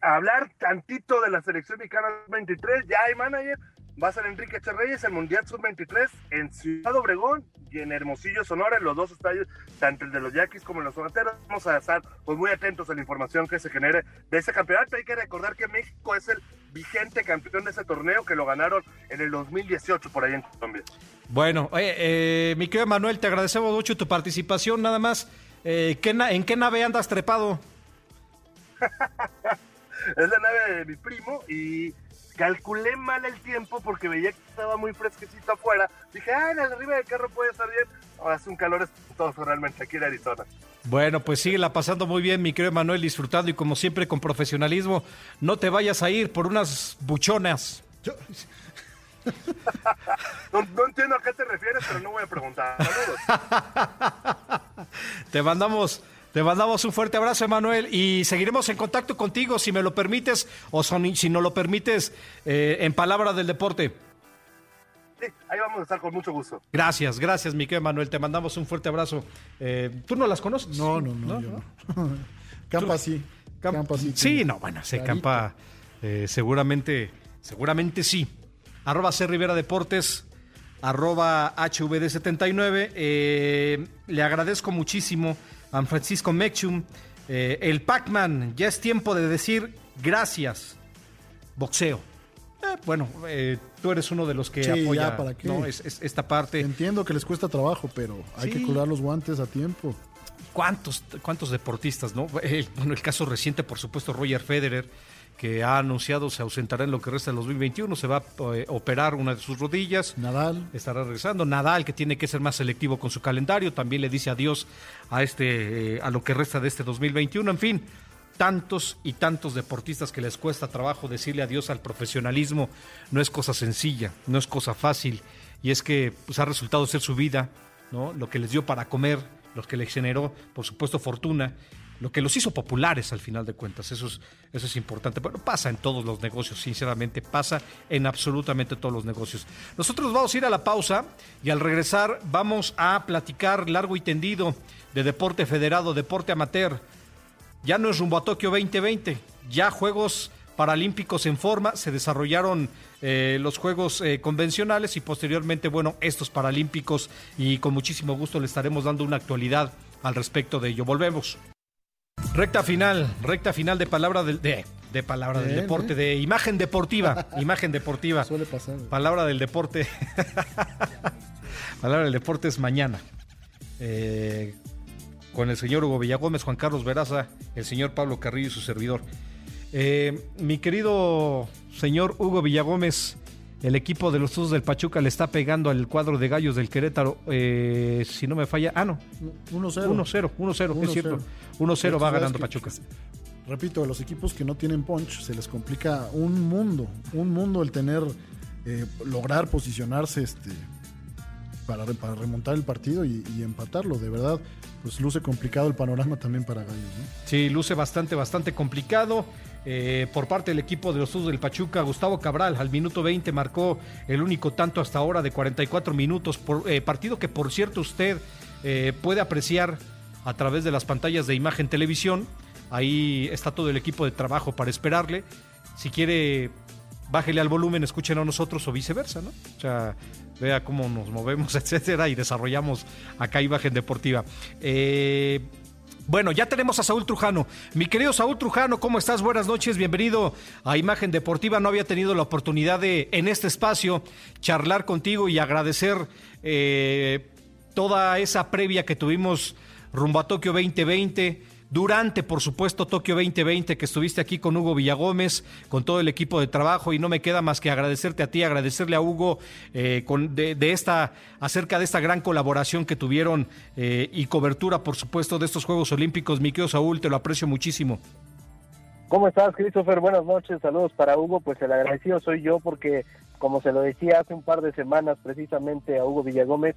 Hablar tantito de la selección mexicana 23, ya hay manager, va a ser Enrique Cherreyes, el Mundial Sub-23 en Ciudad Obregón y en Hermosillo, Sonora, en los dos estadios, tanto el de los Yaquis como en los Sonateros. Vamos a estar pues, muy atentos a la información que se genere de ese campeonato. Hay que recordar que México es el vigente campeón de ese torneo que lo ganaron en el 2018 por ahí en Colombia. Bueno, oye, eh, mi querido Manuel, te agradecemos mucho tu participación. Nada más, eh, ¿qué ¿en qué nave andas trepado? es la nave de mi primo y calculé mal el tiempo porque veía que estaba muy fresquecito afuera. Dije, ah, en el arriba del carro puede estar bien. Oh, hace un calor espantoso realmente aquí en Arizona. Bueno, pues síguela pasando muy bien, mi querido Manuel, disfrutando y como siempre con profesionalismo. No te vayas a ir por unas buchonas. No, no entiendo a qué te refieres, pero no voy a preguntar. Saludos. Te mandamos, te mandamos un fuerte abrazo, Emanuel, y seguiremos en contacto contigo, si me lo permites, o son- si no lo permites, eh, en palabra del deporte. Sí, ahí vamos a estar con mucho gusto. Gracias, gracias, mi querido Emanuel. Te mandamos un fuerte abrazo. Eh, ¿Tú no las conoces? No, no, no. yo no. Campa sí. Cam- Campa sí. Sí, no, bueno, se campa eh, seguramente, seguramente sí. Arroba C Rivera Deportes, arroba HVD79. eh, le agradezco muchísimo a Francisco Mechum. eh, el Pac-Man, ya es tiempo de decir gracias. Boxeo. Eh, bueno, eh, tú eres uno de los que Sí, apoya ya, ¿para qué? ¿no? Es- es- esta parte. Entiendo que les cuesta trabajo, pero hay Sí. que curar los guantes a tiempo. ¿Cuántos, cuántos deportistas, no? El, bueno, el caso reciente, por supuesto, Roger Federer, que ha anunciado se ausentará en lo que resta del 2021, se va a eh, operar una de sus rodillas. Nadal. Estará regresando. Nadal, que tiene que ser más selectivo con su calendario, también le dice adiós a este, eh, a lo que resta de este 2021. En fin, tantos y tantos deportistas que les cuesta trabajo decirle adiós al profesionalismo. No es cosa sencilla, no es cosa fácil. Y es que pues, ha resultado ser su vida, ¿no? Lo que les dio para comer, lo que les generó, por supuesto, fortuna. Lo que los hizo populares al final de cuentas, eso es, eso es importante. Pero pasa en todos los negocios, sinceramente, pasa en absolutamente todos los negocios. Nosotros vamos a ir a la pausa y al regresar vamos a platicar largo y tendido de deporte federado, deporte amateur. Ya no es rumbo a Tokio 2020, ya Juegos Paralímpicos en forma, se desarrollaron eh, los Juegos eh, convencionales y posteriormente, bueno, estos Paralímpicos y con muchísimo gusto le estaremos dando una actualidad al respecto de ello. Volvemos. Recta final, recta final de palabra del, de, de palabra del deporte, ¿eh? de imagen deportiva, imagen deportiva. Suele pasar. Palabra del deporte. Palabra del deporte es mañana. Eh, con el señor Hugo Villagómez, Juan Carlos Veraza, el señor Pablo Carrillo y su servidor. Eh, mi querido señor Hugo Villagómez, el equipo de los Tuzos del Pachuca le está pegando al cuadro de gallos del Querétaro. eh, si no me falla. Ah, no. 1-0. 1-0, 1-0, es cierto. 1-0 va ganando que- Pachuca. Repito, a los equipos que no tienen punch se les complica un mundo, un mundo el tener, eh, lograr posicionarse este, para, para remontar el partido y, y empatarlo. De verdad, pues luce complicado el panorama también para Gallos. ¿no? Sí, luce bastante, bastante complicado. Eh, por parte del equipo de los Tuzos del Pachuca, Gustavo Cabral al minuto 20 marcó el único tanto hasta ahora de 44 minutos. Eh, partido que, por cierto, usted eh, puede apreciar a través de las pantallas de imagen televisión. Ahí está todo el equipo de trabajo para esperarle. Si quiere, bájele al volumen, escuchen a nosotros o viceversa, ¿no? O sea, vea cómo nos movemos, etcétera, y desarrollamos acá imagen deportiva. Eh, bueno, ya tenemos a Saúl Trujano. Mi querido Saúl Trujano, ¿cómo estás? Buenas noches, bienvenido a Imagen Deportiva. No había tenido la oportunidad de, en este espacio, charlar contigo y agradecer eh, toda esa previa que tuvimos rumbo a Tokio 2020. Durante, por supuesto, Tokio 2020, que estuviste aquí con Hugo Villagómez, con todo el equipo de trabajo, y no me queda más que agradecerte a ti, agradecerle a Hugo eh, con, de, esta, acerca de esta gran colaboración que tuvieron eh, y cobertura, por supuesto, de estos Juegos Olímpicos. Mi querido Saúl, te lo aprecio muchísimo. ¿Cómo estás, Christopher? Buenas noches, saludos para Hugo. Pues el agradecido soy yo porque, como se lo decía hace un par de semanas precisamente a Hugo Villagómez,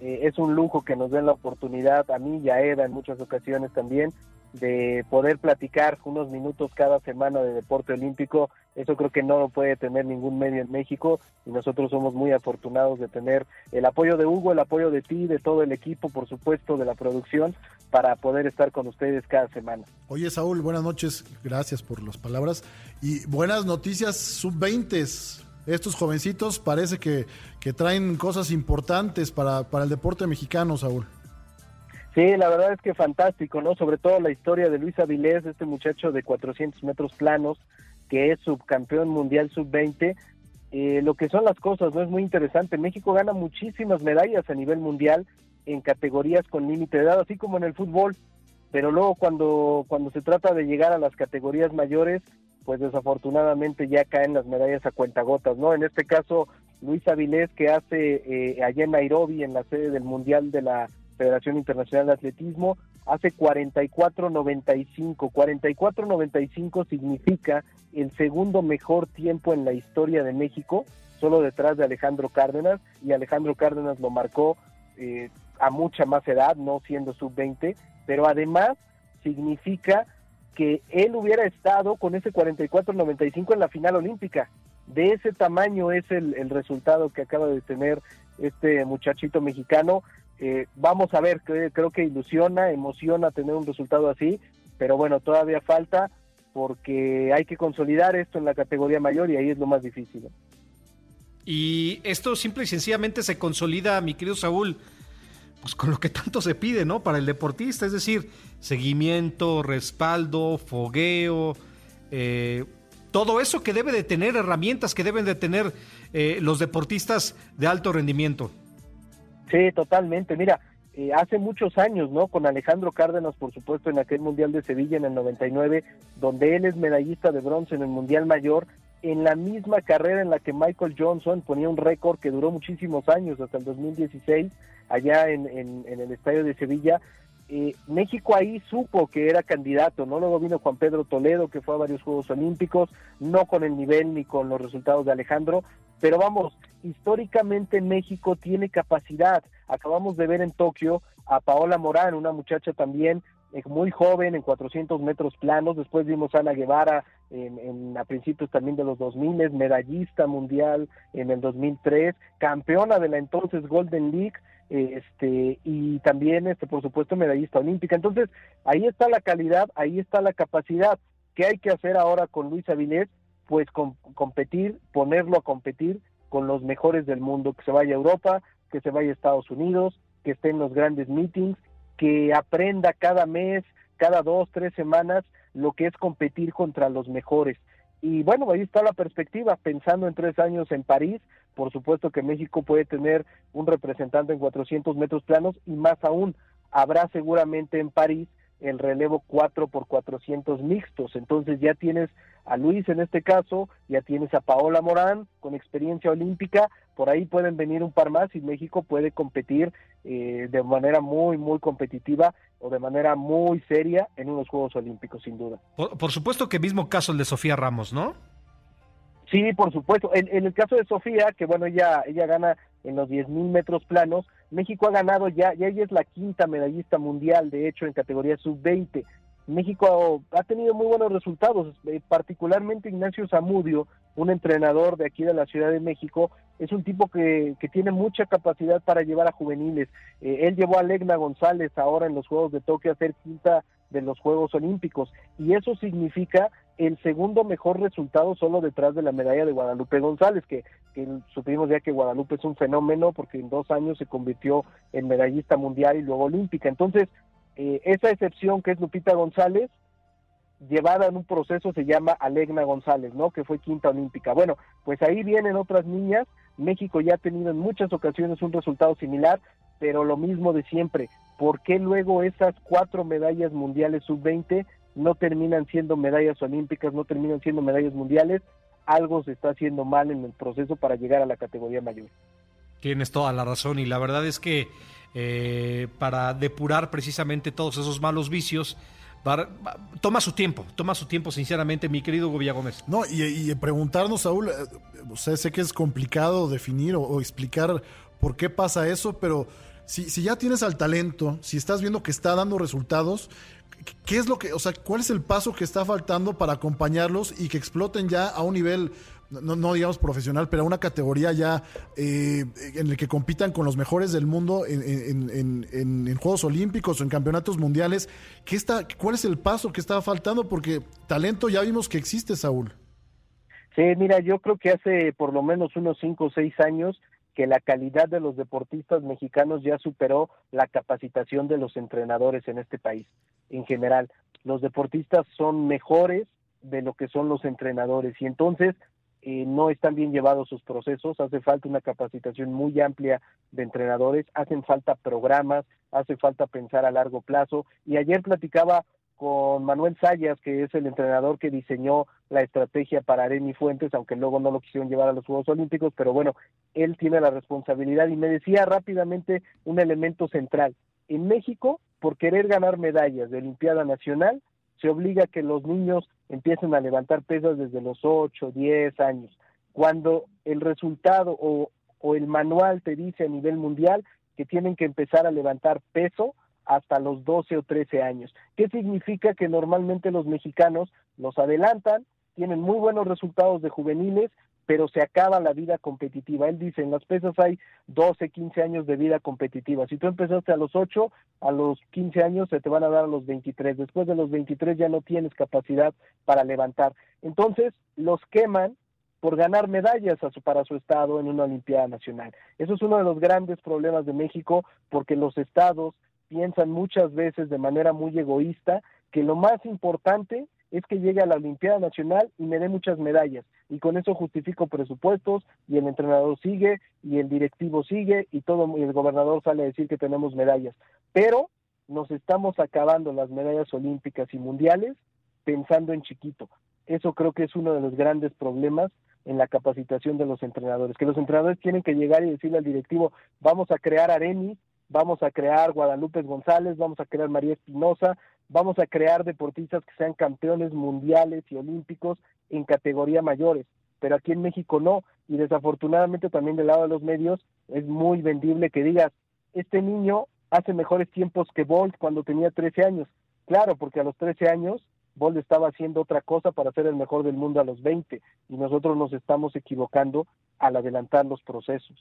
eh, es un lujo que nos den la oportunidad, a mí y a Eda en muchas ocasiones también, de poder platicar unos minutos cada semana de deporte olímpico. Eso creo que no lo puede tener ningún medio en México y nosotros somos muy afortunados de tener el apoyo de Hugo, el apoyo de ti, de todo el equipo, por supuesto, de la producción, para poder estar con ustedes cada semana. Oye, Saúl, buenas noches. Gracias por las palabras. Y buenas noticias sub-20. Estos jovencitos parece que, que traen cosas importantes para, para el deporte mexicano, Saúl. Sí, la verdad es que fantástico, ¿no? Sobre todo la historia de Luis Avilés, este muchacho de 400 metros planos, que es subcampeón mundial sub-20. Eh, lo que son las cosas, ¿no? Es muy interesante. México gana muchísimas medallas a nivel mundial en categorías con límite de edad, así como en el fútbol. Pero luego cuando, cuando se trata de llegar a las categorías mayores, pues desafortunadamente ya caen las medallas a cuentagotas, ¿no? En este caso, Luis Avilés, que hace eh, allá en Nairobi, en la sede del Mundial de la Federación Internacional de Atletismo, hace 44.95. 44.95 significa el segundo mejor tiempo en la historia de México, solo detrás de Alejandro Cárdenas, y Alejandro Cárdenas lo marcó eh, a mucha más edad, no siendo sub-20, pero además significa que él hubiera estado con ese 44-95 en la final olímpica. De ese tamaño es el, resultado que acaba de tener este muchachito mexicano. Eh, vamos a ver, creo que ilusiona, emociona tener un resultado así, pero bueno, todavía falta porque hay que consolidar esto en la categoría mayor y ahí es lo más difícil. Y esto simple y sencillamente se consolida, mi querido Saúl, pues con lo que tanto se pide, ¿no? Para el deportista, es decir, seguimiento, respaldo, fogueo, eh, todo eso que debe de tener, herramientas que deben de tener eh, los deportistas de alto rendimiento. Sí, totalmente. Mira, eh, hace muchos años, ¿no? Con Alejandro Cárdenas, por supuesto, en aquel Mundial de Sevilla en el 99, donde él es medallista de bronce en el Mundial Mayor, en la misma carrera en la que Michael Johnson ponía un récord que duró muchísimos años, hasta el 2016, allá en, el estadio de Sevilla. Eh, México ahí supo que era candidato, ¿no? Luego vino Juan Pedro Toledo, que fue a varios Juegos Olímpicos, no con el nivel ni con los resultados de Alejandro, pero vamos, históricamente México tiene capacidad. Acabamos de ver en Tokio a Paola Morán, una muchacha también muy joven en 400 metros planos, después vimos a Ana Guevara en, a principios también de los 2000, medallista mundial en el 2003, campeona de la entonces Golden League, este y también este por supuesto medallista olímpica. Entonces, ahí está la calidad, ahí está la capacidad. ¿Qué hay que hacer ahora con Luis Avilés? Pues competir, ponerlo a competir con los mejores del mundo, que se vaya a Europa, que se vaya a Estados Unidos, que esté en los grandes meetings que aprenda cada mes, cada dos, tres semanas, lo que es competir contra los mejores. Y bueno, ahí está la perspectiva, pensando en tres años en París, por supuesto que México puede tener un representante en 400 metros planos y más aún, habrá seguramente en París el relevo 4 por 400 mixtos. Entonces ya tienes a Luis en este caso, ya tienes a Paola Morán con experiencia olímpica, por ahí pueden venir un par más y México puede competir eh, de manera muy, muy competitiva o de manera muy seria en unos Juegos Olímpicos, sin duda. Por, supuesto que mismo caso el de Sofía Ramos, ¿no? Sí, por supuesto. En, en el caso de Sofía, que bueno, ella, ella gana en los 10.000 metros planos, México ha ganado ya, ya ella es la quinta medallista mundial, de hecho, en categoría sub-20. México ha tenido muy buenos resultados, eh, particularmente Ignacio Zamudio, un entrenador de aquí de la Ciudad de México, es un tipo que, que tiene mucha capacidad para llevar a juveniles. Eh, él llevó a Legna González ahora en los Juegos de Tokio a ser quinta de los Juegos Olímpicos y eso significa el segundo mejor resultado solo detrás de la medalla de Guadalupe González, que, supimos ya que Guadalupe es un fenómeno porque en dos años se convirtió en medallista mundial y luego olímpica. Entonces, eh, esa excepción que es Lupita González, llevada en un proceso se llama Alegna González, ¿no? Que fue quinta olímpica. Bueno, pues ahí vienen otras niñas. México ya ha tenido en muchas ocasiones un resultado similar, pero lo mismo de siempre. ¿Por qué luego esas cuatro medallas mundiales sub-20 no terminan siendo medallas olímpicas, no terminan siendo medallas mundiales? Algo se está haciendo mal en el proceso para llegar a la categoría mayor. Tienes toda la razón y la verdad es que eh, para depurar precisamente todos esos malos vicios. toma su tiempo, toma su tiempo, sinceramente, mi querido Hugo Gómez. No, y, preguntarnos, Saúl, eh, sé que es complicado definir o, explicar por qué pasa eso, pero si, si, ya tienes al talento, si estás viendo que está dando resultados, ¿qué es lo que, o sea, cuál es el paso que está faltando para acompañarlos y que exploten ya a un nivel no, digamos profesional, pero una categoría ya eh, en el que compitan con los mejores del mundo en, Juegos Olímpicos o en campeonatos mundiales. ¿Qué está, ¿Cuál es el paso que está faltando? Porque talento ya vimos que existe, Saúl. Sí, mira, yo creo que hace por lo menos unos cinco o seis años que la calidad de los deportistas mexicanos ya superó la capacitación de los entrenadores en este país en general. Los deportistas son mejores de lo que son los entrenadores y entonces eh, no están bien llevados sus procesos, hace falta una capacitación muy amplia de entrenadores, hacen falta programas, hace falta pensar a largo plazo. Y ayer platicaba con Manuel Sayas, que es el entrenador que diseñó la estrategia para Aremi Fuentes, aunque luego no lo quisieron llevar a los Juegos Olímpicos, pero bueno, él tiene la responsabilidad y me decía rápidamente un elemento central. En México, por querer ganar medallas de Olimpiada Nacional, se obliga a que los niños empiecen a levantar pesas desde los 8, 10 años, cuando el resultado o, o el manual te dice a nivel mundial que tienen que empezar a levantar peso hasta los 12 o 13 años. ¿Qué significa que normalmente los mexicanos los adelantan, tienen muy buenos resultados de juveniles, pero se acaba la vida competitiva. Él dice, en las pesas hay 12, 15 años de vida competitiva. Si tú empezaste a los 8, a los 15 años se te van a dar a los 23. Después de los 23 ya no tienes capacidad para levantar. Entonces, los queman por ganar medallas a su, para su estado en una Olimpiada Nacional. Eso es uno de los grandes problemas de México porque los estados piensan muchas veces de manera muy egoísta que lo más importante es que llegue a la Olimpiada Nacional y me dé muchas medallas. Y con eso justifico presupuestos y el entrenador sigue y el directivo sigue y todo y el gobernador sale a decir que tenemos medallas. Pero nos estamos acabando las medallas olímpicas y mundiales pensando en chiquito. Eso creo que es uno de los grandes problemas en la capacitación de los entrenadores, que los entrenadores tienen que llegar y decirle al directivo, vamos a crear arenis vamos a crear Guadalupe González, vamos a crear María Espinosa, vamos a crear deportistas que sean campeones mundiales y olímpicos en categoría mayores, pero aquí en México no, y desafortunadamente también del lado de los medios es muy vendible que digas, este niño hace mejores tiempos que Bolt cuando tenía 13 años. Claro, porque a los 13 años Bolt estaba haciendo otra cosa para ser el mejor del mundo a los 20 y nosotros nos estamos equivocando al adelantar los procesos.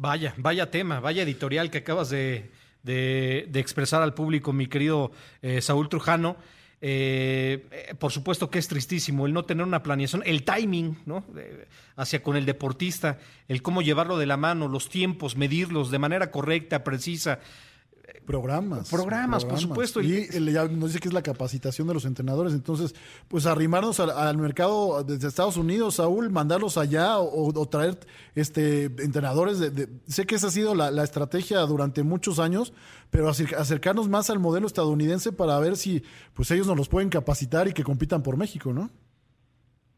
Vaya, vaya tema, vaya editorial que acabas de, de, expresar al público, mi querido eh, Saúl Trujano. Eh, eh, por supuesto que es tristísimo el no tener una planeación, el timing, ¿no? hacia con el deportista, el cómo llevarlo de la mano, los tiempos, medirlos de manera correcta, precisa. Programas, programas. por supuesto. Y ya nos dice que es la capacitación de los entrenadores. Entonces, pues arrimarnos al, mercado desde Estados Unidos, Saúl, mandarlos allá o, traer este entrenadores. De, sé que esa ha sido la, estrategia durante muchos años, pero acercarnos más al modelo estadounidense para ver si pues ellos nos los pueden capacitar y que compitan por México, ¿no?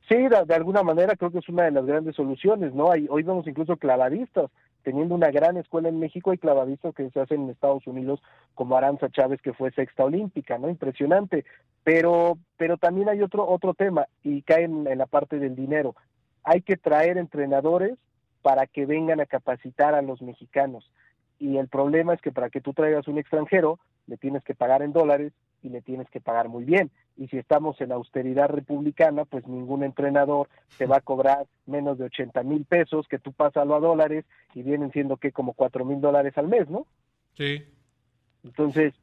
Sí, de, alguna manera creo que es una de las grandes soluciones, ¿no? Hay, hoy vemos incluso clavadistas teniendo una gran escuela en México, hay clavadistas que se hacen en Estados Unidos, como Aranza Chávez, que fue sexta olímpica, ¿no? Impresionante. Pero, pero también hay otro, otro tema, y cae en, en la parte del dinero. Hay que traer entrenadores para que vengan a capacitar a los mexicanos. Y el problema es que para que tú traigas un extranjero, le tienes que pagar en dólares y le tienes que pagar muy bien. Y si estamos en austeridad republicana, pues ningún entrenador te va a cobrar menos de 80 mil pesos, que tú pásalo a dólares y vienen siendo que como 4 mil dólares al mes, ¿no? Sí. Entonces,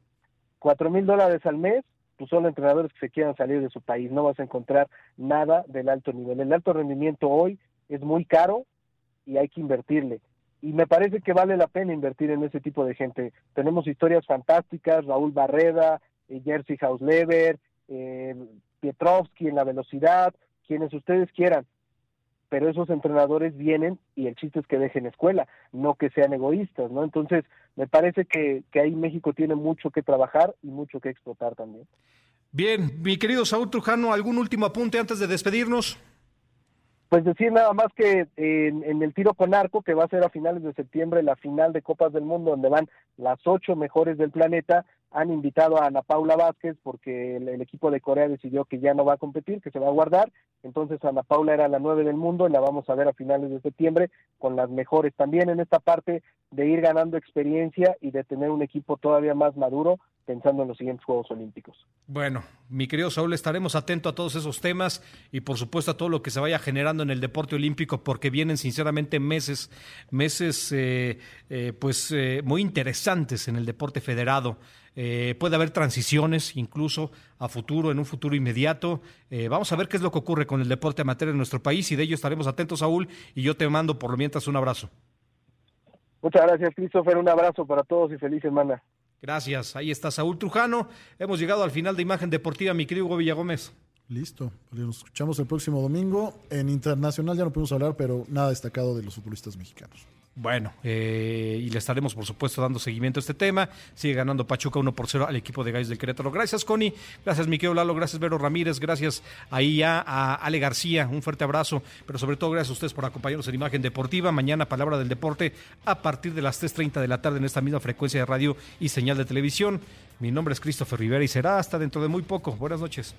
4 mil dólares al mes, pues son entrenadores que se quieran salir de su país, no vas a encontrar nada del alto nivel. El alto rendimiento hoy es muy caro y hay que invertirle y me parece que vale la pena invertir en ese tipo de gente. Tenemos historias fantásticas, Raúl Barreda, eh, Jersey Hausleber, eh, Pietrovsky en la velocidad, quienes ustedes quieran. Pero esos entrenadores vienen y el chiste es que dejen escuela, no que sean egoístas, ¿no? Entonces, me parece que, que ahí México tiene mucho que trabajar y mucho que explotar también. Bien, mi querido Saúl Trujano, ¿algún último apunte antes de despedirnos? Pues decir nada más que en, el tiro con arco, que va a ser a finales de septiembre la final de Copas del Mundo, donde van las ocho mejores del planeta, han invitado a Ana Paula Vázquez porque el, equipo de Corea decidió que ya no va a competir, que se va a guardar. Entonces Ana Paula era la nueve del mundo y la vamos a ver a finales de septiembre con las mejores. También en esta parte de ir ganando experiencia y de tener un equipo todavía más maduro pensando en los siguientes Juegos Olímpicos. Bueno, mi querido Saúl, estaremos atentos a todos esos temas y por supuesto a todo lo que se vaya generando en el deporte olímpico porque vienen sinceramente meses, meses eh, eh, pues eh, muy interesantes en el deporte federado. Eh, puede haber transiciones incluso a futuro, en un futuro inmediato. Eh, vamos a ver qué es lo que ocurre con el deporte amateur en nuestro país y de ello estaremos atentos, Saúl, y yo te mando por lo mientras un abrazo. Muchas gracias, Christopher. Un abrazo para todos y feliz semana. Gracias. Ahí está Saúl Trujano. Hemos llegado al final de Imagen Deportiva, mi querido Hugo Villagómez. Listo. Pues nos escuchamos el próximo domingo. En internacional ya no pudimos hablar, pero nada destacado de los futbolistas mexicanos. Bueno, eh, y le estaremos, por supuesto, dando seguimiento a este tema. Sigue ganando Pachuca 1 por 0 al equipo de Gallos del Querétaro. Gracias, Connie. Gracias, Miquel Lalo. Gracias, Vero Ramírez. Gracias ahí ya a Ale García. Un fuerte abrazo. Pero sobre todo, gracias a ustedes por acompañarnos en Imagen Deportiva. Mañana, Palabra del Deporte, a partir de las 3.30 de la tarde en esta misma frecuencia de radio y señal de televisión. Mi nombre es Christopher Rivera y será hasta dentro de muy poco. Buenas noches.